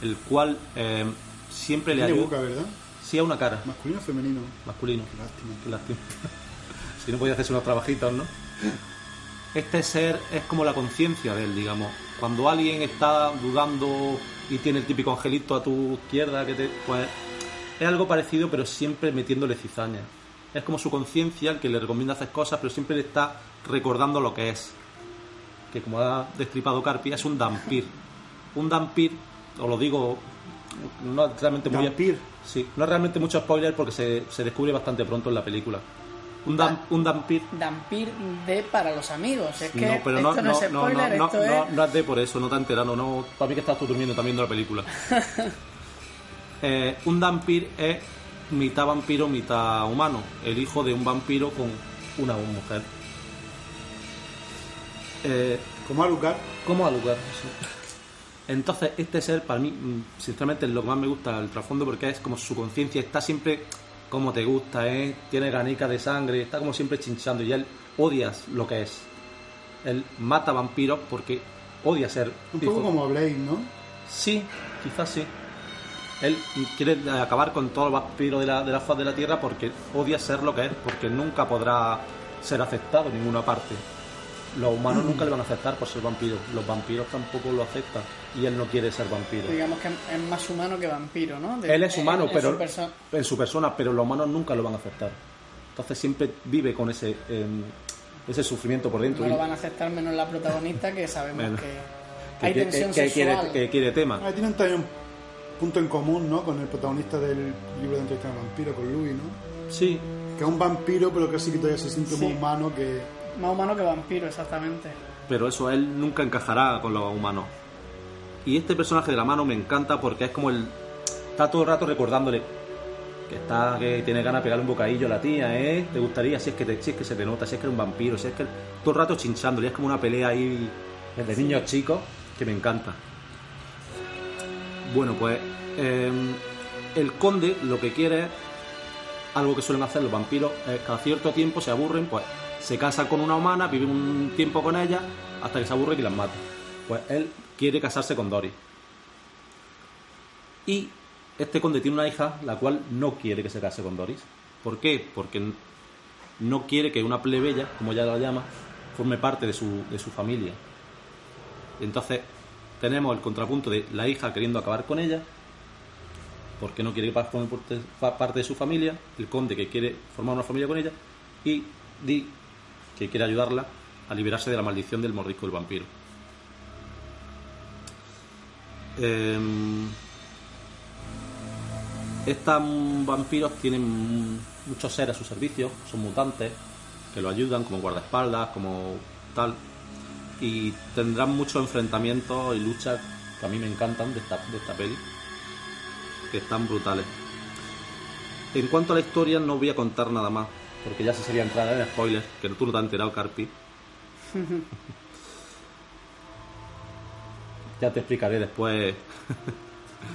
el cual eh, siempre le Tiene ayuda. boca, ¿verdad? Sí, a una cara, Masculino o femenino. masculino. Qué lástima. Qué lástima. si no podía hacerse unos trabajitos, ¿no? Este ser es como la conciencia de él, digamos. Cuando alguien está dudando y tiene el típico angelito a tu izquierda, que te, pues es algo parecido, pero siempre metiéndole cizaña. Es como su conciencia el que le recomienda hacer cosas, pero siempre le está recordando lo que es. Que como ha destripado Carpi, es un dampir. Un dampir, os lo digo, no es realmente muy Dampir. Sí, no es realmente mucho spoiler porque se, se descubre bastante pronto en la película. Un, dam- un dampir. Dampir de para los amigos. Es que No, pero no, esto no, no, es no, spoiler, no, esto no, es. no es de por eso, no te enterado, no. Para mí que estás tú durmiendo también viendo la película. Eh, un dampir es mitad vampiro, mitad humano. El hijo de un vampiro con una mujer. Eh, Como Alucard, ¿Cómo Alucard? Sí. Entonces, este ser, para mí, mm, sinceramente, es lo que más me gusta el trasfondo porque es como su conciencia está siempre como te gusta, ¿eh? tiene ganica de sangre, está como siempre chinchando y él odias lo que es. Él mata vampiros porque odia ser. un poco como Blade, ¿no? Sí, quizás sí. Él quiere acabar con todo el vampiro de la, de la faz de la tierra porque odia ser lo que es, porque nunca podrá ser aceptado en ninguna parte. Los humanos nunca le van a aceptar por ser vampiro. Los vampiros tampoco lo aceptan. Y él no quiere ser vampiro. Digamos que es más humano que vampiro, ¿no? De- Él es humano, en- en pero su en su persona, pero los humanos nunca lo van a aceptar. Entonces siempre vive con ese em, ese sufrimiento por dentro. No lo van a aceptar menos la protagonista que sabemos Bueno. que que, hay que- tensión que quiere, sexual. que quiere tema. Ah, tienen también un punto en común, ¿no? Con el protagonista del libro de entrevista al vampiro, con Louis, ¿no? Sí, Que es un vampiro, pero que sí que todavía se siente Sí. más humano que... Más humano que vampiro, exactamente. pero eso él nunca encajará con los humanos. Y este personaje de la mano me encanta porque es como el. Está todo el rato recordándole que está que tiene ganas de pegarle un bocadillo a la tía, ¿eh? ¿Te gustaría? Si es que, te- si es que se te nota, si es que eres un vampiro, si es que. Todo el rato chinchándole, es como una pelea ahí de niños chicos que me encanta. Bueno, pues. eh, el conde lo que quiere es algo que suelen hacer los vampiros es cada cierto tiempo se aburren, pues se casan con una humana, viven un tiempo con ella, hasta que se aburren y las matan. Pues él quiere casarse con Dory. Y este conde tiene una hija la cual no quiere que se case con Doris. ¿Por qué? Porque no quiere que una plebeya, como ella la llama, forme parte de su, de su familia. Entonces tenemos el contrapunto de la hija queriendo acabar con ella, porque no quiere que forme parte- de su familia, el conde que quiere formar una familia con ella, y que quiere ayudarla a liberarse de la maldición del mordisco del vampiro. Em, estos vampiros tienen muchos seres a su servicio, son mutantes, que lo ayudan como guardaespaldas, como tal, y tendrán muchos enfrentamientos y luchas que a mí me encantan de esta, de esta peli, que están brutales. En cuanto a la historia, no voy a contar nada más, porque ya se sería entrar en spoilers, que tú no te has enterado, Carpi. ya te explicaré después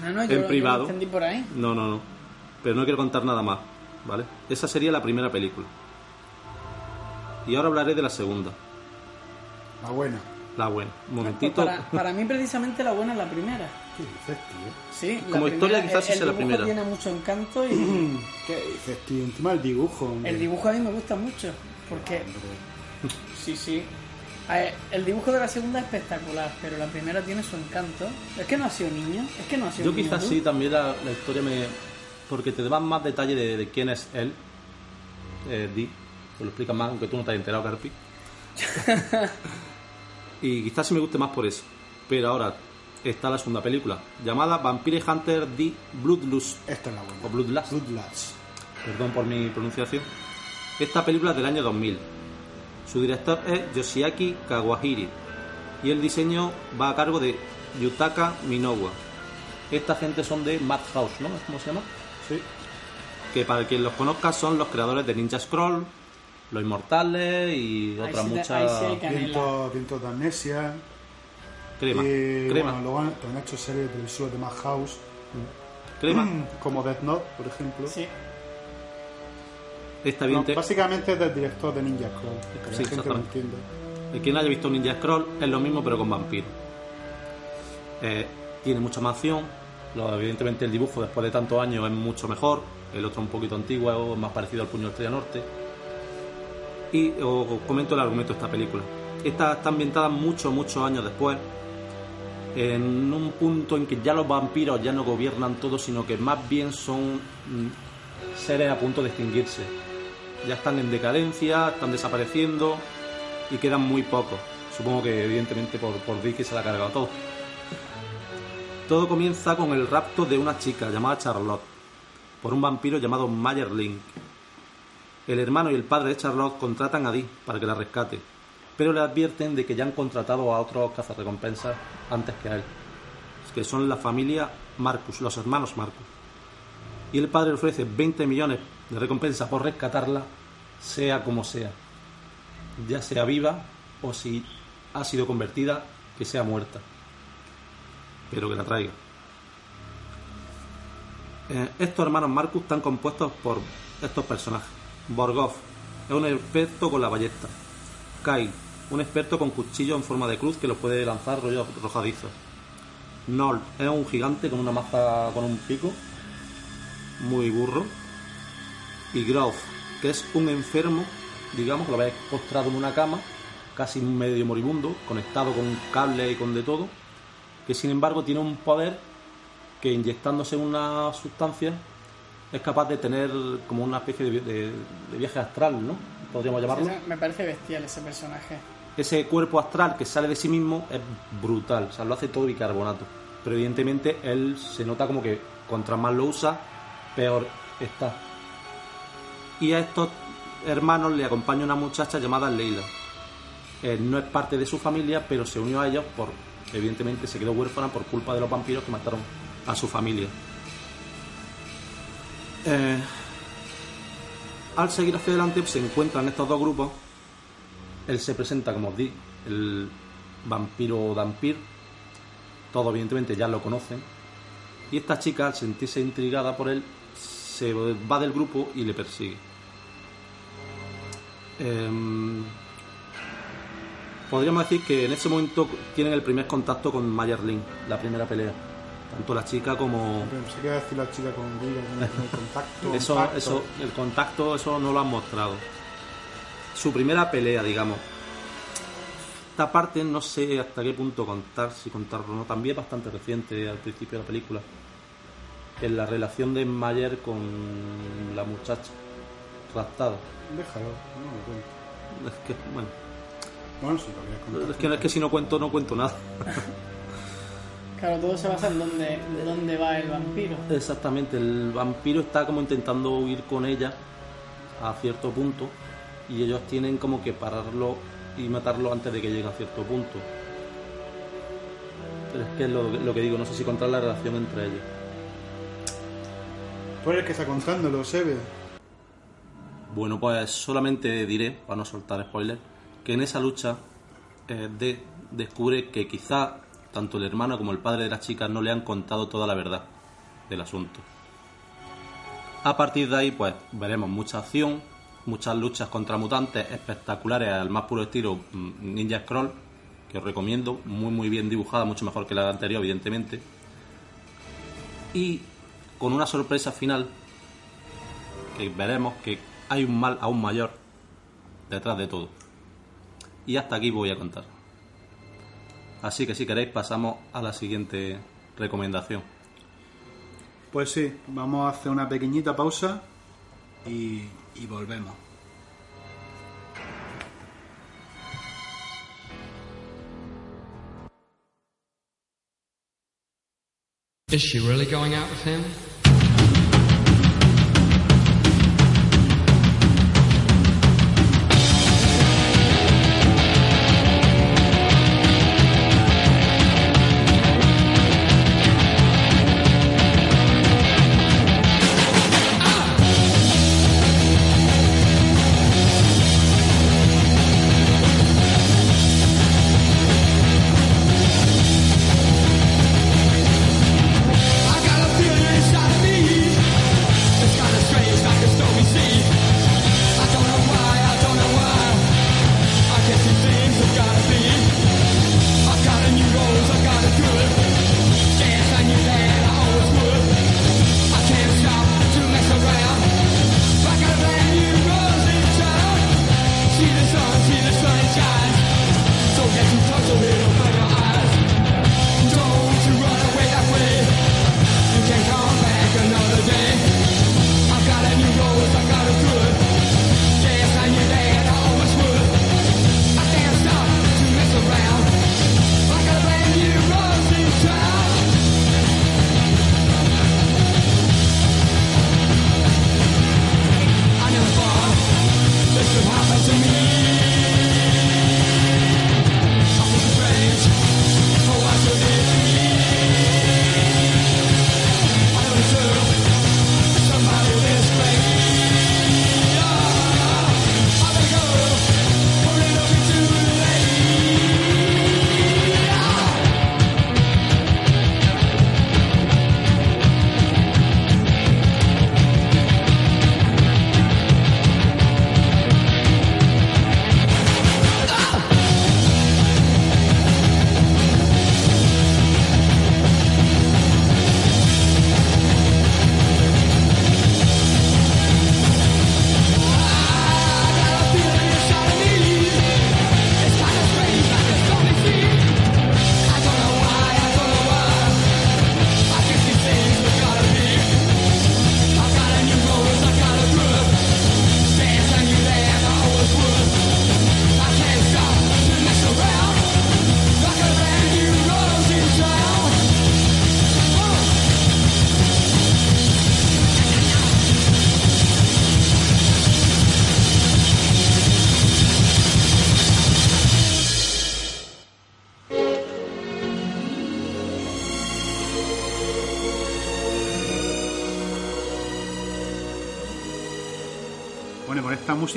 No, no, En yo, yo lo privado. entendí por ahí. No, no, no. Pero no quiero contar nada más, ¿vale? Esa sería la primera película. Y ahora hablaré de la segunda, La buena. la buena. Un Pues momentito. para, para mí precisamente la buena es la primera. ¿Qué dices, tío? Sí, la Como historia primera, quizás sí el, sea la el dibujo primera. tiene mucho encanto y ¿Qué dices, tío? Encima el dibujo. hombre. el dibujo a mí me gusta mucho. Porque, Hombre. sí, sí. Ver, El dibujo de la segunda es espectacular, pero la primera tiene su encanto. Es que no ha sido niño, es que no ha sido Yo niño quizás tú. sí, también la, la historia me... Porque te dan más detalle de, de quién es él. Eh, Di. Te lo explican más, aunque tú no te has enterado, Carpi. y quizás sí me guste más por eso. Pero ahora está la segunda película, llamada Vampire Hunter The Bloodlust. Esta es la buena. O Bloodlust. Bloodlust. perdón por mi pronunciación. Esta película es del año 2000. Su director es Yoshiaki Kawahiri y el diseño va a cargo de Yutaka Minowa. Esta gente son de Madhouse, ¿no? ¿Cómo se llama? Sí. Que para quien los conozca son los creadores de Ninja Scroll, Los Inmortales y otras muchas... Vientos, vientos de amnesia. Crema, Y crema, bueno, luego han, hecho series del sur de Madhouse. crema. Como Death Note, por ejemplo. Sí. Esta No, evidente- básicamente es del director de Ninja Scroll. Que la Sí, gente lo exactamente. entiende. Quien haya visto Ninja Scroll es lo mismo pero con vampiros. Eh, tiene mucha más acción. Lo- evidentemente el dibujo después de tantos años es mucho mejor. El otro un poquito antiguo, es más parecido al Puño de Estrella Norte. Y os, os comento el argumento de esta película. Esta está ambientada muchos, muchos años después. En un punto en que ya los vampiros ya no gobiernan todo, sino que más bien son mm, seres a punto de extinguirse. Ya están en decadencia, están desapareciendo y quedan muy pocos. Supongo que evidentemente por, por que se la ha cargado todo. Todo comienza con el rapto de una chica llamada Charlotte por un vampiro llamado Mayer Link. El hermano y el padre de Charlotte contratan a Dee para que la rescate, pero le advierten de que ya han contratado a otros cazarrecompensas antes que a él, que son la familia Marcus, los hermanos Marcus. Y el padre ofrece 20 millones de recompensa por rescatarla, sea como sea ya sea viva o si ha sido convertida, que sea muerta. Pero que la traiga. Eh, estos hermanos Marcus están compuestos por estos personajes. Borgov es un experto con la ballesta. Kyle, un experto con cuchillo en forma de cruz que los puede lanzar rollos rojadizos. Nolt es un gigante con una maza con un pico, muy burro. Y Grove, que es un enfermo, digamos, que lo ves postrado en una cama, casi medio moribundo, conectado con cable y con de todo, que sin embargo tiene un poder que inyectándose una sustancia es capaz de tener como una especie de, de- de viaje astral, ¿no? Podríamos llamarlo. Me parece bestial ese personaje. Ese cuerpo astral que sale de sí mismo es brutal, o sea, lo hace todo bicarbonato. Pero evidentemente él se nota como que contra más lo usa, peor está. Y a estos hermanos le acompaña una muchacha llamada Leila. Él no es parte de su familia, pero se unió a ellos por, evidentemente se quedó huérfana por culpa de los vampiros que mataron a su familia. Eh, al seguir hacia adelante se encuentran estos dos grupos él se presenta como Di, el vampiro Dampir. Todos evidentemente ya lo conocen. Y esta chica, al sentirse intrigada por él, se va del grupo y le persigue. Em, podríamos decir que en ese momento tienen el primer contacto con Mayer Link, la primera pelea. Tanto la chica como... Pensé que decir la chica con el contacto. Eso, eso, el contacto, eso no lo han mostrado. Su primera pelea, digamos. Esta parte no sé hasta qué punto contar, si contarlo o no. También es bastante reciente al principio de la película. En la relación de Mayer con la muchacha raptada. Déjalo, no me cuento. Es que, bueno, Bueno, si lo quieres contar. es que, es que si no cuento, no cuento nada. Claro, todo se basa en dónde, dónde va el vampiro. Exactamente, el vampiro está como intentando huir con ella a cierto punto y ellos tienen como que pararlo y matarlo antes de que llegue a cierto punto. Pero es que es lo, lo que digo, no sé si contar la relación entre ellos. Eres el que está contándolo, Sebe. Bueno, pues solamente diré, para no soltar spoiler, que en esa lucha eh, de, descubre que quizá tanto el hermano como el padre de la chica no le han contado toda la verdad del asunto. A partir de ahí, pues veremos mucha acción, muchas luchas contra mutantes espectaculares al más puro estilo mm, Ninja Scroll, que os recomiendo, muy muy bien dibujada, mucho mejor que la anterior, evidentemente. Y con una sorpresa final que veremos que hay un mal aún mayor detrás de todo. Y hasta aquí voy a contar. Así que si queréis pasamos a la siguiente recomendación. Pues sí, vamos a hacer una pequeñita pausa y, y volvemos. Is she really going out with him?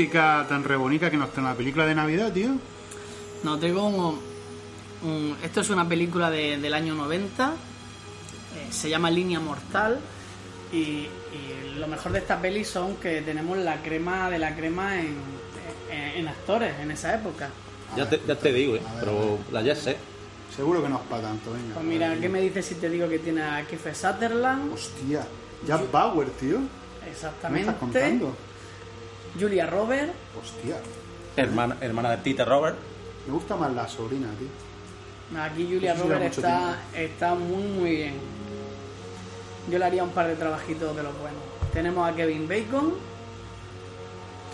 Música tan re bonita que nos trae una película de Navidad, tío. No, tengo un, un- Esto es una película de- del año 90. eh, se llama Línea Mortal. Y, y lo mejor de esta peli son que tenemos la crema de la crema en, en- en actores en esa época. Ya te, ya te digo, ¿eh? pero la ya sé. Seguro que no es para tanto, venga. Pues mira, ¿qué me dices si te digo que tiene a Kiefer Sutherland? Hostia, Jack Bauer, tío. ¿Qué me Exactamente. estás contando? Julia Roberts. Hostia, Hermana, hermana de Peter Robert. me gusta más la sobrina, tío. Aquí Julia mucho está, está muy muy bien. Yo le haría un par de trabajitos de los buenos. Tenemos a Kevin Bacon,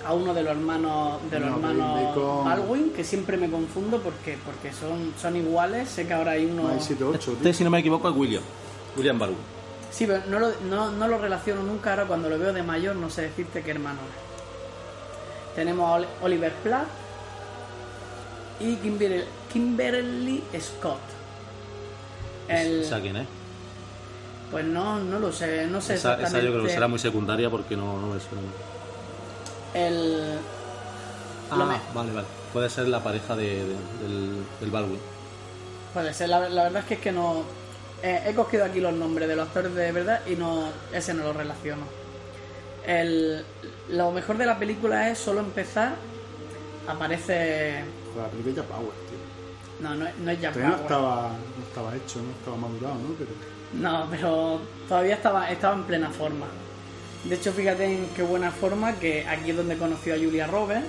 a uno de los hermanos de los No, hermanos. Baldwin, que siempre me confundo porque porque son, son iguales. Sé que ahora hay uno. Hay 7 8, tío. Este, si no me equivoco, es William. William Baldwin. Sí, pero no lo, no, no lo relaciono nunca. Ahora cuando lo veo de mayor no sé decirte qué hermano es. Tenemos a Oli- Oliver Platt y Kimberly, Kimberly Scott. El- ¿Esa quién es? Pues no, no lo sé, no sé Esa, esa yo creo que será muy secundaria porque no, no me suena. El... lo Ah, me- vale, vale. Puede ser la pareja de, de- del, del Baldwin. Puede ser, la, la verdad es que es que no... eh, he cogido aquí los nombres de los actores de verdad y no ese no lo relaciono. El, lo mejor de la película es solo empezar, aparece... Joder, la película Jack Bauer, tío. No, no, es- no es Jack Todavía no estaba, no estaba hecho, no estaba madurado, ¿no? Pero No, pero todavía estaba, estaba en plena forma. De hecho, fíjate en qué buena forma que aquí es donde conoció a Julia Roberts,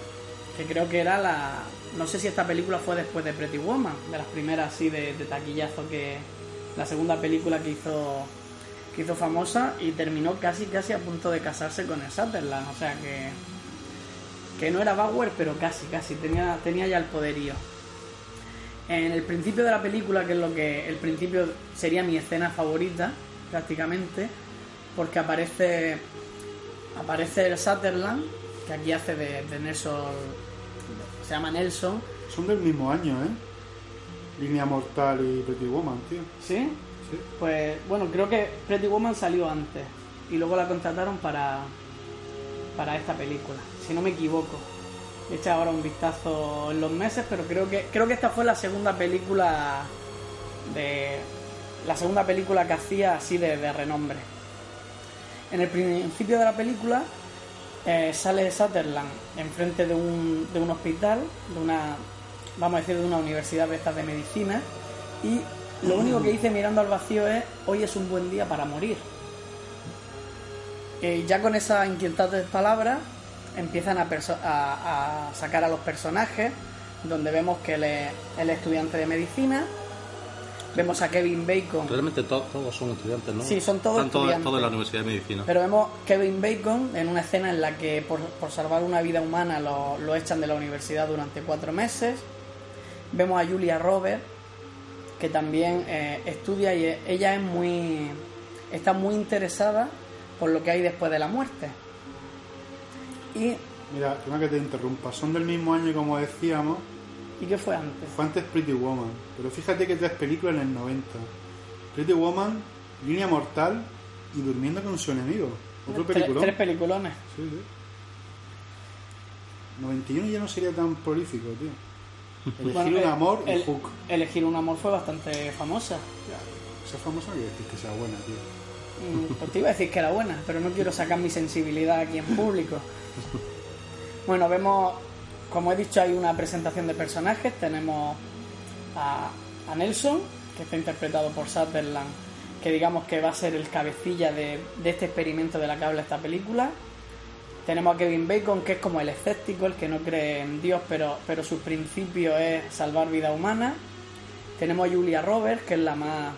que creo que era la... No sé si esta película fue después de Pretty Woman, de las primeras así de, de taquillazo que... La segunda película que hizo que hizo famosa y terminó casi casi a punto de casarse con el Sutherland, o sea que que no era Bauer, pero casi casi tenía tenía ya el poderío. En el principio de la película, que es lo que el principio sería mi escena favorita, prácticamente, porque aparece aparece el Sutherland, que aquí hace de, de Nelson, se llama Nelson, son del mismo año, ¿eh? Línea Mortal y Pretty Woman, tío. ¿sí? Pues bueno, creo que Pretty Woman salió antes y luego la contrataron para para esta película, si no me equivoco. He echado ahora un vistazo en los meses, pero creo que creo que esta fue la segunda película de la segunda película que hacía así de, de renombre. En el principio de la película eh, sale Sutherland enfrente de un, de un hospital, de una, vamos a decir, de una universidad de estas de medicina, y lo único que dice mirando al vacío es, hoy es un buen día para morir. Eh, ya con esas inquietantes palabras empiezan a, perso- a- a sacar a los personajes, donde vemos que él es, él es estudiante de medicina, vemos a Kevin Bacon, Realmente to- todos son estudiantes, ¿no? Sí, son todos Están todos, estudiantes. todos en la Universidad de Medicina. pero vemos Kevin Bacon en una escena en la que por, por salvar una vida humana lo, lo echan de la universidad durante cuatro meses. Vemos a Julia Roberts, que también eh, estudia y e- ella es muy está muy interesada por lo que hay después de la muerte. ¿Y, Mira, perdona que te interrumpa. Son del mismo año, como decíamos. ¿y qué fue antes? Fue antes Pretty Woman. Pero fíjate que tres películas en el 90. Pretty Woman, Línea Mortal y Durmiendo con su enemigo. Otro Tres, peliculón. tres peliculones. Sí, sí. 91 ya no sería tan prolífico, tío. Elegir Bueno, un eh, amor y Hook. Elegir un amor fue bastante famosa. Ya, esa famosa no quiere decir que sea buena, tío. Mm, Pues te iba a decir que era buena, pero no quiero sacar mi sensibilidad aquí en público. Bueno, vemos, como he dicho, hay una presentación de personajes. Tenemos a, a Nelson, que está interpretado por Sutherland, que digamos que va a ser el cabecilla de, de este experimento de la que habla esta película. Tenemos a Kevin Bacon, que es como el escéptico, el que no cree en Dios, pero, pero su principio es salvar vida humana. Tenemos a Julia Roberts, que es la más,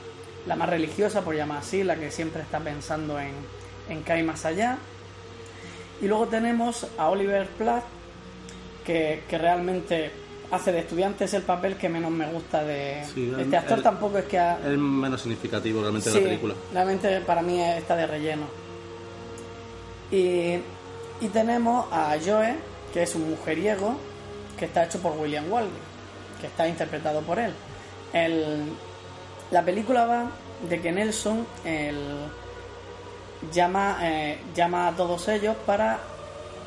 la más religiosa, por llamar así, la que siempre está pensando en, en que hay más allá. Y luego tenemos a Oliver Platt, que, que realmente hace de estudiante, es el papel que menos me gusta de Sí, este actor. tampoco es que ha, Es menos significativo realmente de Sí, la película. Realmente para mí está de relleno. Y, y tenemos a Joe, que es un mujeriego, que está hecho por William Waldron, que está interpretado por él. El- la película va de que Nelson el, llama, eh, llama a todos ellos para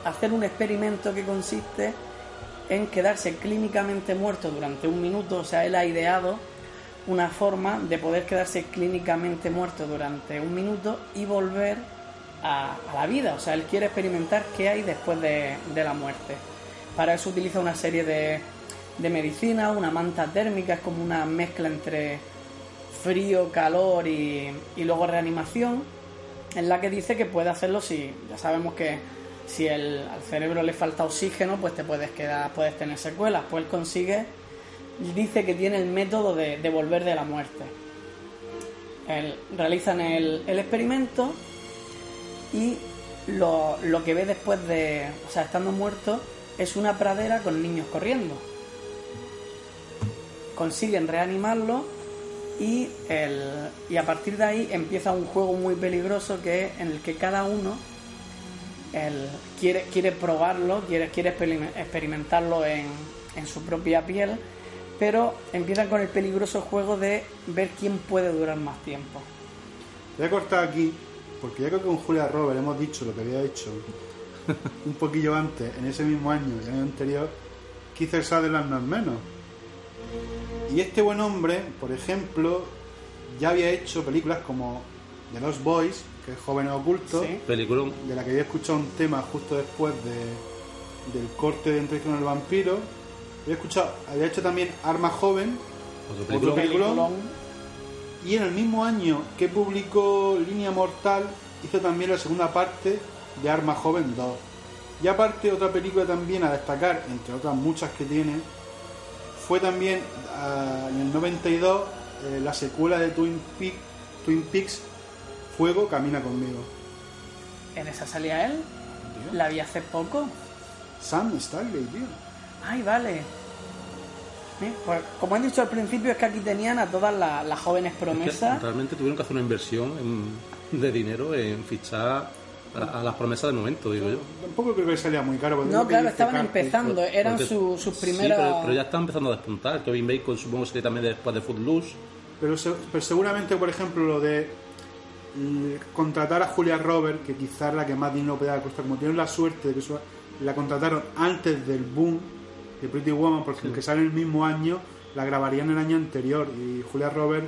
hacer un experimento que consiste en quedarse clínicamente muerto durante un minuto. O sea, él ha ideado una forma de poder quedarse clínicamente muerto durante un minuto y volver a, la vida. O sea, él quiere experimentar qué hay después de, la muerte. Para eso utiliza una serie de, de medicina, una manta térmica, es como una mezcla entre frío, calor y, luego reanimación, en la que dice que puede hacerlo si, ya sabemos que si el, al cerebro le falta oxígeno, pues te puedes quedar, puedes tener secuelas. Pues él consigue, dice que tiene el método de, volver de la muerte. Él- realizan el experimento y lo, lo que ve después de, o sea, estando muerto, es una pradera con niños corriendo. Consiguen reanimarlo y, el, y a partir de ahí empieza un juego muy peligroso que es en el que cada uno el- quiere, quiere probarlo, quiere, quiere experim- experimentarlo en, en su propia piel, pero empiezan con el peligroso juego de ver quién puede durar más tiempo. Voy a cortar aquí, porque ya creo que con Julia Robert hemos dicho lo que había hecho un poquillo antes, en ese mismo año, el año anterior, Keith Sutherland no es menos. Y este buen hombre, por ejemplo, ya había hecho películas como The Lost Boys, que es Jóvenes Ocultos, Sí. De la que había escuchado un tema justo después de, del corte de Entrevista con el Vampiro. Había escuchado, había hecho también Arma Joven, Otro. Peliculón. Y en el mismo año que publicó Línea Mortal, hizo también la segunda parte de Arma Joven 2. Y aparte, otra película también a destacar, entre otras muchas que tiene, fue también ah, en el 92 eh, la secuela de Twin, Peak- Twin Peaks, Fuego Camina conmigo. En esa salía él. La vi hace poco. Sam Stanley, tío. Ay, vale. Eh, pues, como he dicho al principio, es que aquí tenían a todas la- las jóvenes Es que promesas. realmente tuvieron que hacer una inversión en- de dinero en fichar a, a las promesas del momento, digo yo. Tampoco creo que salía muy caro. porque es No, claro, estaban empezando, eran Porque- su- sus sí, primeras... pero, pero ya están empezando a despuntar. Kevin Bacon supongo que sería también después de Footloose. Pero, se- pero seguramente, por ejemplo, lo de mm, contratar a Julia Robert, que quizás es la que más dinero puede costar, como tienen la suerte de que su- la contrataron antes del boom de Pretty Woman, porque el que sale el mismo año, la grabarían el año anterior. Y Julia Robert,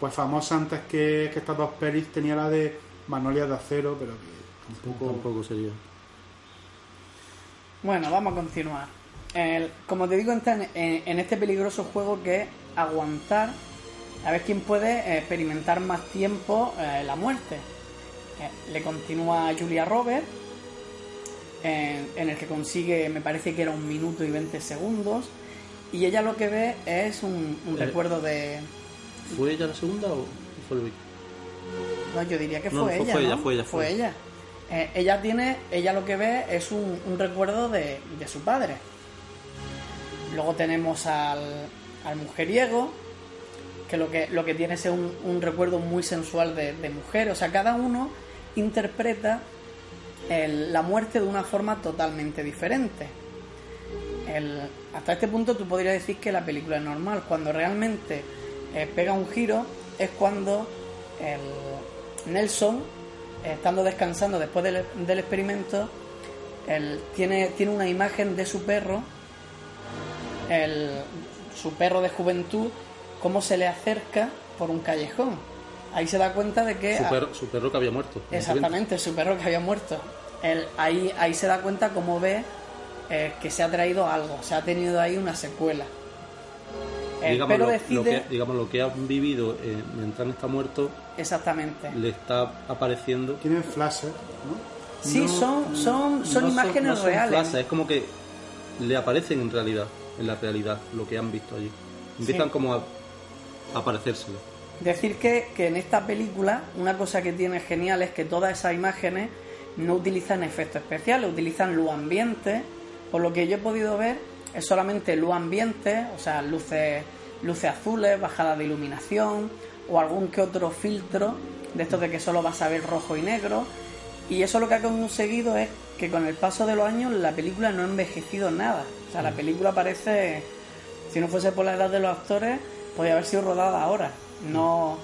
pues famosa antes que, que estas dos pelis, tenía la de Magnolias de Acero, pero que tampoco... Tampoco sería. Bueno, vamos a continuar. El- como te digo, está en, este peligroso juego que es aguantar, a ver quién puede experimentar más tiempo eh, la muerte. Eh, le continúa a Julia Robert, en, en el que consigue, me parece que era un minuto y 20 segundos, y ella lo que ve es un, un Eh. recuerdo de... ¿Fue ella la segunda o fue Luis? No, yo diría que fue No, fue- ella. fue ¿no? ella, fue ella, fue. ella. Eh, ella tiene, ella lo que ve es un, un recuerdo de, de su padre. Luego tenemos al, al mujeriego, que lo que lo que tiene es un, un recuerdo muy sensual de, de mujer. O sea, cada uno interpreta la muerte de una forma totalmente diferente. Hasta este punto tú podrías decir que la película es normal. Cuando realmente eh, pega un giro es cuando el Nelson, eh, estando descansando después del, experimento, tiene, tiene una imagen de su perro, su perro de juventud, cómo se le acerca por un callejón. Ahí se da cuenta de que... Su perro, su perro que había muerto. Exactamente, su perro que había muerto. Él, ahí, ahí se da cuenta cómo ve eh, que se ha traído algo, se ha tenido ahí una secuela. El Digamos, perro lo, decide... lo que, digamos, lo que han vivido eh, mientras está muerto Exactamente. le está apareciendo. Tienen flashes, ¿no? Sí, No, son, son, son no imágenes no son reales. flashes, es como que le aparecen en realidad, en la realidad, lo que han visto allí. Empiezan Sí. como a, a aparecérsele. Decir que, que en esta película una cosa que tiene genial es que todas esas imágenes no utilizan efectos especiales, utilizan luz ambiente. Por lo que yo he podido ver es solamente luz ambiente, o sea, luces, luces azules, bajada de iluminación o algún que otro filtro de estos de que solo vas a ver rojo y negro. Y eso lo que ha conseguido es que con el paso de los años la película no ha envejecido nada. O sea, la película parece, si no fuese por la edad de los actores, podría haber sido rodada ahora. No,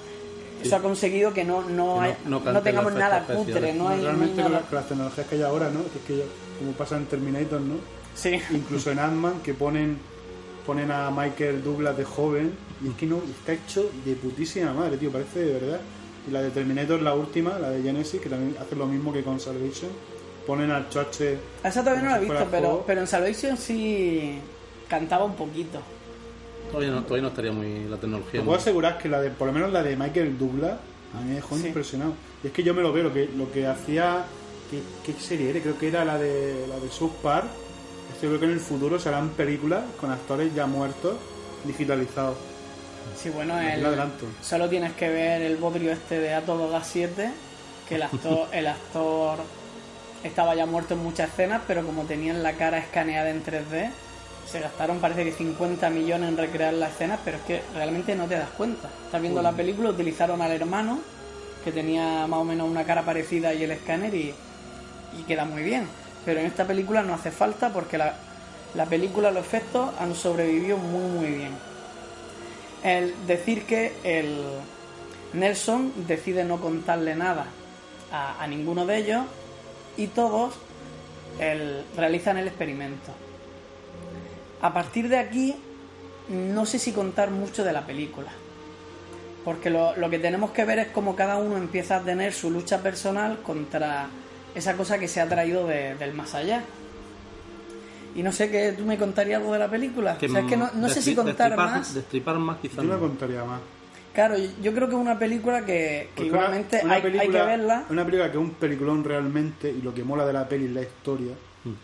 eso ha conseguido que no, no, Que no- hay- no tengamos nada cutre, no hay, Realmente con, nada. la- con las tecnologías que hay ahora, ¿no? Que es que ya- como pasa en Terminator, ¿no? Sí. Incluso en Ant-Man que ponen ponen a Michael Douglas de joven y es que no está hecho de putísima madre, tío, parece de verdad. Y la de Terminator, la última, la de Genesis, que también hace lo mismo que con Salvation, ponen al choche Esa todavía no la he visto, pero, pero en Salvation sí, cantaba un poquito. Todavía no, todavía no estaría muy la tecnología. Te muy- puedo asegurar que la de, por lo menos la de Michael Douglas, a mí me dejó Sí. impresionado. Y es que yo me lo veo, lo que, lo que hacía, ¿qué, qué serie era? Creo que era la de la de South Park. Esto yo creo que en el futuro serán películas con actores ya muertos, digitalizados. Sí, bueno, el, lo adelanto. solo tienes que ver el bodrio este de A Todo Gas 7, que el actor, el actor estaba ya muerto en muchas escenas, pero como tenían la cara escaneada en 3D, se gastaron parece que 50 millones en recrear las escenas, pero es que realmente no te das cuenta. Estás viendo la película, utilizaron al hermano, que tenía más o menos una cara parecida y el escáner, y, y queda muy bien. Pero en esta película no hace falta porque la, la película, los efectos han sobrevivido muy muy bien. El decir que el Nelson decide no contarle nada a, a ninguno de ellos y todos el- realizan el experimento. A partir de aquí, no sé si contar mucho de la película. Porque lo, lo que tenemos que ver es cómo cada uno empieza a tener su lucha personal contra esa cosa que se ha traído de- del más allá. Y no sé, que ¿tú me contarías algo de la película? o sea, es que no, no sé si contar destripar- más. Destripar más quizás Yo no no. contaría más. Claro, yo creo que es una película que, igualmente una- una hay, hay que verla. Una película que es un peliculón realmente y lo que mola de la peli es la historia,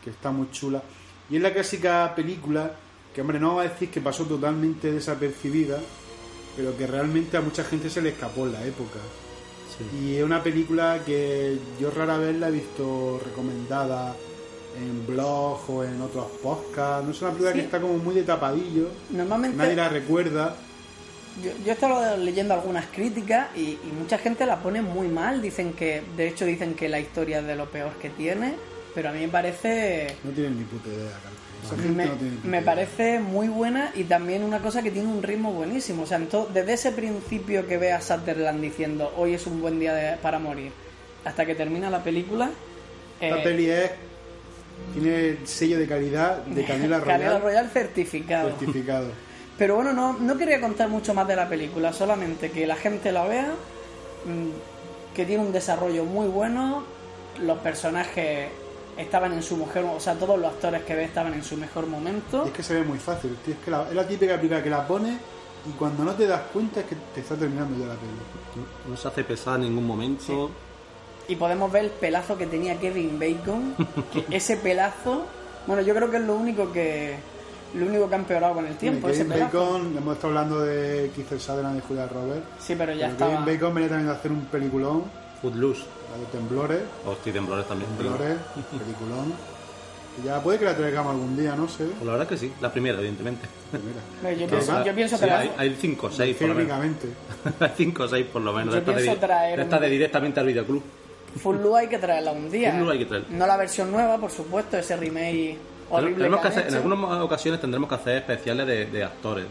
que está muy chula. Y es la clásica película que, hombre, no vamos a decir que pasó totalmente desapercibida, pero que realmente a mucha gente se le escapó en la época. Sí. Y es una película que yo rara vez la he visto recomendada en blogs o en otros podcasts. No es una película Sí. que está como muy de tapadillo, Normalmente nadie la recuerda. yo, yo he estado leyendo algunas críticas y, y mucha gente la pone muy mal. Dicen que, de hecho, dicen que la historia es de lo peor que tiene, pero a mí me parece No tienen ni puta idea, me, no me idea. parece muy buena y también una cosa que tiene un ritmo buenísimo. O sea, desde ese principio que ve a Sutherland diciendo hoy es un buen día de- para morir hasta que termina la película. Esta eh, peli es. Tiene el sello de calidad de Canela Royal Canela Royal certificado. certificado. Pero bueno, no, no quería contar mucho más de la película, solamente que la gente la vea, mm, que tiene un desarrollo muy bueno, los personajes estaban en su mejor, o sea, todos los actores que ve estaban en su mejor momento. Y es que se ve muy fácil, tío. Es que la, es la típica película que la pone y cuando no te das cuenta es que te está terminando ya la peli. No, no se hace pesar en ningún momento. Y podemos ver el pelazo que tenía Kevin Bacon, que ese pelazo, bueno, yo creo que es lo único que lo único que ha empeorado con el tiempo, ese Kevin pelazo. Bacon, hemos estado hablando de Kiefer Sutherland y Julia Roberts. Sí, pero ya Pero estaba. Kevin Bacon venía también a hacer un peliculón, Footloose. la de Temblores, O Estoy Temblores también. Temblores, peliculón. Y ya puede que la traigamos algún día, no sé. Pues la verdad que sí, la primera, evidentemente. No, yo, pienso, va- yo pienso Sí, que la- hay, hay cinco o seis por lo menos. Hay cinco o seis por lo menos. Yo Esta de, pienso traer esta de directamente al videoclub. Full Blue hay que traerla un día. Full Blue hay que traerla. No la versión nueva, por supuesto, ese remake horrible que hacer- en algunas ocasiones tendremos que hacer especiales de, de actores.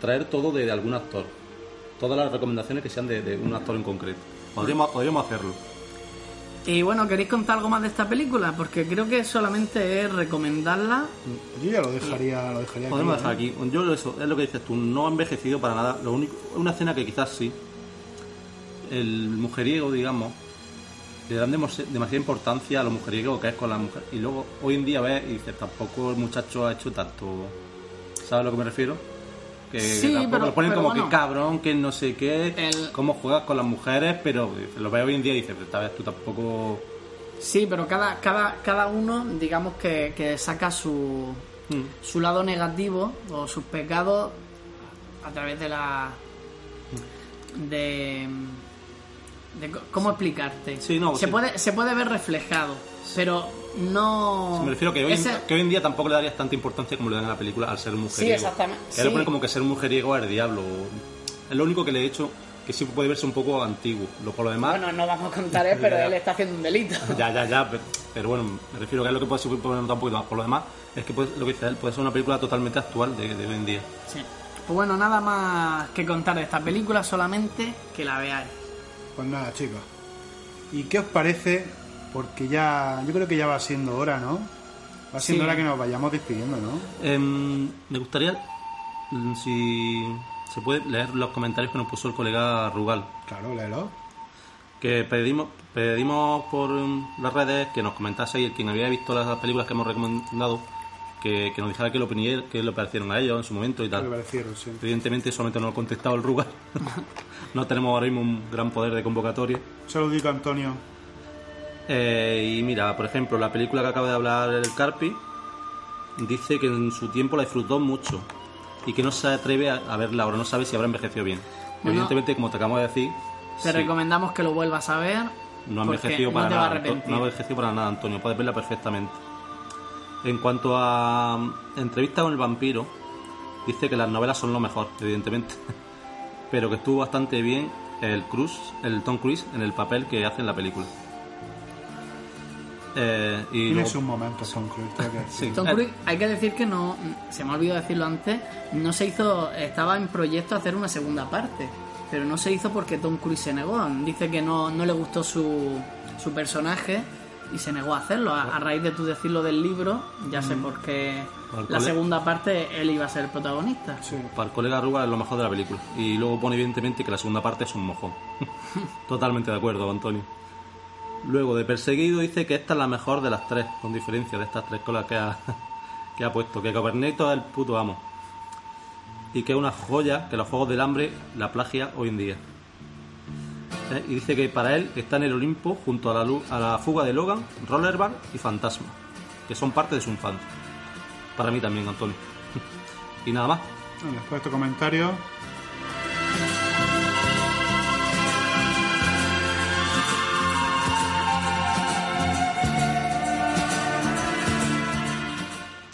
Traer todo de, de algún actor. Todas las recomendaciones que sean de, de un actor en concreto. Podríamos, podríamos hacerlo. Y bueno, ¿queréis contar algo más de esta película? Porque creo que solamente es recomendarla. Yo ya lo dejaría, lo dejaría Podemos aquí, dejar ¿eh? aquí. Yo eso, es lo que dices tú, no ha envejecido para nada. Lo único, una escena que quizás sí. El mujeriego, digamos, le dan demasiada importancia a lo mujeriego que es con la mujer. Y luego hoy en día ves y dices, tampoco el muchacho ha hecho tanto. ¿Sabes a lo que me refiero? Que Sí, tampoco pero- lo ponen pero como bueno. que cabrón, que no sé qué, El- cómo juegas con las mujeres, pero lo ves hoy en día y dices, esta vez tú tampoco. Sí, pero cada, cada, cada uno, digamos que, que saca su, Mm. su lado negativo o sus pecados a través de la. de. de co- ¿Cómo explicarte? Sí, no, se, sí. puede, se puede ver reflejado, pero no. Me refiero que hoy, Ese- que hoy en día tampoco le darías tanta importancia como le dan a la película al ser un mujeriego. exactamente, Que le sí. ponen como que ser un mujeriego es el diablo. Es lo único que le he hecho que sí puede verse un poco antiguo. Lo, por lo demás, Bueno, no vamos a contar, ¿eh? pero Ya, él está haciendo un delito. ya, ya, ya. Pero, pero bueno, me refiero que es lo que puede ser un poquito más. Por lo demás, es que puede- lo que dice él puede ser una película totalmente actual de, de hoy en día. Sí. Pues bueno, nada más que contar de esta película, solamente que la veáis. Pues nada, chicos. ¿Y qué os parece? Porque ya, yo creo que ya va siendo hora, ¿no? Va siendo Sí. hora que nos vayamos despidiendo, ¿no? Em, me gustaría, mm, si se puede, leer los comentarios que nos puso el colega Rugal. Claro, léelo. que pedimos pedimos por mm, las redes que nos comentase y el quien había visto las películas que hemos recomendado que, que nos dijera qué le, qué le parecieron a ellos en su momento y ¿Qué le tal. parecieron? Sí. Evidentemente solamente nos ha contestado el Rugal. no tenemos ahora mismo un gran poder de convocatoria. Saludito, Antonio. Eh, y mira, por ejemplo, la película que acaba de hablar el Carpi dice que en su tiempo la disfrutó mucho y que no se atreve a, a verla ahora, no sabe si habrá envejecido bien. Bueno. Evidentemente, como te acabo de decir, Te sí, recomendamos que lo vuelvas a ver. no ha envejecido para nada. No ha envejecido para nada, Antonio, puedes verla perfectamente. En cuanto a mm, entrevista con el vampiro, dice que las novelas son lo mejor, evidentemente, pero que estuvo bastante bien el Cruise, el Tom Cruise en el papel que hace en la película. Eh, y Tiene luego- sus momentos, Tom Cruise. Sí. Tom Eh, Cruise, hay que decir que no, se me ha olvidado decirlo antes, no se hizo, estaba en proyecto hacer una segunda parte, pero no se hizo porque Tom Cruise se negó. Dice que no, no le gustó su, su personaje y se negó a hacerlo. A, a raíz de tú decirlo del libro, ya sé por qué la segunda parte él iba a ser el protagonista. Sí. Para el colega Rugal es lo mejor de la película. Y luego pone evidentemente que la segunda parte es un mojón. Totalmente de acuerdo, Antonio. Luego, de Perseguido dice que esta es la mejor de las tres, con diferencia de estas tres colas que ha, que ha puesto. Que Caberneto es el puto amo. Y que es una joya que los Juegos del Hambre la plagia hoy en día. ¿Eh? Y dice que para él está en el Olimpo junto a la, a la fuga de Logan, Rollerball y Fantasma. Que son parte de su infancia. Para mí también, Antonio. y nada más. Después de este comentario.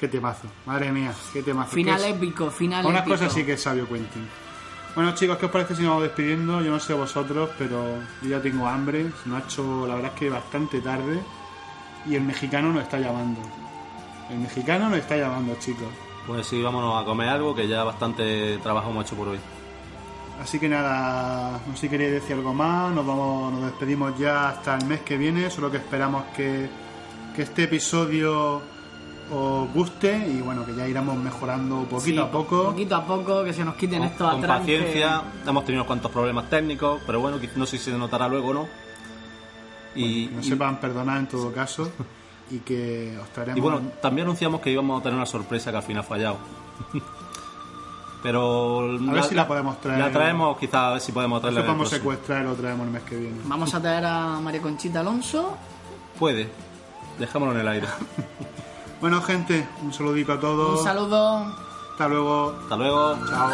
Qué temazo, madre mía, qué temazo. Final Qué épico, final Unas épico. cosas sí que es sabio Quentin. Bueno chicos, ¿qué os parece si nos vamos despidiendo? Yo no sé vosotros, pero yo ya tengo hambre. Se nos ha hecho, la verdad es que bastante tarde. Y el mexicano nos está llamando. El mexicano nos está llamando, chicos. Pues sí, vámonos a comer algo que ya bastante trabajo hemos hecho por hoy. Así que nada, no sé si queréis decir algo más, nos vamos, nos despedimos ya hasta el mes que viene, solo que esperamos que, que este episodio os guste y bueno, que ya iremos mejorando poquito Sí, a poco. Poquito a poco, que se nos quiten Con, estos con atranques. paciencia, hemos tenido unos cuantos problemas técnicos, pero bueno, no sé si se notará luego o no. Y, que nos y- sepan perdonar en todo caso y que os traeremos y bueno, también anunciamos que íbamos a tener una sorpresa que al final ha fallado. pero A ver si la podemos traer. La traemos, quizás a ver si podemos traerla. podemos secuestrar y lo traemos el mes que viene. Vamos a traer a María Conchita Alonso. Puede, dejámoslo en el aire. Bueno gente, un saludito a todos. Un saludo. Hasta luego. Hasta luego. Chao.